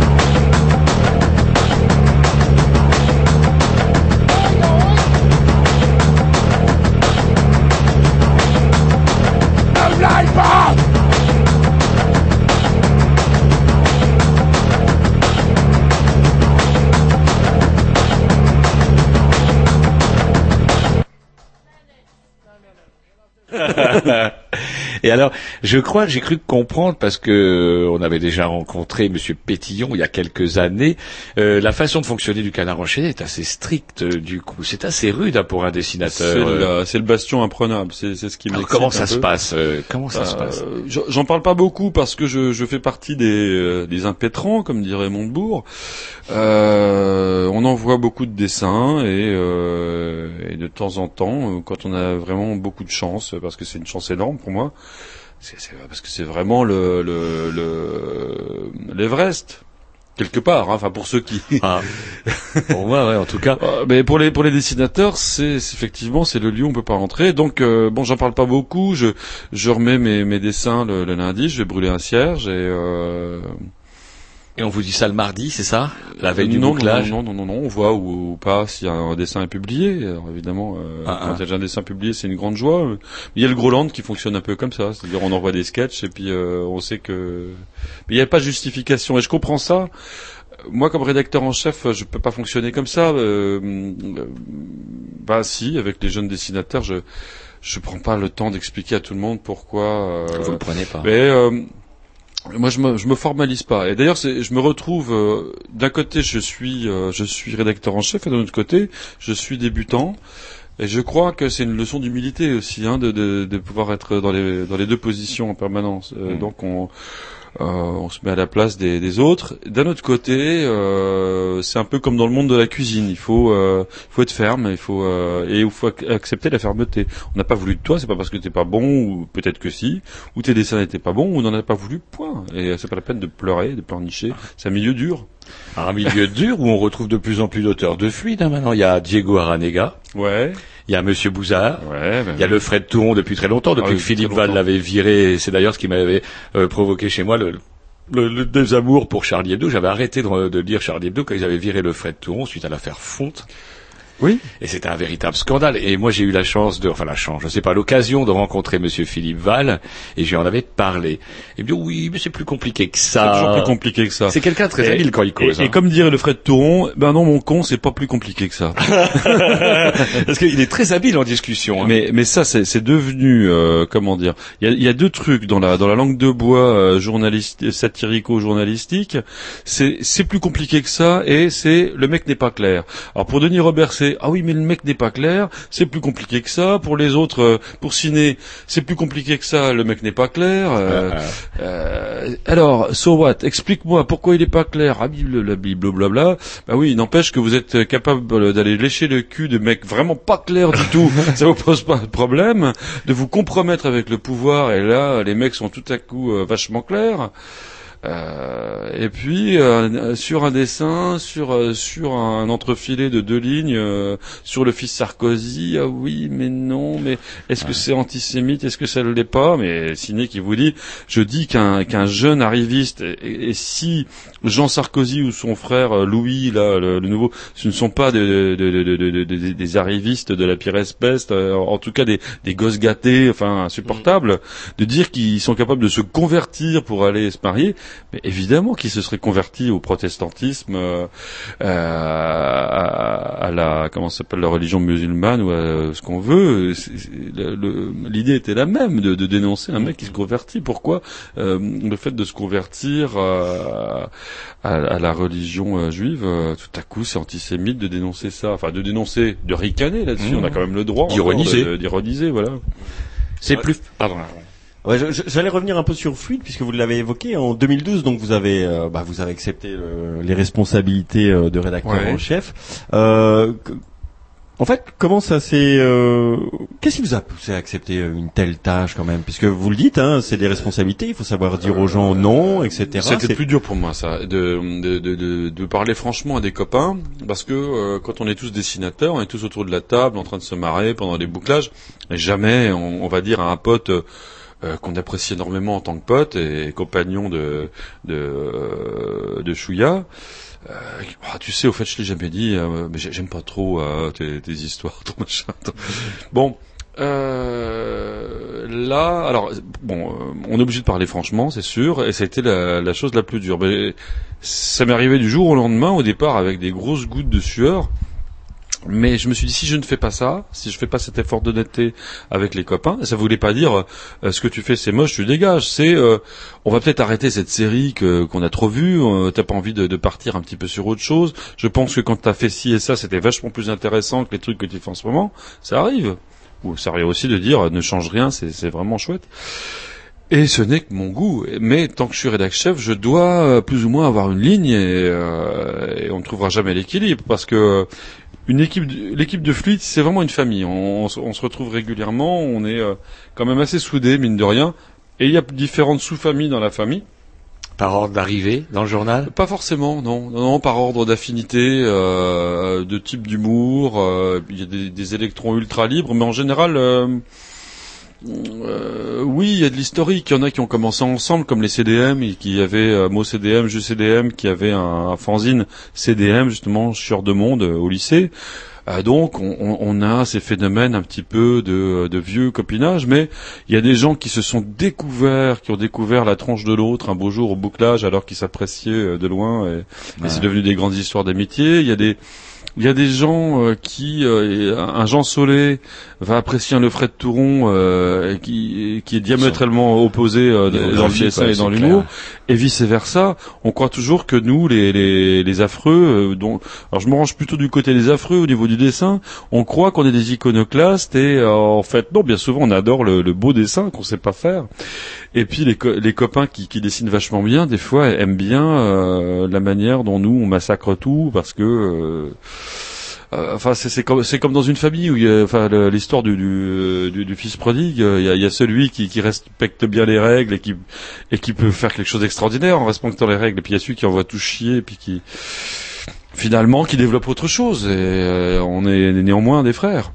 Speaker 20: 再 来
Speaker 2: Et alors, je crois que j'ai cru comprendre parce que euh, on avait déjà rencontré Monsieur Pétillon il y a quelques années. euh, la façon de fonctionner du canard enchaîné est assez stricte euh, du coup. C'est assez rude hein, pour un
Speaker 14: C'est
Speaker 2: dessinateur.
Speaker 14: le,
Speaker 2: euh.
Speaker 14: c'est le bastion imprenable. C'est c'est ce qui
Speaker 2: Alors, comment ça se
Speaker 14: peu.
Speaker 2: passe Comment ça se passe?
Speaker 14: j'en- parle pas beaucoup parce que je, je fais partie des, des impétrants, comme dirait Montebourg. Euh, on envoie beaucoup de dessins et, euh, et de temps en temps, quand on a vraiment beaucoup de chance, parce que c'est une chance énorme pour moi, c'est c'est- parce que c'est vraiment le le- le- l'Everest quelque part. hein. Enfin pour ceux qui.
Speaker 2: pour moi, ouais, en tout cas.
Speaker 14: Euh, mais pour les pour les dessinateurs, c'est c'est- effectivement c'est le lieu où on peut pas rentrer. Donc euh, bon, j'en parle pas beaucoup. Je je remets mes mes dessins le, le lundi. Je vais brûler un cierge et. Euh...
Speaker 2: Et on vous dit ça le mardi, c'est ça? La veille du
Speaker 14: non,
Speaker 2: bouclage
Speaker 14: non, non, non, non, non, on voit ou, ou pas si un dessin est publié. Alors évidemment, euh,
Speaker 2: Ah,
Speaker 14: quand
Speaker 2: ah.
Speaker 14: il y a un dessin publié, c'est une grande joie. Mais il y a le Groland qui fonctionne un peu comme ça, c'est-à-dire on envoie des sketchs et puis euh, on sait que. Mais il n'y a pas de justification et je comprends ça. Moi, comme rédacteur en chef, je peux pas fonctionner comme ça. Euh, euh, bah si, avec les jeunes dessinateurs, je je prends pas le temps d'expliquer à tout le monde pourquoi. Euh,
Speaker 2: Vous le prenez pas.
Speaker 14: Mais euh, moi, je me, je me formalise pas. Et d'ailleurs, c'est- je me retrouve euh, d'un côté, je suis, euh, je suis rédacteur en chef, et d'un autre côté, je suis débutant. Et je crois que c'est une leçon d'humilité aussi, hein, de, de, de pouvoir être dans les, dans les deux positions en permanence. Euh,
Speaker 2: Mm.
Speaker 14: Donc, on, euh, on se met à la place des, des autres. D'un autre côté, euh, c'est un peu comme dans le monde de la cuisine. Il faut, euh, il faut être ferme, il faut euh, et il faut ac- accepter la fermeté. On n'a pas voulu de toi, c'est pas parce que t'es pas bon ou peut-être que si, ou tes dessins n'étaient pas bons ou on n'en a pas voulu. Point. Et euh, c'est pas la peine de pleurer, de pleurnicher. C'est un milieu dur.
Speaker 2: Un milieu dur où on retrouve de plus en plus d'auteurs de fluide. hein, maintenant, il y a Diego Aranega.
Speaker 14: Ouais.
Speaker 2: Il y a Monsieur Bouzard.
Speaker 14: Ouais.
Speaker 2: Il y a le Fred Touron depuis très longtemps, depuis
Speaker 14: Ah
Speaker 2: que Philippe Val l'avait viré. C'est d'ailleurs ce qui m'avait euh, provoqué chez moi le, le, le désamour pour Charlie Hebdo. J'avais arrêté de, de lire Charlie Hebdo quand ils avaient viré le Fred Touron suite à l'affaire Fonte.
Speaker 14: Oui.
Speaker 2: Et c'était un véritable scandale. Et moi, j'ai eu la chance de, enfin la chance, je sais pas, l'occasion de rencontrer Monsieur Philippe Val, et je lui en avais parlé. Me dit oui, mais c'est plus compliqué que ça.
Speaker 14: C'est toujours plus compliqué que ça.
Speaker 2: C'est quelqu'un très
Speaker 14: Et-
Speaker 2: habile quand il cause.
Speaker 14: Et, et
Speaker 2: hein.
Speaker 14: comme dirait le Fred Touron, ben non, mon con, c'est pas plus compliqué que ça.
Speaker 2: Parce qu'il est très habile en discussion. hein.
Speaker 14: Mais, mais ça, c'est c'est devenu, euh, comment dire, il y a, y a deux trucs dans la, dans la langue de bois euh, journaliste, satirico-journalistique. C'est c'est plus compliqué que ça et c'est le mec n'est pas clair. Alors pour Denis Robert, c'est c'est ah oui mais le mec n'est pas clair, c'est plus compliqué que ça. Pour les autres, euh, pour ciné, c'est plus compliqué que ça, le mec n'est pas clair. Euh, euh, alors, so what Explique-moi pourquoi il est pas clair. Ah Bible, la Bible, blabla. Bah oui, il n'empêche que vous êtes capable d'aller lécher le cul de mecs vraiment pas clairs du tout. ça vous pose pas de problème de vous compromettre avec le pouvoir. Et là, les mecs sont tout à coup vachement clairs. Euh, et puis euh, sur un dessin, sur euh, sur un entrefilet de deux lignes, euh, sur le fils Sarkozy. Ah oui, mais non, mais est-ce que c'est antisémite Est-ce que ça ne l'est pas? Mais Ciné qui vous dit, je dis qu'un qu'un jeune arriviste et, et si Jean Sarkozy ou son frère euh, Louis, là, le, le nouveau, ce ne sont pas de- de- de- de- de- de- des arrivistes de la pire espèce, en tout cas des, des gosses gâtés, enfin insupportables, de dire qu'ils sont capables de se convertir pour aller se marier, mais évidemment qu'ils se seraient convertis au protestantisme, euh, euh, à, à la comment s'appelle la religion musulmane ou à ce qu'on veut. L'idée était la même de, de dénoncer un mec qui se convertit. Pourquoi euh, le fait de se convertir euh, à, à la religion euh, juive, tout à coup c'est antisémite de dénoncer ça, enfin de dénoncer, de ricaner là-dessus.
Speaker 17: Mmh.
Speaker 14: On a quand même le droit
Speaker 17: D'ironiser.
Speaker 14: d'ironiser, voilà.
Speaker 17: C'est plus. Pardon.
Speaker 13: Ouais, j'allais revenir un peu sur Fluide puisque vous l'avez évoqué en 2012, donc vous avez, euh, bah, vous avez accepté le- les responsabilités euh, de rédacteur
Speaker 14: Ouais.
Speaker 13: en chef. Euh, en fait, comment ça s'est, euh, qu'est-ce qui vous a poussé à accepter une telle tâche quand même, puisque vous le dites, hein, c'est des responsabilités, il faut savoir dire aux gens non, etc.
Speaker 14: C'était
Speaker 13: C'est-
Speaker 14: plus dur pour moi, ça, de, de, de, de, parler franchement à des copains, parce que quand on est tous dessinateurs, on est tous autour de la table, en train de se marrer pendant les bouclages, et jamais on, on va dire à un pote euh, qu'on apprécie énormément en tant que pote et compagnon de de, euh, de Chouïa. Euh, ah, tu sais, au fait, je l'ai jamais dit, euh, mais j'ai- j'aime pas trop euh, tes, histoires, ton machin. ton- Bon, là, alors bon, on est obligé de parler franchement, c'est sûr, et ça a été la, la chose la plus dure. Mais ça m'est arrivé du jour au lendemain, au départ, avec des grosses gouttes de sueur. Mais je me suis dit si je ne fais pas ça, si je fais pas cet effort d'honnêteté avec les copains, ça voulait pas dire euh, ce que tu fais c'est moche, tu dégages. C'est euh, on va peut-être arrêter cette série que qu'on a trop vue. euh, T'as pas envie de, de partir un petit peu sur autre chose. Je pense que quand t'as fait ci et ça, c'était vachement plus intéressant que les trucs que tu fais en ce moment. Ça arrive. Ou ça arrive aussi de dire euh, ne change rien, c'est c'est vraiment chouette. Et ce n'est que mon goût. Mais tant que je suis rédac chef, je dois euh, plus ou moins avoir une ligne et, euh, et on ne trouvera jamais l'équilibre parce que une équipe, l'équipe de Fluide, c'est vraiment une famille. On, on se- on se retrouve régulièrement, on est euh, quand même assez soudés, mine de rien. Et il y a différentes sous-familles dans la famille.
Speaker 17: Par ordre d'arrivée dans le journal?
Speaker 14: Pas forcément, non. Non, non, par ordre d'affinité, euh, de type d'humour. euh, Il y a des, des électrons ultra libres, mais en général, euh, euh, oui, il y a de l'historique. Il y en a qui ont commencé ensemble, comme les CDM, et qui avaient euh, mot CDM, jeu CDM, qui avait un, un fanzine CDM justement sur de monde euh, au lycée. Euh, donc, on, on- a ces phénomènes un petit peu de, de vieux copinage, mais il y a des gens qui se sont découverts, qui ont découvert la tronche de l'autre un beau jour au bouclage, alors qu'ils s'appréciaient euh, de loin, et, et c'est devenu des grandes histoires d'amitié. Il y a des il y a des gens euh, qui, euh, un Jean Solé va apprécier un Lefred Touron euh, qui, qui est diamétralement opposé euh, dans le
Speaker 17: ouais,
Speaker 14: et dans l'humour, et vice versa. On croit toujours que nous, les, les, les affreux, euh, dont, alors je me range plutôt du côté des affreux au niveau du dessin, on croit qu'on est des iconoclastes et euh, en fait non, bien souvent on adore le, le beau dessin qu'on sait pas faire. Et puis les, co- les copains qui, qui dessinent vachement bien, des fois aiment bien euh, la manière dont nous on massacre tout parce que euh, enfin, c'est comme c'est comme dans une famille où il y a, enfin l'histoire du, du, fils prodigue. euh, Il y a, il y a celui qui, qui respecte bien les règles et qui et qui peut faire quelque chose d'extraordinaire en respectant les règles. Et puis il y a celui qui envoie tout chier et puis qui finalement qui développe autre chose. Et euh, on est néanmoins des frères.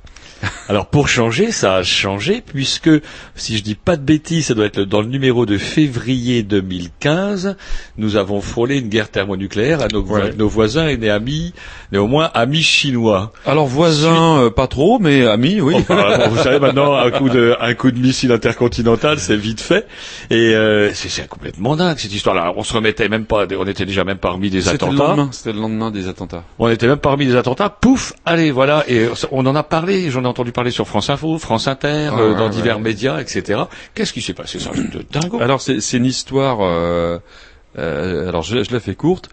Speaker 17: Alors pour changer, ça a changé puisque si je dis pas de bêtises, ça doit être dans le numéro de février 2015, nous avons frôlé une guerre thermonucléaire à nos, vo-
Speaker 14: Ouais.
Speaker 17: nos voisins et amis, néanmoins amis chinois.
Speaker 14: Alors voisins, euh, pas trop, mais amis, oui.
Speaker 17: Enfin, bon, vous savez maintenant un coup de un coup de missile intercontinental, c'est vite fait. Et euh, c'est complètement dingue cette histoire-là. On se remettait même pas, on était déjà même parmi des attentats.
Speaker 14: C'était le lendemain des attentats.
Speaker 17: On était même parmi des attentats. Pouf, allez, voilà. Et on en a parlé. J'en ai entendu parler sur France Info, France Inter,
Speaker 14: Ah,
Speaker 17: euh, dans
Speaker 14: ouais.
Speaker 17: divers médias, etc. Qu'est-ce qui s'est passé ça de dingo?
Speaker 14: Alors c'est c'est une histoire. euh, euh, alors je, je la fais courte.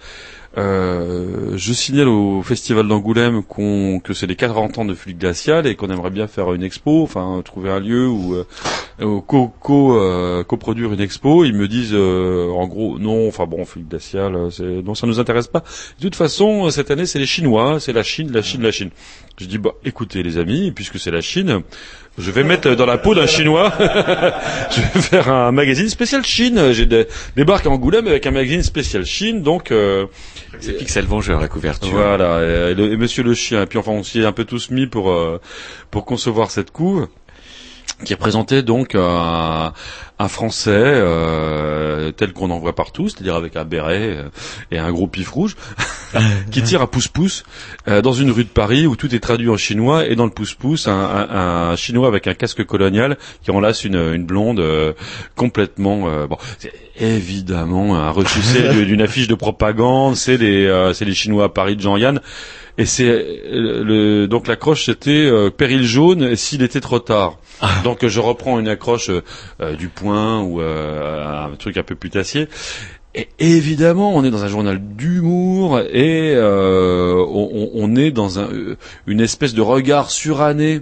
Speaker 14: Euh, je signale au festival d'Angoulême qu'on que c'est les 40 ans de Fluide Glacial et qu'on aimerait bien faire une expo, enfin trouver un lieu où euh, co, co, euh, coproduire une expo. Ils me disent euh, en gros non, enfin bon Fluide Glacial, euh, non ça nous intéresse pas. De toute façon cette année c'est les Chinois, c'est la Chine, la Chine, la Chine. Je dis bah écoutez les amis, puisque c'est la Chine, je vais mettre dans la peau d'un Chinois. je vais faire un magazine spécial Chine. J'ai des- débarqué à Angoulême avec un magazine spécial Chine, donc. Euh,
Speaker 21: C'est Pixel Vengeur la couverture.
Speaker 14: Voilà, et, le- et Monsieur le chien. Et puis enfin, on s'y est un peu tous mis pour euh, pour concevoir cette couve qui représentait donc un, un Français euh, tel qu'on en voit partout, c'est-à-dire avec un béret euh, et un gros pif rouge, qui tire un pouce-pouce euh, dans une rue de Paris où tout est traduit en chinois et dans le pouce-pouce un, chinois avec un casque colonial qui enlace une, blonde euh, complètement bon. c'est Évidemment, un ressucé de- d'une affiche de propagande, c'est les c'est les Chinois à Paris de Jean-Yann. Et c'est euh, le donc l'accroche c'était euh, péril jaune s'il était trop tard. Donc euh, je reprends une accroche euh, euh, du point ou euh, un truc un peu putassier. Et évidemment, on est dans un journal d'humour et euh, on, on- est dans un, une espèce de regard suranné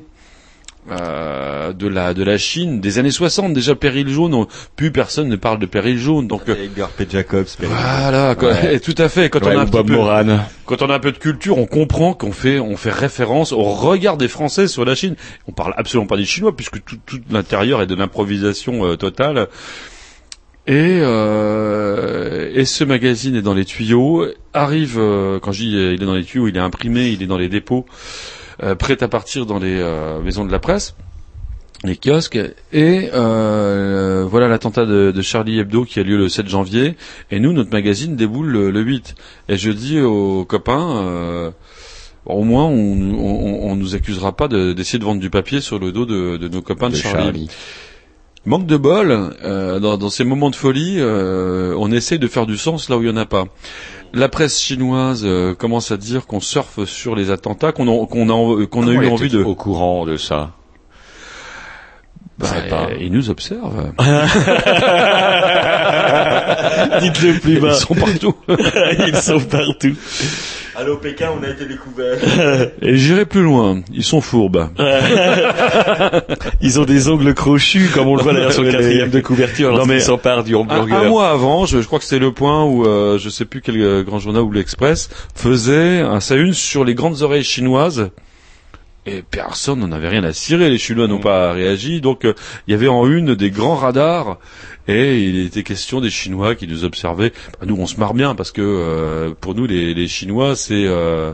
Speaker 14: euh, de la de la Chine des années 60 déjà péril jaune on- plus personne ne parle de péril jaune donc euh,
Speaker 13: Edgar P. Jacobs, Péril jaune.
Speaker 14: voilà.
Speaker 13: Ouais.
Speaker 14: Et tout à fait quand
Speaker 13: Ouais,
Speaker 14: on a un
Speaker 13: Bob
Speaker 14: peu
Speaker 13: Moran.
Speaker 14: quand on a un peu de culture on comprend qu'on fait on fait référence au regard des Français sur la Chine on parle absolument pas des Chinois puisque tout, tout l'intérieur est de l'improvisation euh, totale et, euh, et ce magazine est dans les tuyaux. Arrive, euh, quand je dis il est dans les tuyaux, il est imprimé, il est dans les dépôts, euh, prêt à partir dans les euh, maisons de la presse, les kiosques. Et euh, voilà l'attentat de, de Charlie Hebdo qui a lieu le 7 janvier. Et nous, notre magazine déboule le, le 8. Et je dis aux copains... euh, au moins, on, on, on nous accusera pas de- d'essayer de, vendre du papier sur le dos de, de nos copains de, Charlie.
Speaker 2: Charlie.
Speaker 14: Manque de bol, euh, dans, dans ces moments de folie, euh, on essaie de faire du sens là où il y en a pas. La presse chinoise euh, commence à dire qu'on surfe sur les attentats, qu'on a, qu'on a, qu'on a eu envie de.
Speaker 2: au courant de ça?
Speaker 14: Bah,
Speaker 2: pas.
Speaker 14: ils nous observent.
Speaker 13: Dites-le plus bas.
Speaker 14: Ils sont partout.
Speaker 13: Ils sont partout. Allô Pékin, on a été découvert.
Speaker 14: Et j'irai plus loin. Ils sont fourbes.
Speaker 13: Ils ont des ongles crochus, comme on le voit d'ailleurs sur le quatrième de couverture,
Speaker 14: Non, mais
Speaker 13: s'emparent du
Speaker 14: Un,
Speaker 13: hamburger.
Speaker 14: un mois avant, je, je crois que c'était le point où euh, je sais plus quel euh, grand journal ou l'Express faisait un sa une sur les grandes oreilles chinoises. Et personne n'en avait rien à cirer. Les Chinois n'ont pas réagi. Donc euh, il y avait en une des grands radars et il était question des Chinois qui nous observaient. Bah, nous, on se marre bien parce que euh, pour nous, les, les Chinois, c'est euh,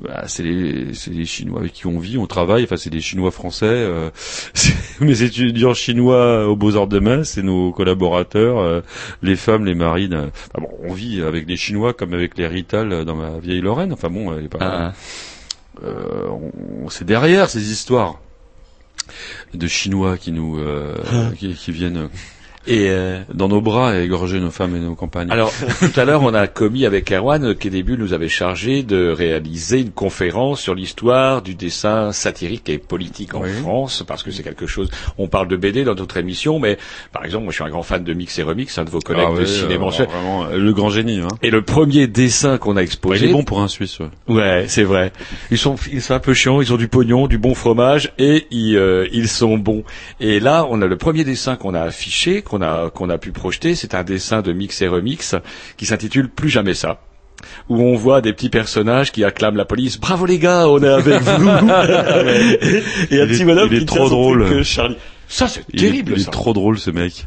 Speaker 14: bah, c'est les, Chinois avec qui on vit, on travaille. Enfin, c'est les Chinois français. euh, c'est mes étudiants chinois aux Beaux-Arts de Metz, c'est nos collaborateurs, euh, les femmes, les enfin, bon, on vit avec les Chinois comme avec les Rital dans ma vieille Lorraine. Enfin bon, elle est pas.
Speaker 2: Ah.
Speaker 14: Euh, on- c'est derrière ces histoires de Chinois qui nous euh, qui, qui viennent
Speaker 2: Et euh,
Speaker 14: dans nos bras et égorger nos femmes et nos compagnes.
Speaker 2: Alors, tout à l'heure, on a commis avec Erwan qu'au début nous avait chargé de réaliser une conférence sur l'histoire du dessin satirique et politique en France, parce que c'est quelque chose. On parle de BD dans notre émission, mais par exemple, moi, je suis un grand fan de Mix et Remix, un de vos collègues
Speaker 14: Ah
Speaker 2: de
Speaker 14: ouais,
Speaker 2: cinéma.
Speaker 14: alors vraiment, euh, le grand génie. Hein.
Speaker 2: Et le premier dessin qu'on a exposé.
Speaker 14: il est bon pour un Suisse. Ouais.
Speaker 2: Ouais, c'est vrai. Ils sont, ils sont un peu chiants, ils ont du pognon, du bon fromage et ils, euh, ils sont bons. Et là, on a le premier dessin qu'on a affiché, qu'on a, qu'on a pu projeter, c'est un dessin de Mix et Remix qui s'intitule Plus jamais ça. Où on voit des petits personnages qui acclament la police. Bravo les gars, on est avec vous. et un
Speaker 14: Il
Speaker 2: petit
Speaker 14: est-
Speaker 2: bonhomme
Speaker 14: il est
Speaker 2: qui
Speaker 14: trop drôle.
Speaker 2: euh, Charlie. Ça, c'est
Speaker 14: Il est-
Speaker 2: terrible.
Speaker 14: Il est trop drôle ce mec.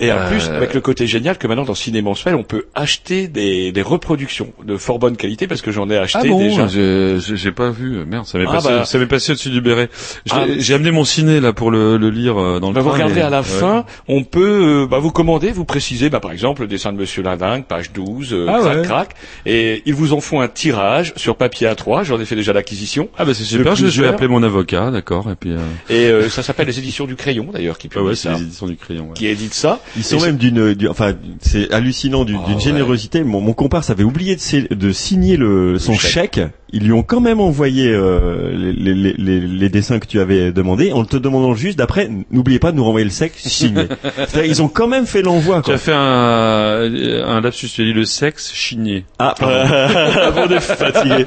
Speaker 2: Et en
Speaker 14: Euh,
Speaker 2: plus, avec le côté génial que maintenant dans Ciné Mensuel, on peut acheter des, des reproductions de fort bonne qualité parce que j'en ai acheté
Speaker 14: Ah bon,
Speaker 2: déjà.
Speaker 14: j'ai- j'ai j'ai pas vu. Merde, ça m'est
Speaker 2: Ah
Speaker 14: passé,
Speaker 2: bah.
Speaker 14: ça m'est passé au-dessus du béret. Je
Speaker 2: Ah.
Speaker 14: J'ai amené mon ciné là pour le, le lire euh, dans le
Speaker 2: Bah, vous regardez
Speaker 14: mais-
Speaker 2: à la
Speaker 14: ouais.
Speaker 2: fin, on peut euh, bah, vous commander, vous préciser, bah, par exemple, le dessin de Monsieur Linding, page 12, euh,
Speaker 14: Ah
Speaker 2: crac,
Speaker 14: ouais.
Speaker 2: crac, et ils vous en font un tirage sur papier A3, j'en ai fait déjà l'acquisition.
Speaker 14: Ah bah c'est super. Je, je vais appeler mon avocat, d'accord. Et puis. euh,
Speaker 2: Et euh, ça s'appelle les éditions du crayon d'ailleurs qui
Speaker 14: Ah
Speaker 2: publient
Speaker 14: ouais,
Speaker 2: ça,
Speaker 14: les éditions du crayon. ouais.
Speaker 2: qui édite ça.
Speaker 13: Ils sont
Speaker 2: Et
Speaker 13: même d'une, du- enfin, c'est hallucinant d'une
Speaker 2: Ah ouais.
Speaker 13: générosité. Mon, mon compare avait oublié de, signer le, son
Speaker 2: Le chèque.
Speaker 13: chèque. ils lui ont quand même envoyé euh, les, les, les, les dessins que tu avais demandé en te demandant juste d'après, n'oubliez pas de nous renvoyer le sexe signé. C'est-à-dire, ils ont quand même fait l'envoi.
Speaker 14: Tu as fait un, un lapsus, tu as dit le sexe chigné.
Speaker 13: Ah,
Speaker 22: Avant de fatiguer.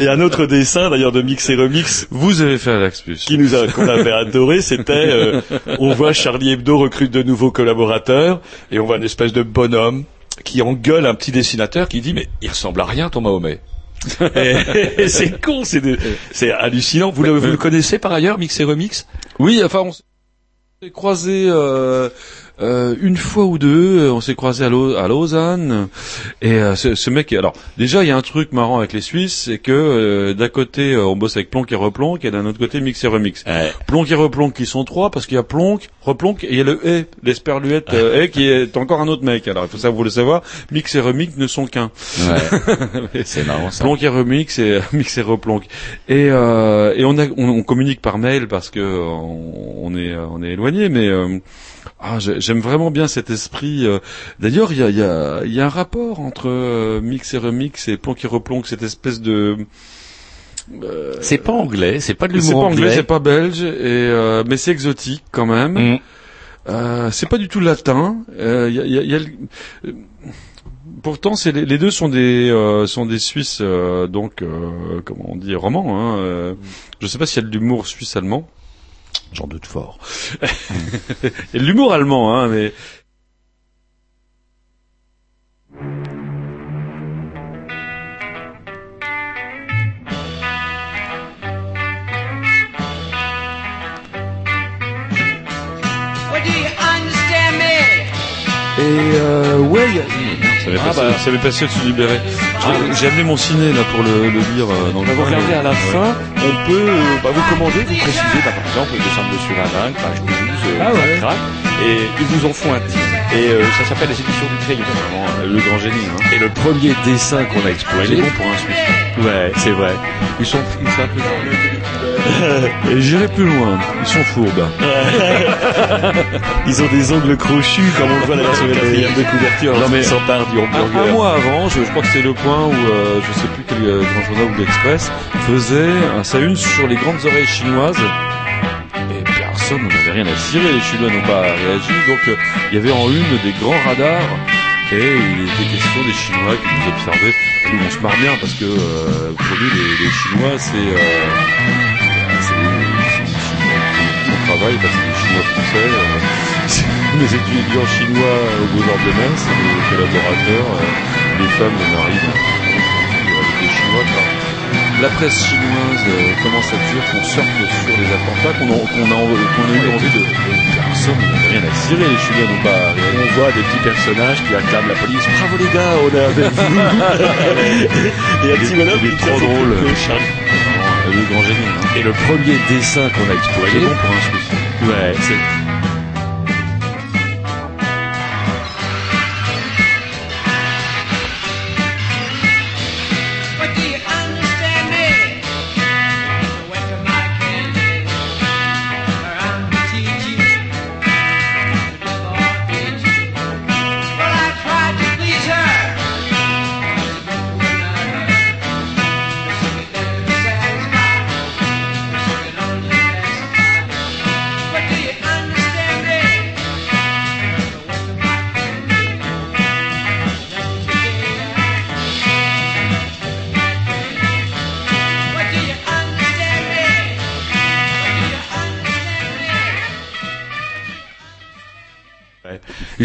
Speaker 22: Et un autre dessin, d'ailleurs, de Mix et Remix.
Speaker 14: Vous avez fait un lapsus.
Speaker 22: Qui nous a, qu'on avait adoré, c'était, euh, on voit Charlie Hebdo recrute de nouveaux collaborateurs, et on voit une espèce de bonhomme qui engueule un petit dessinateur qui dit, mais il ressemble à rien ton Mahomet. et, et c'est con, c'est, hallucinant. Vous, le, vous le connaissez par ailleurs, Mix et Remix?
Speaker 14: Oui, enfin, on s'est croisé euh, euh, une fois ou deux. euh, On s'est croisé à, Lau- à Lausanne. Et euh, ce, ce mec, alors déjà, il y a un truc marrant avec les Suisses, c'est que euh, d'un côté, euh, on bosse avec Plonk et Replonk, et d'un autre côté, Mix et Remix. Plonk et Replonk qui sont trois, parce qu'il y a Plonk, Replonk, et il y a le E, l'esperluette euh, E, qui est encore un autre mec. Alors, il faut ça, vous le savoir, Mix et Remix ne sont qu'un.
Speaker 17: Ouais. C'est marrant, ça.
Speaker 14: Plonk et remix et mix et replonk. Et, euh, et on, a, on, on communique par mail parce que on, on est on est éloigné, mais euh, ah, j'ai- j'aime vraiment bien cet esprit. euh. D'ailleurs, il y a, y, a, y a un rapport entre euh, mix et remix et plonk et replonk, cette espèce de euh,
Speaker 17: C'est pas anglais, c'est pas de
Speaker 14: c'est
Speaker 17: l'humour
Speaker 14: pas anglais,
Speaker 17: anglais.
Speaker 14: c'est pas belge, et euh, mais c'est exotique quand même.
Speaker 17: Mm.
Speaker 14: Euh, c'est pas du tout latin. Euh, y a- y a- y a le- euh, Pourtant, c'est les, les deux sont des euh, sont des Suisses, euh, donc euh, comment on dit romans. Hein, euh, je sais pas s'il y a de l'humour suisse allemand. J'en doute fort. L'humour allemand, hein, mais
Speaker 17: Ça m'est
Speaker 14: ah
Speaker 17: passé.
Speaker 14: bah, ça m'est passé au-dessus du libéré. J'ai- J'ai amené mon ciné là pour le, le lire euh, dans le
Speaker 17: Vous regardez à la
Speaker 14: ouais.
Speaker 17: fin, on peut euh, bah, vous commander, vous préciser, bah, par exemple, le dessin de Monsieur Lavin, page 12, euh,
Speaker 14: Ah ouais.
Speaker 17: et ils vous en font un titre. Et euh, ça s'appelle les éditions du Crayon, vraiment. euh,
Speaker 14: Le grand génie. Hein.
Speaker 17: Et le premier dessin qu'on a exposé.
Speaker 14: Il est bon pour un Suisse.
Speaker 17: Ouais, c'est vrai. Ils sont, ils sont un peu
Speaker 14: Et j'irai plus loin. Ils sont fourbes.
Speaker 22: Ils ont des ongles crochus, comme on le voit sur le quatrième de couverture.
Speaker 14: Non, mais-
Speaker 22: Ils s'emparent du
Speaker 14: Un,
Speaker 22: hamburger.
Speaker 14: un mois avant, je, je crois que c'est le point où euh, je sais plus quel euh, grand journal ou l'Express faisait un, sa une sur les grandes oreilles chinoises. Et personne n'en avait rien à cirer. Les Chinois n'ont pas réagi. Donc euh, il y avait en une des grands radars. Et il était question des Chinois qui nous observaient. Nous, on se marre bien parce que euh, pour nous, les, les Chinois, c'est euh, c'est c'est des Chinois qui on travaille, bah, c'est des Chinois français. euh, mes étudiants chinois au Beaux-Arts de Metz, les collaborateurs, euh, les femmes, les maris, euh, les Chinois. quoi. La presse chinoise euh, commence à dire qu'on surfe sur les attentats, qu'on a, a eu envie de... Personne n'a rien à cirer, les Chinois n'ont pas réagi.
Speaker 17: On voit des petits personnages qui acclament la police. Bravo les gars, on est avec vous.
Speaker 22: Et un petit bonhomme qui
Speaker 14: trop drôle.
Speaker 22: cloches, hein.
Speaker 14: Le grand génie. Hein.
Speaker 17: Et le premier dessin qu'on a exposé.
Speaker 14: C'est bon pour un Suisse.
Speaker 17: Ouais, c'est.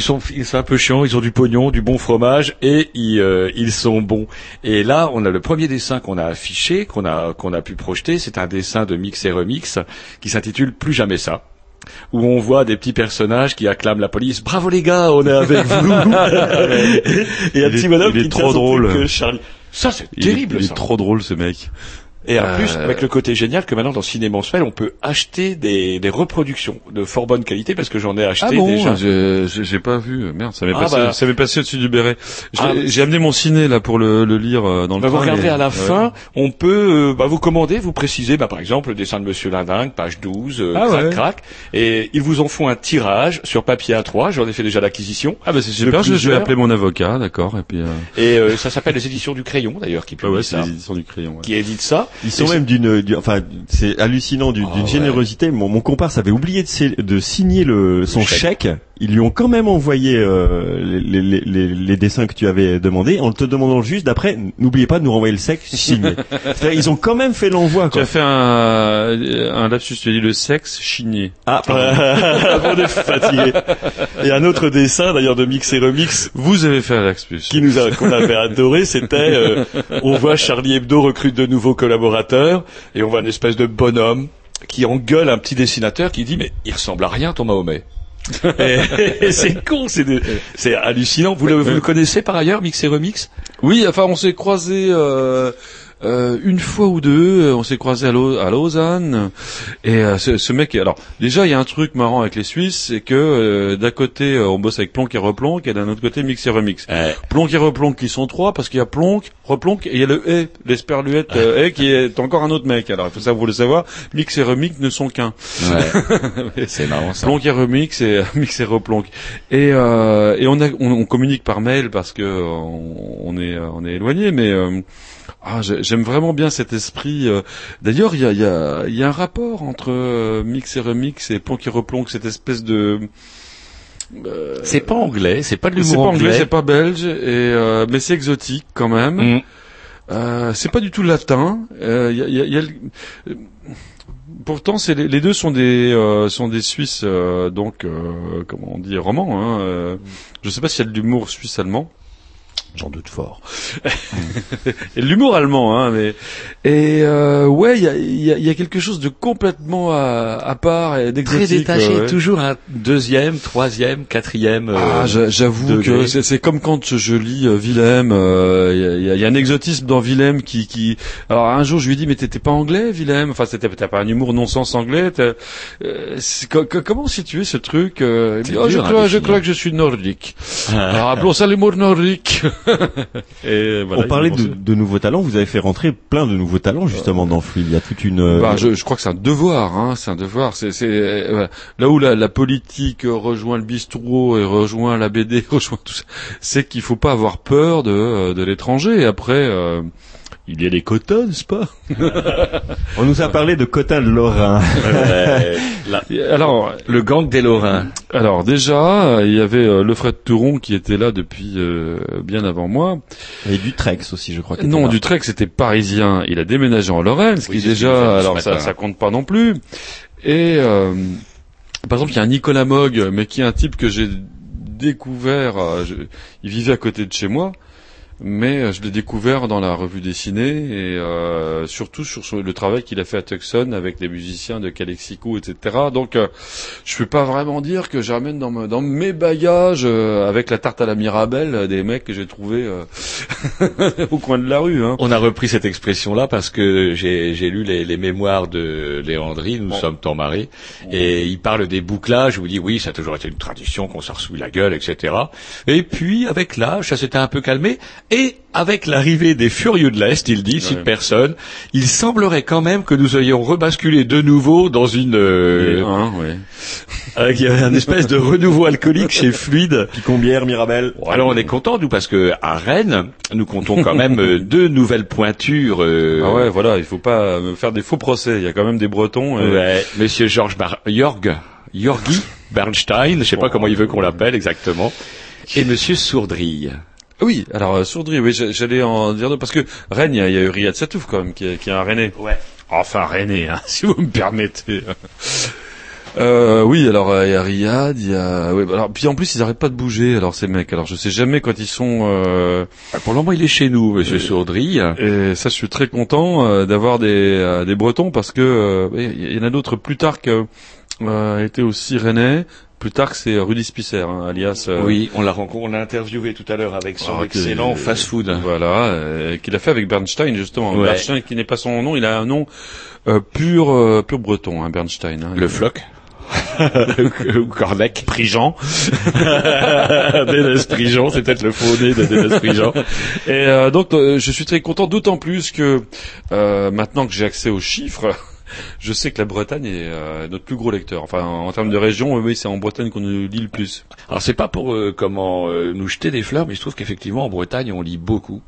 Speaker 17: Sont, ils sont un peu chiants, ils ont du pognon, du bon fromage et ils, euh, ils sont bons. Et là, on a le premier dessin qu'on a affiché, qu'on a, qu'on a pu projeter. C'est un dessin de Mix et Remix qui s'intitule Plus jamais ça. Où on voit des petits personnages qui acclament la police. Bravo les gars, on est avec vous.
Speaker 22: Et un petit bonhomme
Speaker 14: il est
Speaker 22: qui
Speaker 14: trop drôle.
Speaker 22: Charlie.
Speaker 17: Ça, c'est
Speaker 14: est-
Speaker 17: terrible.
Speaker 14: Il est trop drôle, ce mec.
Speaker 2: Et en
Speaker 14: Euh,
Speaker 2: plus, avec le côté génial que maintenant dans Ciné Mensuel, on peut acheter des, des reproductions de fort bonne qualité parce que j'en ai acheté
Speaker 14: Ah bon,
Speaker 2: déjà.
Speaker 14: j'ai pas vu. Merde, ça m'est
Speaker 2: Ah
Speaker 14: passé,
Speaker 2: bah.
Speaker 14: ça m'est passé au-dessus du béret. J'ai
Speaker 2: Ah.
Speaker 14: amené mon ciné là pour le, le lire euh, dans le
Speaker 2: Bah, vous regardez à la
Speaker 14: ouais.
Speaker 2: fin, on peut euh, bah, vous commander, vous préciser, bah, par exemple, le dessin de Monsieur Lindingue, page 12, euh,
Speaker 14: Ah
Speaker 2: crac,
Speaker 14: ouais.
Speaker 2: crac, et ils vous en font un tirage sur papier A3, j'en ai fait déjà l'acquisition.
Speaker 14: Ah bah c'est super, je, je vais appeler mon avocat, d'accord, et puis... Euh...
Speaker 2: Et euh, ça s'appelle les éditions du crayon d'ailleurs qui
Speaker 14: Ah
Speaker 2: publie
Speaker 14: ouais, c'est
Speaker 2: ça.
Speaker 14: les éditions du crayon. ouais.
Speaker 2: Qui édite ça.
Speaker 13: Ils sont même d'une, du- enfin, c'est hallucinant d'une
Speaker 2: ouais.
Speaker 13: générosité. Mon, mon comparse avait oublié de, signer le, son
Speaker 2: chèque.
Speaker 13: chèque. Ils lui ont quand même envoyé euh, les, les, les, les dessins que tu avais demandé en te demandant juste d'après, n'oubliez pas de nous renvoyer le chèque signé. Ils ont quand même fait l'envoi.
Speaker 14: Tu as fait un, un lapsus, tu as dit le sexe chigné.
Speaker 13: Ah,
Speaker 2: on est fatigué. Et un autre dessin d'ailleurs de Mix et Remix
Speaker 14: Vous avez fait un lapsus.
Speaker 2: qui nous a qu'on avait adoré, c'était euh, on voit Charlie Hebdo recrute de nouveaux collaborateurs et on voit une espèce de bonhomme qui engueule un petit dessinateur qui dit mais il ressemble à rien ton Mahomet. et, et c'est con, c'est des- c'est hallucinant. Vous le, vous le connaissez par ailleurs, Mix et Remix?
Speaker 14: Oui, enfin, on s'est croisés euh, euh, une fois ou deux. euh, On s'est croisés à, Lau- à Lausanne. Et euh, ce, ce mec, alors déjà, il y a un truc marrant avec les Suisses, c'est que euh, d'un côté, euh, on bosse avec Plonk et Replonk, et d'un autre côté, Mix et Remix. Plonk et Replonk qui sont trois, parce qu'il y a Plonk, Replonk, et il y a le E, l'esperluette euh, E, qui est encore un autre mec. Alors, il faut ça, vous le savoir, Mix et Remix ne sont qu'un.
Speaker 2: Ouais. c'est marrant ça.
Speaker 14: Plonk et remix et mix et replonk. Et euh, et on, a, on on communique par mail parce que euh, on, on est euh, on est éloigné, mais euh, ah, j'ai- j'aime vraiment bien cet esprit. euh. D'ailleurs, il y a y a y a un rapport entre euh, mix et remix et plonk et replonk, cette espèce de euh,
Speaker 2: C'est pas anglais, c'est pas de
Speaker 14: c'est
Speaker 2: l'humour
Speaker 14: pas anglais, c'est pas belge, et euh, mais c'est exotique quand même.
Speaker 2: Mm.
Speaker 14: Euh, c'est pas du tout latin. Euh, y a- y a- y a le- euh, Pourtant, c'est les, les deux sont des euh, sont des Suisses, euh, donc euh, comment on dit romans. Hein, euh, je sais pas s'il y a de l'humour suisse allemand. J'en doute fort. l'humour allemand, hein, mais et euh, ouais, il y a, y, a, y a quelque chose de complètement à, à part et
Speaker 2: Très
Speaker 14: d'exotique.
Speaker 2: détaché,
Speaker 14: ouais, ouais.
Speaker 2: toujours un deuxième, troisième, quatrième. euh,
Speaker 14: Ah, j'a- j'avoue que c'est c'est comme quand je lis euh, Willem. euh, Il y, y a- un exotisme dans Willem qui, qui. Alors un jour, je lui dit, mais t'étais pas anglais, Willem? Enfin, c'était t'as pas un humour non-sens anglais. t'as- euh, c'est co- co- comment situer ce truc euh, il me dit,
Speaker 2: C'est
Speaker 14: oh, je
Speaker 2: dur
Speaker 14: crois, je crois que je suis nordique. Alors appelons ça l'humour nordique. Et voilà,
Speaker 13: On parlait de, de nouveaux talents. Vous avez fait rentrer plein de nouveaux talents justement dans Fluide. Il y a toute une. euh,
Speaker 14: Bah, je, je crois que c'est un devoir, hein, c'est un devoir. C'est, euh, là où la, la politique euh, rejoint le bistrot et rejoint la BD, rejoint tout ça, c'est qu'il faut pas avoir peur de, euh, de l'étranger. Après, euh, il y a les quotas, n'est-ce pas
Speaker 13: On nous a parlé de Cotin de Lorrain.
Speaker 14: Alors,
Speaker 2: le gang des Lorrains.
Speaker 14: alors déjà, euh, il y avait euh, le Fred Touron qui était là depuis euh, bien avant moi.
Speaker 13: Et du Trex aussi, je crois. était
Speaker 14: Non,
Speaker 13: là.
Speaker 14: du Trek, c'était parisien. Il a déménagé en Lorraine, ce
Speaker 2: Oui,
Speaker 14: qui
Speaker 2: c'est ce
Speaker 14: déjà,
Speaker 2: ce
Speaker 14: alors
Speaker 2: matin.
Speaker 14: ça, ça compte pas non plus. Et euh, par exemple, il y a un Nicolas Mogg, mais qui est un type que j'ai découvert. euh, je- il vivait à côté de chez moi. Mais euh, je l'ai découvert dans la revue dessinée et euh, surtout sur le travail qu'il a fait à Tucson avec les musiciens de Calexico, etc. Donc, euh, je peux pas vraiment dire que j'amène dans, me- dans mes bagages euh, avec la tarte à la Mirabelle euh, des mecs que j'ai trouvés euh, au coin de la rue. Hein.
Speaker 2: On a repris cette expression-là parce que j'ai j'ai lu les, les mémoires de Léandry, nous sommes tant marés, et il parle des bouclages, où il dit oui, ça a toujours été une tradition qu'on s'en la gueule, etc. Et puis, avec l'âge, ça s'était un peu calmé, et avec l'arrivée des furieux de l'Est, il dit, cite
Speaker 14: Ouais.
Speaker 2: personne, il semblerait quand même que nous ayons rebasculé de nouveau dans une... euh,
Speaker 14: un, ouais.
Speaker 2: avec un espèce de renouveau alcoolique chez Fluide.
Speaker 13: Picombière, Mirabel.
Speaker 2: Alors on est content nous parce que à Rennes, nous comptons quand même euh, deux nouvelles pointures. euh,
Speaker 14: Ah ouais, voilà, il faut pas me faire des faux procès. Il y a quand même des Bretons. et-
Speaker 2: Ouais, Monsieur Georges Bar Jorg, Jorgi Bernstein, je sais pas comment il veut qu'on l'appelle exactement, et Monsieur Sourdrille.
Speaker 14: Oui, alors euh, Sourdry, oui, j'a- j'allais en dire deux parce que Rennes, il y a, il y a eu Riyad Satouf quand même qui est, qui est un Rennais.
Speaker 2: Ouais.
Speaker 14: Enfin Rennais, hein, si vous me permettez. Euh, oui, alors euh, il y a Riyad, il y a, oui, alors puis en plus ils arrêtent pas de bouger. Alors ces mecs, alors je sais jamais quand ils sont. Euh...
Speaker 2: Pour le moment, il est chez nous, Monsieur Sourdrille.
Speaker 14: Et ça, je suis très content euh, d'avoir des, euh, des Bretons parce que euh, il y en a d'autres plus tard que euh, étaient aussi Rennais. Plus tard que c'est Rudy Spicer, hein, alias. euh,
Speaker 2: Oui, on l'a rencontré, on l'a interviewé tout à l'heure avec son
Speaker 14: Ah,
Speaker 2: excellent fast-food.
Speaker 14: Voilà, euh, qu'il a fait avec Bernstein justement.
Speaker 2: Ouais.
Speaker 14: Bernstein qui n'est pas son nom, il a un nom euh, pur euh, pur breton, hein, Bernstein. hein.
Speaker 2: Le floc. Ou Cornec.
Speaker 14: Prigent.
Speaker 2: Dédès Prigent, c'est peut-être le faux nez de Dédès Prigent.
Speaker 14: Et euh, donc euh, je suis très content, d'autant plus que euh, maintenant que j'ai accès aux chiffres, je sais que la Bretagne est euh, notre plus gros lecteur. Enfin, en, termes de région, oui, c'est en Bretagne qu'on nous lit le plus.
Speaker 2: Alors c'est pas pour euh, comment euh, nous jeter des fleurs, mais je trouve qu'effectivement en Bretagne on lit beaucoup.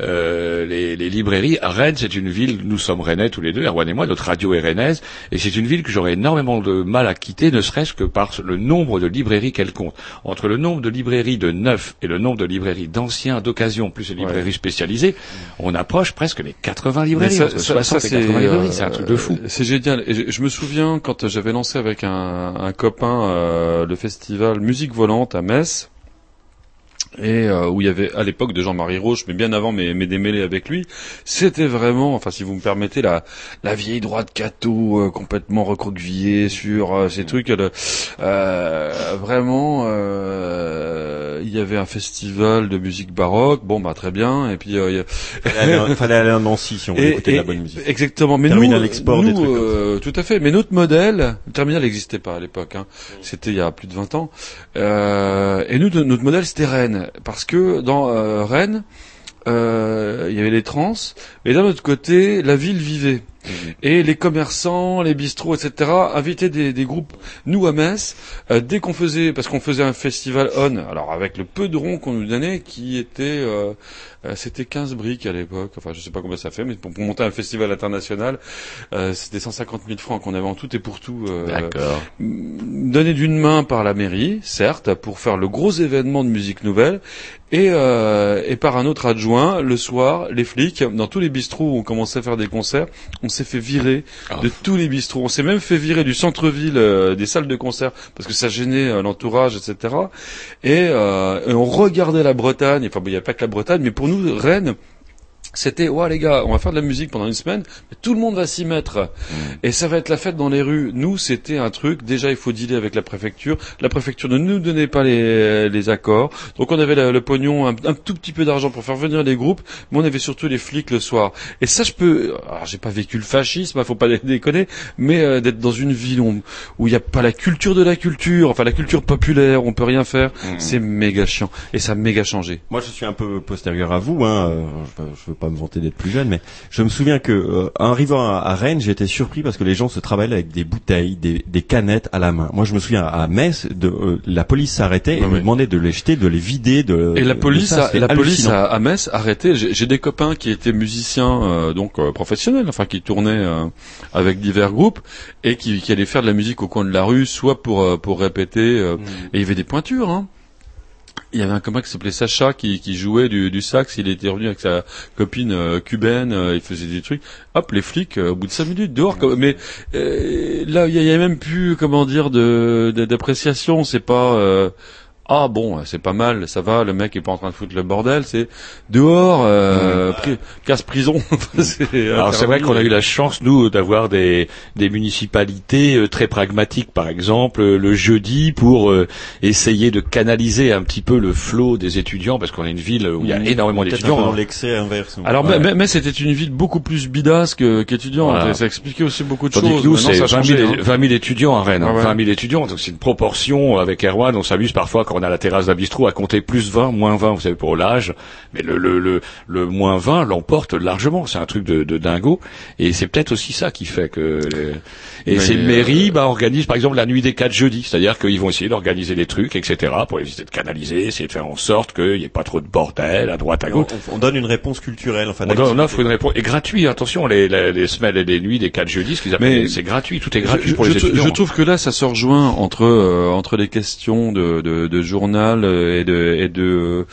Speaker 2: Euh, les, les librairies, Rennes c'est une ville, nous sommes rennais tous les deux, Erwan et moi, notre radio est rennaise, et c'est une ville que j'aurais énormément de mal à quitter, ne serait-ce que par le nombre de librairies qu'elle compte. Entre le nombre de librairies de neuf et le nombre de librairies d'anciens, d'occasion, plus les librairies spécialisées, on approche presque les 80 librairies,
Speaker 14: Mais ça-
Speaker 2: entre
Speaker 14: ça-
Speaker 2: 60
Speaker 14: ça,
Speaker 2: et 80
Speaker 14: c'est,
Speaker 2: librairies,
Speaker 14: euh,
Speaker 2: c'est un truc de fou.
Speaker 14: C'est génial. Et je, je me souviens quand j'avais lancé avec un, un copain euh, le festival Musique Volante à Metz. Et euh, où il y avait à l'époque de Jean-Marie Roche, mais bien avant mes, mes démêlés avec lui, c'était vraiment, enfin si vous me permettez, la, la vieille droite cato euh, complètement recroquevillée sur euh, ces trucs. elle, euh, vraiment, euh, il y avait un festival de musique baroque, bon bah très bien, et puis euh, il
Speaker 13: Fallait aller- à Nancy si on voulait écouter de la bonne musique.
Speaker 14: Exactement. Mais
Speaker 13: Terminal
Speaker 14: nous,
Speaker 13: Export,
Speaker 14: nous,
Speaker 13: des trucs comme
Speaker 14: euh, tout à fait. Mais notre modèle, le terminal n'existait pas à l'époque. Hein. C'était il y a plus de 20 ans. Euh, et nous, de- notre modèle, c'était Rennes, parce que dans euh, Rennes, euh, il y avait les trans, et d'un autre côté, la ville vivait. Et les commerçants, les bistrots, etc., invitaient des, des groupes. Nous, à Metz, euh, dès qu'on faisait, parce qu'on faisait un festival on, alors avec le peu de ronds qu'on nous donnait, qui était, euh, c'était 15 briques à l'époque, enfin je sais pas combien ça fait, mais pour, pour monter un festival international, euh, c'était 150 000 francs qu'on avait en tout et pour tout. euh,
Speaker 2: D'accord.
Speaker 14: Donné d'une main par la mairie, certes, pour faire le gros événement de musique nouvelle, et, euh, et par un autre adjoint, le soir, les flics, dans tous les bistrots où on commençait à faire des concerts, on s'est fait virer de tous les bistrots. On s'est même fait virer du centre-ville, euh, des salles de concert, parce que ça gênait euh, l'entourage, etc. Et, euh, et on regardait la Bretagne, enfin bon, il n'y a pas que la Bretagne, mais pour nous, Rennes, c'était ouais les gars, on va faire de la musique pendant une semaine, mais tout le monde va s'y mettre et ça va être la fête dans les rues. Nous, c'était un truc. Déjà, il faut dealer avec la préfecture. La préfecture ne nous donnait pas les, les accords, donc on avait le, le pognon, un, un tout petit peu d'argent pour faire venir les groupes, mais on avait surtout les flics le soir. Et ça, je peux. Alors, j'ai pas vécu le fascisme, hein, faut pas déconner, mais euh, d'être dans une ville où il n'y a pas la culture de la culture, enfin la culture populaire, on peut rien faire, c'est méga chiant et ça a méga changé.
Speaker 13: Moi, je suis un peu postérieur à vous. Hein. euh, Je, je veux pas me vanter d'être plus jeune, mais je me souviens que euh, en arrivant à, à Rennes, été surpris parce que les gens se travaillaient avec des bouteilles, des, des canettes à la main. Moi, je me souviens à Metz, de, euh, la police s'arrêtait et
Speaker 14: Ouais,
Speaker 13: me demandait de les jeter, de les vider. De,
Speaker 14: Et la police,
Speaker 13: ça,
Speaker 14: a,
Speaker 13: c'était
Speaker 14: la police à, à Metz a arrêté. J'ai des copains qui étaient musiciens, euh, donc euh, professionnels, enfin qui tournaient euh, avec divers groupes et qui, qui allaient faire de la musique au coin de la rue, soit pour euh, pour répéter. euh, Et il y avait des pointures. Hein. Il y avait un copain qui s'appelait Sacha qui, jouait du, du sax. Il était revenu avec sa copine euh, cubaine. euh, il faisait des trucs. Hop, les flics euh, au bout de cinq minutes dehors. comme- Mais euh, là, il y, a- même plus comment dire de de- d'appréciation. C'est pas ah bon, c'est pas mal, ça va, le mec est pas en train de foutre le bordel, c'est dehors, euh, pri- casse prison. C'est
Speaker 2: Alors c'est vrai qu'on a eu la chance nous d'avoir des des municipalités euh, très pragmatiques par exemple euh, le jeudi pour euh, essayer de canaliser un petit peu le flot des étudiants parce qu'on est une ville où il y a
Speaker 13: Mmh.
Speaker 2: énormément d'étudiants.
Speaker 13: dans
Speaker 2: hein.
Speaker 13: l'excès inverse.
Speaker 14: Alors
Speaker 2: Ouais.
Speaker 14: mais, mais c'était une ville beaucoup plus bidasse qu'étudiante,
Speaker 2: Voilà.
Speaker 14: ça expliquait aussi beaucoup de
Speaker 2: Tandis
Speaker 14: choses.
Speaker 2: que nous,
Speaker 14: Maintenant,
Speaker 2: c'est
Speaker 14: ça a
Speaker 2: 20
Speaker 14: changé.
Speaker 2: 000,
Speaker 14: hein.
Speaker 2: 20 000 étudiants à Rennes. hein.
Speaker 14: Ouais, ouais.
Speaker 2: 20 000 étudiants, donc c'est une proportion. Avec Erwan, on s'amuse parfois quand on a la terrasse d'un bistrot à compter plus 20, moins 20, vous savez, pour l'âge. Mais le, le, le, le moins 20 l'emporte largement. C'est un truc de, de dingo. Et c'est peut-être aussi ça qui fait que... les- Et
Speaker 14: Mais,
Speaker 2: ces
Speaker 14: euh,
Speaker 2: mairies bah, organisent, par exemple, la nuit des 4 jeudis. C'est-à-dire qu'ils vont essayer d'organiser des trucs, etc., pour essayer de canaliser, essayer de faire en sorte qu'il n'y ait pas trop de bordel à droite, à
Speaker 13: On,
Speaker 2: gauche.
Speaker 13: on donne une réponse culturelle. Enfin,
Speaker 2: On, donne- on offre une réponse et gratuit. Attention, les, les, les semaines et les nuits des 4 jeudis, ce qu'ils appellent,
Speaker 14: Mais-
Speaker 2: c'est gratuit. Tout est gratuit
Speaker 14: je,
Speaker 2: pour les étudiants.
Speaker 14: je trouve que là, ça se rejoint entre euh, entre les questions de, de, de journal euh, et de et de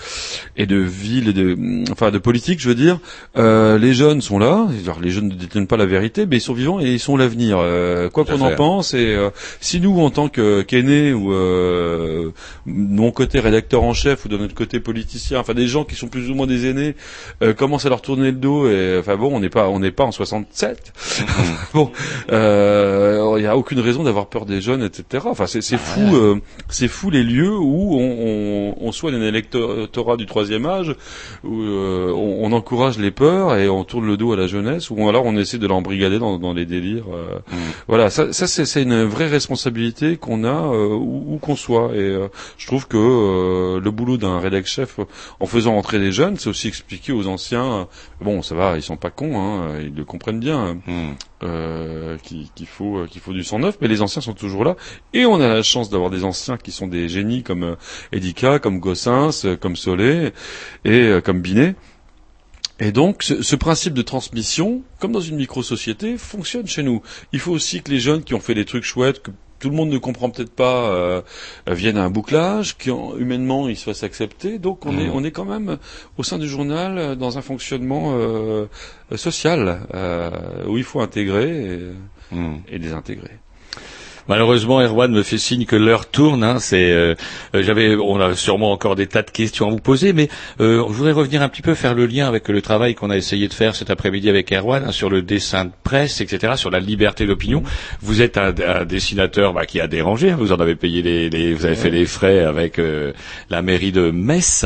Speaker 14: et de ville et de enfin de politique, je veux dire, euh, les jeunes sont là. Alors, les jeunes ne détiennent pas la vérité, mais ils sont vivants et ils sont l'avenir. Euh, quoi qu'on en pense, et euh, si nous, en tant que qu'aînés ou euh, de mon côté rédacteur en chef ou de notre côté politicien, enfin des gens qui sont plus ou moins des aînés, euh, commencent à leur tourner le dos, et enfin bon, on n'est pas on n'est pas en 67. bon, euh, il n'y a aucune raison d'avoir peur des jeunes, etc. Enfin, c'est c'est fou, euh, c'est fou les lieux où on, on, on soigne un électorat du troisième âge, où euh, on, on encourage les peurs et on tourne le dos à la jeunesse, ou alors on essaie de l'embrigader dans, dans les délires. euh. Voilà, ça, ça c'est une vraie responsabilité qu'on a euh, où, où qu'on soit. Et euh, je trouve que euh, le boulot d'un rédac chef, en faisant entrer des jeunes, c'est aussi expliquer aux anciens. bon, ça va, ils sont pas cons, hein, ils le comprennent bien. Euh, qu'il faut euh, qu'il faut du sang neuf, mais les anciens sont toujours là et on a la chance d'avoir des anciens qui sont des génies comme euh, Edika, comme Gossens, comme Solé et comme Binet. Et donc, ce, ce principe de transmission, comme dans une micro-société, fonctionne chez nous. Il faut aussi que les jeunes qui ont fait des trucs chouettes, tout le monde ne comprend peut-être pas, euh, euh, viennent à un bouclage, qui en- humainement ils se fassent accepter. Donc, on est
Speaker 2: Mhm.
Speaker 14: on est quand même au sein du journal euh, dans un fonctionnement euh, euh, social euh, où il faut intégrer et, et désintégrer.
Speaker 2: Malheureusement, Erwan me fait signe que l'heure tourne. Hein, c'est, euh, euh, j'avais, on a sûrement encore des tas de questions à vous poser, mais euh, je voudrais revenir un petit peu faire le lien avec le travail qu'on a essayé de faire cet après-midi avec Erwan hein, sur le dessin de presse, etc., sur la liberté d'opinion. Vous êtes un, un dessinateur bah, qui a dérangé. hein, vous en avez payé les, les- vous avez fait les frais avec euh, la mairie de Metz.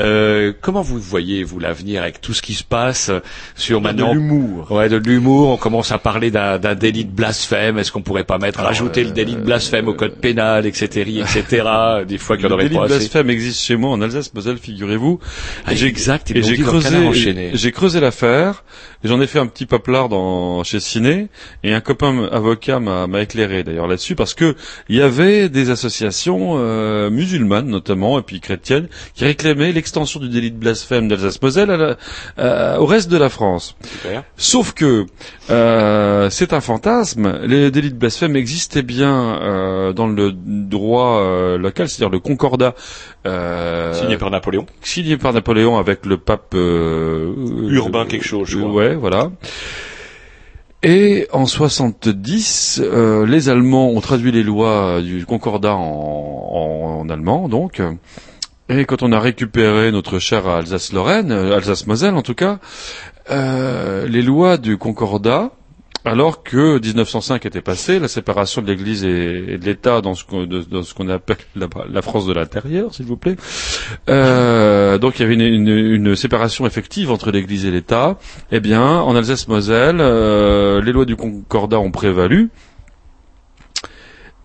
Speaker 2: Euh, comment vous voyez vous l'avenir avec tout ce qui se passe sur
Speaker 13: De
Speaker 2: maintenant
Speaker 13: l'humour.
Speaker 2: Ouais, de l'humour. On commence à parler d'un d'un délit de blasphème. Est-ce qu'on pourrait pas mettre, rajouter le délit de blasphème au code pénal, etc., etc. Des fois en
Speaker 14: Le délit de blasphème existe chez moi en Alsace-Moselle, figurez-vous.
Speaker 2: Ah,
Speaker 14: Et
Speaker 2: exact,
Speaker 14: Et
Speaker 2: l'ont
Speaker 14: j'ai creusé, j'ai creusé l'affaire. J'en ai fait un petit paplard dans chez Ciné. Et un copain avocat m'a m'a éclairé d'ailleurs là-dessus parce que il y avait des associations euh, musulmanes notamment et puis chrétiennes qui réclamaient l'extension du délit de blasphème d'Alsace-Moselle à la- euh, au reste de la France. Sauf que euh, c'est un fantasme. Les délits de blasphème existaient bien euh, dans le droit euh, local, c'est-à-dire le concordat euh,
Speaker 2: Signé par Napoléon.
Speaker 14: signé par Napoléon avec le pape euh,
Speaker 2: Urbain quelque chose, je crois.
Speaker 14: Ouais, voilà. Et en 70, euh, les Allemands ont traduit les lois du Concordat en, en- en allemand, donc. Et quand on a récupéré notre chère Alsace-Lorraine, Alsace-Moselle en tout cas, les lois du Concordat, alors que 1905 était passé, la séparation de l'Église et, de l'État dans ce qu'on appelle la, France de l'intérieur, s'il vous plaît. Euh, donc il y avait une séparation effective entre l'Église et l'État. Eh bien, en Alsace-Moselle, euh, les lois du Concordat ont prévalu.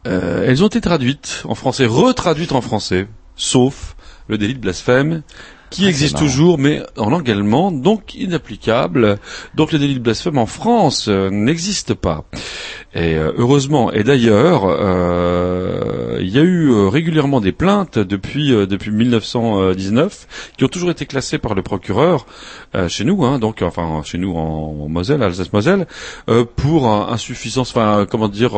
Speaker 14: Euh, elles ont été traduites en français, retraduites en français, sauf le délit de blasphème, qui
Speaker 2: Ah,
Speaker 14: existe toujours, mais en langue allemande, donc inapplicable. Donc le délit de blasphème en France euh, n'existe pas. Et euh, heureusement, et d'ailleurs, euh, il y a eu euh, régulièrement des plaintes depuis euh, depuis 1919 qui ont toujours été classées par le procureur euh, chez nous, hein, donc enfin chez nous en, en Moselle, Alsace-Moselle, euh, pour insuffisance, enfin comment dire.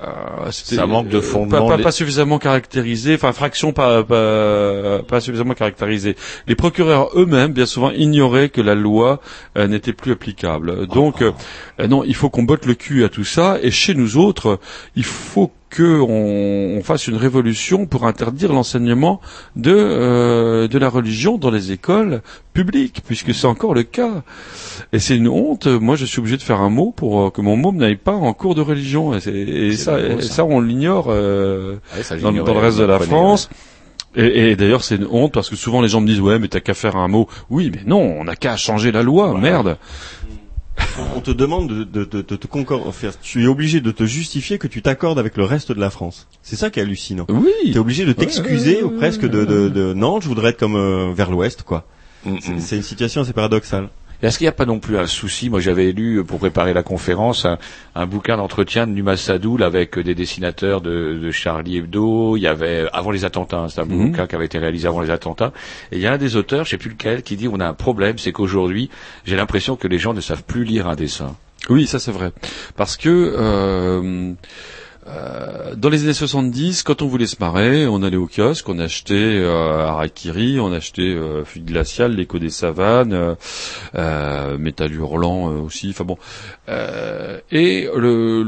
Speaker 14: Euh,
Speaker 2: Ça manque de fondement,
Speaker 14: Pas, pas,
Speaker 2: les-
Speaker 14: pas suffisamment caractérisé, enfin fraction pas, pas, pas suffisamment caractérisée. Les procureurs eux-mêmes, bien souvent, ignoraient que la loi euh, n'était plus applicable. Donc, euh, euh, non, il faut qu'on botte le cul à tout ça. Et chez nous autres, il faut que on, fasse une révolution pour interdire l'enseignement de euh, de la religion dans les écoles publiques, puisque c'est encore le cas. Et c'est une honte. Moi, je suis obligé de faire un mot pour euh, que mon mot n'aille pas en cours de religion. Et, ça,
Speaker 2: beau,
Speaker 14: et
Speaker 2: ça.
Speaker 14: on l'ignore euh,
Speaker 2: Ouais, ça,
Speaker 14: dans, le reste de la France. Et, et d'ailleurs, c'est une honte parce que souvent les gens me disent ouais, mais t'as qu'à faire un mot. Oui, mais non, on n'a qu'à changer la loi. Merde.
Speaker 13: On te demande de, de, de, de te concor- enfin, tu es obligé de te justifier que tu t'accordes avec le reste de la France. C'est ça qui est hallucinant.
Speaker 14: Oui.
Speaker 13: Tu es obligé de t'excuser
Speaker 14: Ouais,
Speaker 13: ou
Speaker 14: ouais,
Speaker 13: presque de, de, de, non, je voudrais être comme euh, vers l'ouest, quoi.
Speaker 2: Mm,
Speaker 13: C'est- C'est une situation assez paradoxale.
Speaker 2: Est-ce qu'il n'y a pas non plus un souci? Moi, j'avais lu euh, pour préparer la conférence un, un bouquin d'entretien de Numa Sadoul avec euh, des dessinateurs de, de Charlie Hebdo. Il y avait euh, avant les attentats. hein, C'est un
Speaker 14: Mhm.
Speaker 2: bouquin qui avait été réalisé avant les attentats. Et il y a un des auteurs, je sais plus lequel, qui dit on a un problème, c'est qu'aujourd'hui, j'ai l'impression que les gens ne savent plus lire un dessin.
Speaker 14: Oui, ça c'est vrai. Parce que euh, euh, dans les années 70, quand on voulait se marrer, on allait au kiosque, on achetait euh, Harakiri, on achetait euh, Fuite glaciale, l'écho des savanes, euh, euh, Métal hurlant euh, aussi. Enfin bon, et le,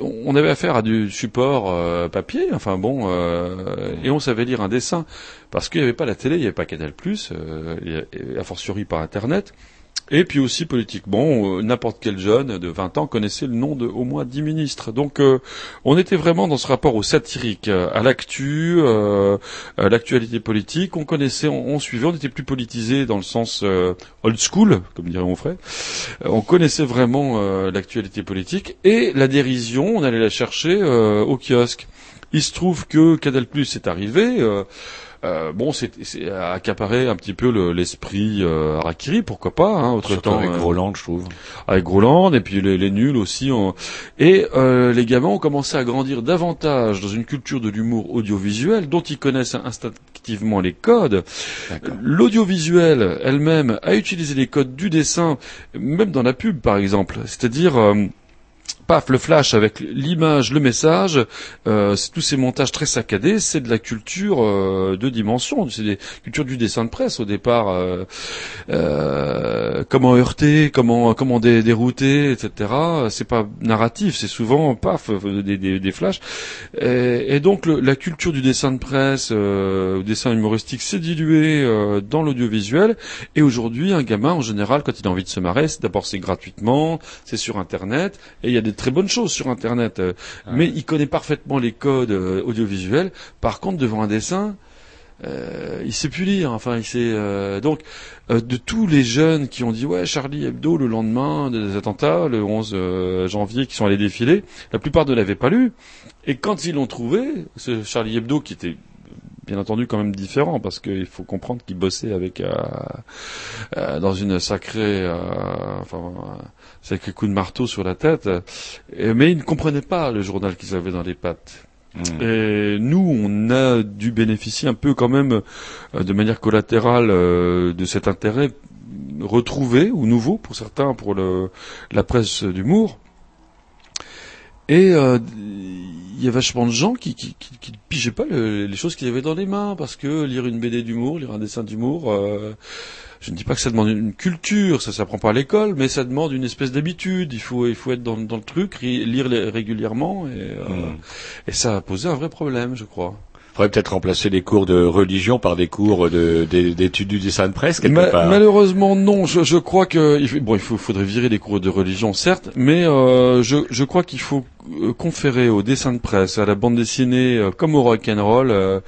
Speaker 14: on avait affaire à du support papier. Enfin bon, et on savait lire un dessin parce qu'il n'y avait pas la télé, il n'y avait pas Canal+, et, et a fortiori par Internet. Et puis aussi politiquement, euh, n'importe quel jeune de 20 ans connaissait le nom de au moins 10 ministres. Donc euh, on était vraiment dans ce rapport au satirique, euh, à l'actu, euh, à l'actualité politique. On connaissait, on, suivait, on était plus politisé dans le sens euh, old school, comme dirait mon frère. On connaissait vraiment l'actualité politique et la dérision, on allait la chercher au kiosque. Il se trouve que Canal Plus est arrivé. Euh, euh, bon, c'est accaparé un petit peu le- l'esprit euh, Harakiri, pourquoi pas, hein, autre
Speaker 22: Surtout
Speaker 14: temps.
Speaker 22: avec
Speaker 14: euh,
Speaker 22: Groland, je trouve.
Speaker 14: Avec Groland, et puis les, les nuls aussi. on- Et euh, les gamins ont commencé à grandir davantage dans une culture de l'humour audiovisuel dont ils connaissent instinctivement les codes. L'audiovisuel elle-même a utilisé les codes du dessin, même dans la pub par exemple. C'est-à-dire... paf, le flash avec l'image, le message, euh, tous ces montages très saccadés, c'est de la culture euh, de dimension, c'est des cultures du dessin de presse au départ. euh, euh, comment heurter, comment comment dé- dérouter, etc. C'est pas narratif, c'est souvent paf des, des, flashs. Et, donc la culture du dessin de presse, euh, dessin humoristique, s'est diluée euh, dans l'audiovisuel. Et aujourd'hui, un gamin en général, quand il a envie de se marrer, d'abord c'est gratuitement, c'est sur Internet, et il y a des très bonnes choses sur Internet. euh, Mais il connaît parfaitement les codes euh, audiovisuels. Par contre, devant un dessin, euh, il sait plus lire. Enfin, il sait euh, donc euh, de tous les jeunes qui ont dit ouais Charlie Hebdo le lendemain des attentats, le 11 euh, janvier, qui sont allés défiler, la plupart ne l'avaient pas lu. Et quand ils l'ont trouvé, ce Charlie Hebdo qui était bien entendu quand même différent parce qu'il faut comprendre qu'il bossait avec dans une sacrée enfin euh, sacré coup de marteau sur la tête. Mais ils ne comprenaient pas le journal qu'ils avaient dans les pattes. Et nous, on a dû bénéficier un peu quand même euh, de manière collatérale euh, de cet intérêt retrouvé ou nouveau pour certains pour le, la presse d'humour. Et euh, il y a vachement de gens qui qui, qui, pigeaient pas le- les choses qu'ils avaient dans les mains parce que lire une BD d'humour, lire un dessin d'humour, euh, je ne dis pas que ça demande une culture, ça s'apprend pas à l'école, mais ça demande une espèce d'habitude. Il faut il faut être dans, dans le truc, lire les- régulièrement et, euh, et ça a posé un vrai problème, je crois.
Speaker 22: Faudrait peut-être remplacer les cours de religion par des cours de- des- d'études du dessin de presse, quelque
Speaker 14: Ma-
Speaker 22: part.
Speaker 14: Malheureusement, non. Je, je crois que il bon, il faut, faudrait virer les cours de religion, certes, mais euh, je, je crois qu'il faut euh, conférer au dessin de presse, à la bande dessinée, euh, comme au rock and roll. euh,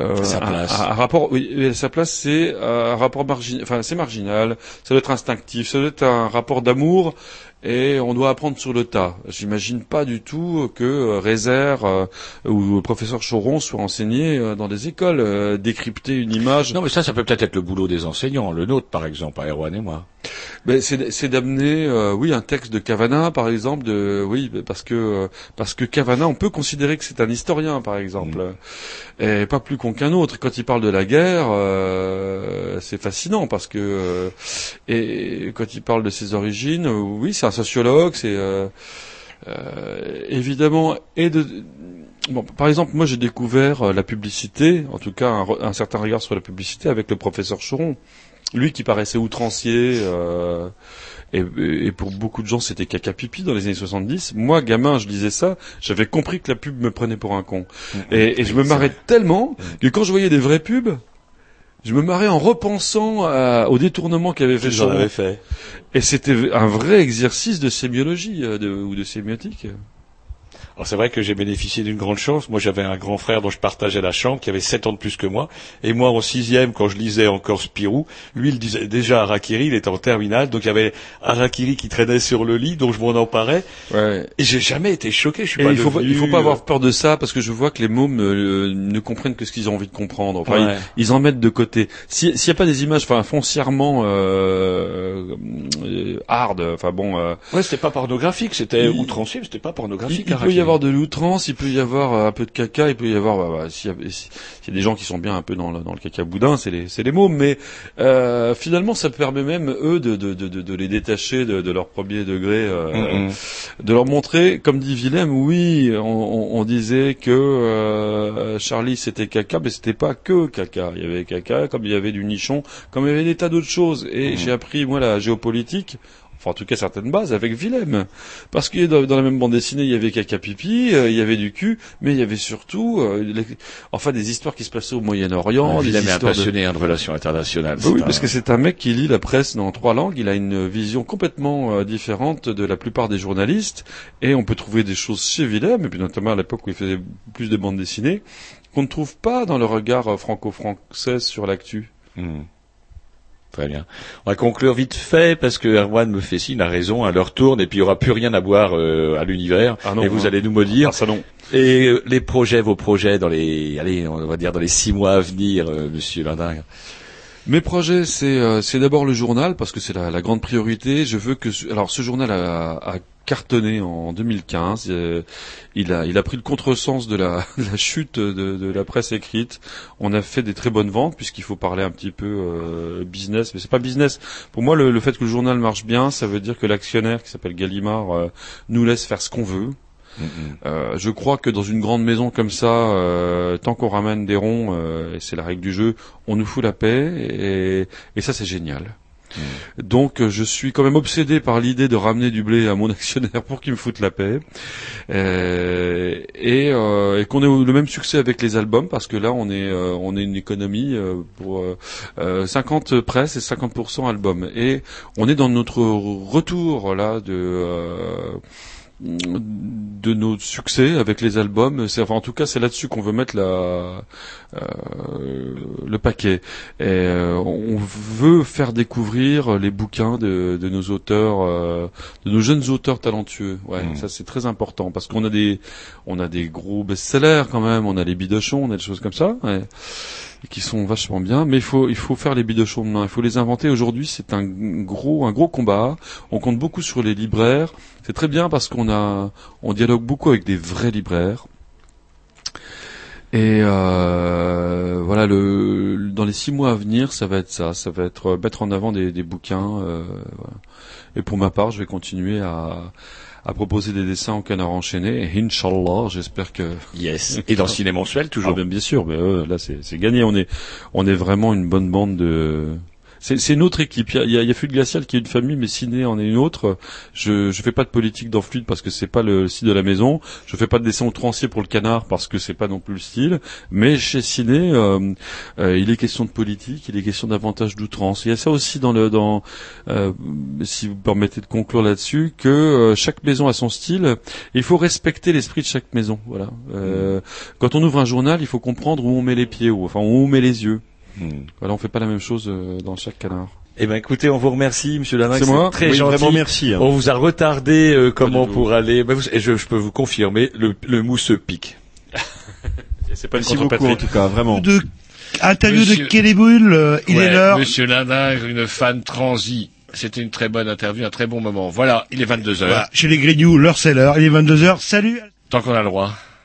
Speaker 14: euh,
Speaker 22: Sa place.
Speaker 14: Un, un rapport, oui, sa place, c'est un rapport marginal, enfin c'est marginal, ça doit être instinctif, ça doit être un rapport d'amour et on doit apprendre sur le tas. J'imagine pas du tout que euh, Rézère euh, ou le professeur Choron soient enseignés euh, dans des écoles, euh, décrypter une image.
Speaker 22: Non, mais ça, ça peut peut-être être le boulot des enseignants, le nôtre, par exemple, à Erwan et moi.
Speaker 14: Ben, c'est d'amener, euh, oui, un texte de Cavana, par exemple, de, oui, parce que euh, parce que Cavana, on peut considérer que c'est un historien, par exemple, et pas plus con qu'un autre. Quand il parle de la guerre, euh, c'est fascinant parce que euh, et quand il parle de ses origines, euh, oui, c'est un sociologue, c'est euh, euh, évidemment et de Bon, par exemple, moi j'ai découvert euh, la publicité, en tout cas un, certain regard sur la publicité avec le professeur Choron. Lui qui paraissait outrancier, euh, et, et pour beaucoup de gens c'était caca pipi dans les années 70. Moi, gamin, je disais ça, j'avais compris que la pub me prenait pour un con. Et, et je me marrais tellement que quand je voyais des vraies pubs, je me marrais en repensant à- au détournement qu'avait fait
Speaker 22: avaient fait.
Speaker 14: Et c'était un vrai exercice de sémiologie euh, de- ou de sémiotique.
Speaker 22: Alors c'est vrai que j'ai bénéficié d'une grande chance. Moi, j'avais un grand frère dont je partageais la chambre, qui avait 7 ans de plus que moi. Et moi, en sixième, quand je lisais encore Spirou, lui, il disait déjà Harakiri, il était en terminale. Donc il y avait Harakiri qui traînait sur le lit, dont je m'en emparais.
Speaker 14: Ouais.
Speaker 22: Et j'ai jamais été choqué. Je suis
Speaker 14: Et
Speaker 22: pas
Speaker 14: il faut
Speaker 22: devenu,
Speaker 14: il faut pas
Speaker 22: euh,
Speaker 14: avoir peur de ça parce que je vois que les mômes euh, ne comprennent que ce qu'ils ont envie de comprendre. Enfin,
Speaker 22: Ouais.
Speaker 14: ils, ils en mettent de côté. Si- S'il n'y a pas des images, enfin foncièrement euh, euh, hard, enfin bon. Euh,
Speaker 22: Ouais, c'était pas pornographique, c'était outrancier, c'était pas pornographique.
Speaker 14: il, avoir de l'outrance, il peut y avoir euh, un peu de caca, il peut y avoir, bah, bah, s'il y, a- s'il y a des gens qui sont bien un peu dans le, dans le caca boudin, c'est les, mômes, mais euh, finalement ça permet même eux de, de, de, de, de les détacher de, leur premier degré, euh,
Speaker 17: Mhm.
Speaker 14: de leur montrer, comme dit Willem, oui, on, on, on disait que euh, Charlie c'était caca, mais c'était pas que caca, il y avait caca, comme il y avait du nichon, comme il y avait des tas d'autres choses, et j'ai appris moi la géopolitique enfin en tout cas certaines bases avec Willem parce que dans, dans la même bande dessinée il y avait caca pipi euh, il y avait du cul mais il y avait surtout euh, les- enfin des histoires qui se passaient au Moyen-Orient
Speaker 17: Ah, Willem est un
Speaker 14: de-
Speaker 17: passionné hein, de relations internationales.
Speaker 14: Bah oui parce que c'est un mec qui lit la presse dans trois langues il a une vision complètement euh, différente de la plupart des journalistes et on peut trouver des choses chez Willem et puis notamment à l'époque où il faisait plus de bandes dessinées qu'on ne trouve pas dans le regard euh, franco-français sur l'actu
Speaker 17: Hmm. Très bien. On va conclure vite fait parce que Erwan me fait signe, a raison, à leur tourne et puis il n'y aura plus rien à boire euh, à l'univers.
Speaker 14: Ah non,
Speaker 17: et vous
Speaker 14: hein.
Speaker 17: allez nous maudire.
Speaker 14: Ah, ça non.
Speaker 17: Et euh, les projets, vos projets dans les, allez, on va dire dans les six mois à venir, euh, Monsieur Linding.
Speaker 14: Mes projets, c'est euh, c'est d'abord le journal parce que c'est la, la grande priorité. Je veux que ce- alors ce journal a, a cartonné en 2015. euh, il a il a pris le contresens de la, la chute de, de la presse écrite. On a fait des très bonnes ventes puisqu'il faut parler un petit peu euh, business, mais c'est pas business. Pour moi, le, le fait que le journal marche bien, ça veut dire que l'actionnaire qui s'appelle Gallimard euh, nous laisse faire ce qu'on veut. Euh, je crois que dans une grande maison comme ça, euh, tant qu'on ramène des ronds, euh, et c'est la règle du jeu, on nous fout la paix, et, et ça c'est génial. Donc euh, je suis quand même obsédé par l'idée de ramener du blé à mon actionnaire pour qu'il me foute la paix. Euh, et, euh, et qu'on ait le même succès avec les albums parce que là on est euh, on est une économie euh, pour euh, euh, 50 presse et 50% albums. Et on est dans notre retour là de de nos succès avec les albums. C'est, enfin, en tout cas, c'est là-dessus qu'on veut mettre la, euh, le paquet. Et euh, on veut faire découvrir les bouquins de, de nos auteurs, euh, de nos jeunes auteurs talentueux. Ouais, ça c'est très important parce qu'on a des, on a des gros best-sellers quand même. On a les bidochons, on a des choses comme ça. ouais, et qui sont vachement bien, mais il faut il faut faire les bidochons de main, il faut les inventer. Aujourd'hui, c'est un gros un gros combat. On compte beaucoup sur les libraires. C'est très bien parce qu'on a on dialogue beaucoup avec des vrais libraires. Et euh, voilà, le, dans les six mois à venir, ça va être ça. Ça va être euh, mettre en avant des, des bouquins. euh, voilà. Et pour ma part, je vais continuer à, à proposer des dessins au canard enchaîné. Et Inch'Allah, j'espère que...
Speaker 17: Yes. Et dans le ciné mensuel, toujours.
Speaker 14: Ah, bien, bien sûr, mais euh, là, c'est c'est gagné. On est, on est vraiment une bonne bande de... C'est c'est une autre équipe. Il y a, il y a, Fluide Glacial qui est une famille, mais Ciné en est une autre. Je je fais pas de politique dans Fluide parce que c'est pas le style de la maison. Je fais pas de dessin outrancier pour le canard parce que c'est pas non plus le style. Mais chez Ciné, euh, euh, il est question de politique, il est question d'avantage d'outrance. Il y a ça aussi dans le dans euh, si vous permettez de conclure là-dessus que euh, chaque maison a son style. Il faut respecter l'esprit de chaque maison. Voilà. Euh, Quand on ouvre un journal, il faut comprendre où on met les pieds, ou enfin où on met les yeux. Voilà, on fait pas la même chose euh, dans chaque canard.
Speaker 17: Eh ben écoutez, on vous remercie, Monsieur Lanac.
Speaker 14: C'est moi
Speaker 17: Très
Speaker 14: Oui,
Speaker 17: gentil.
Speaker 14: vraiment merci, hein.
Speaker 17: On vous a retardé euh, comment pour aller? Ben, vous- et je, je peux vous confirmer, le, le mousse pique.
Speaker 14: c'est pas
Speaker 13: Merci beaucoup en tout cas, vraiment.
Speaker 1: De interview
Speaker 2: Monsieur-
Speaker 1: de Kelly Bull, euh, il
Speaker 2: Ouais,
Speaker 1: est l'heure.
Speaker 2: Monsieur Linding, une fan transie. C'était une très bonne interview, un très bon moment. Voilà, il est 22 heures.
Speaker 1: Voilà, chez les Grignoux, l'heure c'est l'heure, il est 22h, salut
Speaker 2: Tant qu'on a le droit.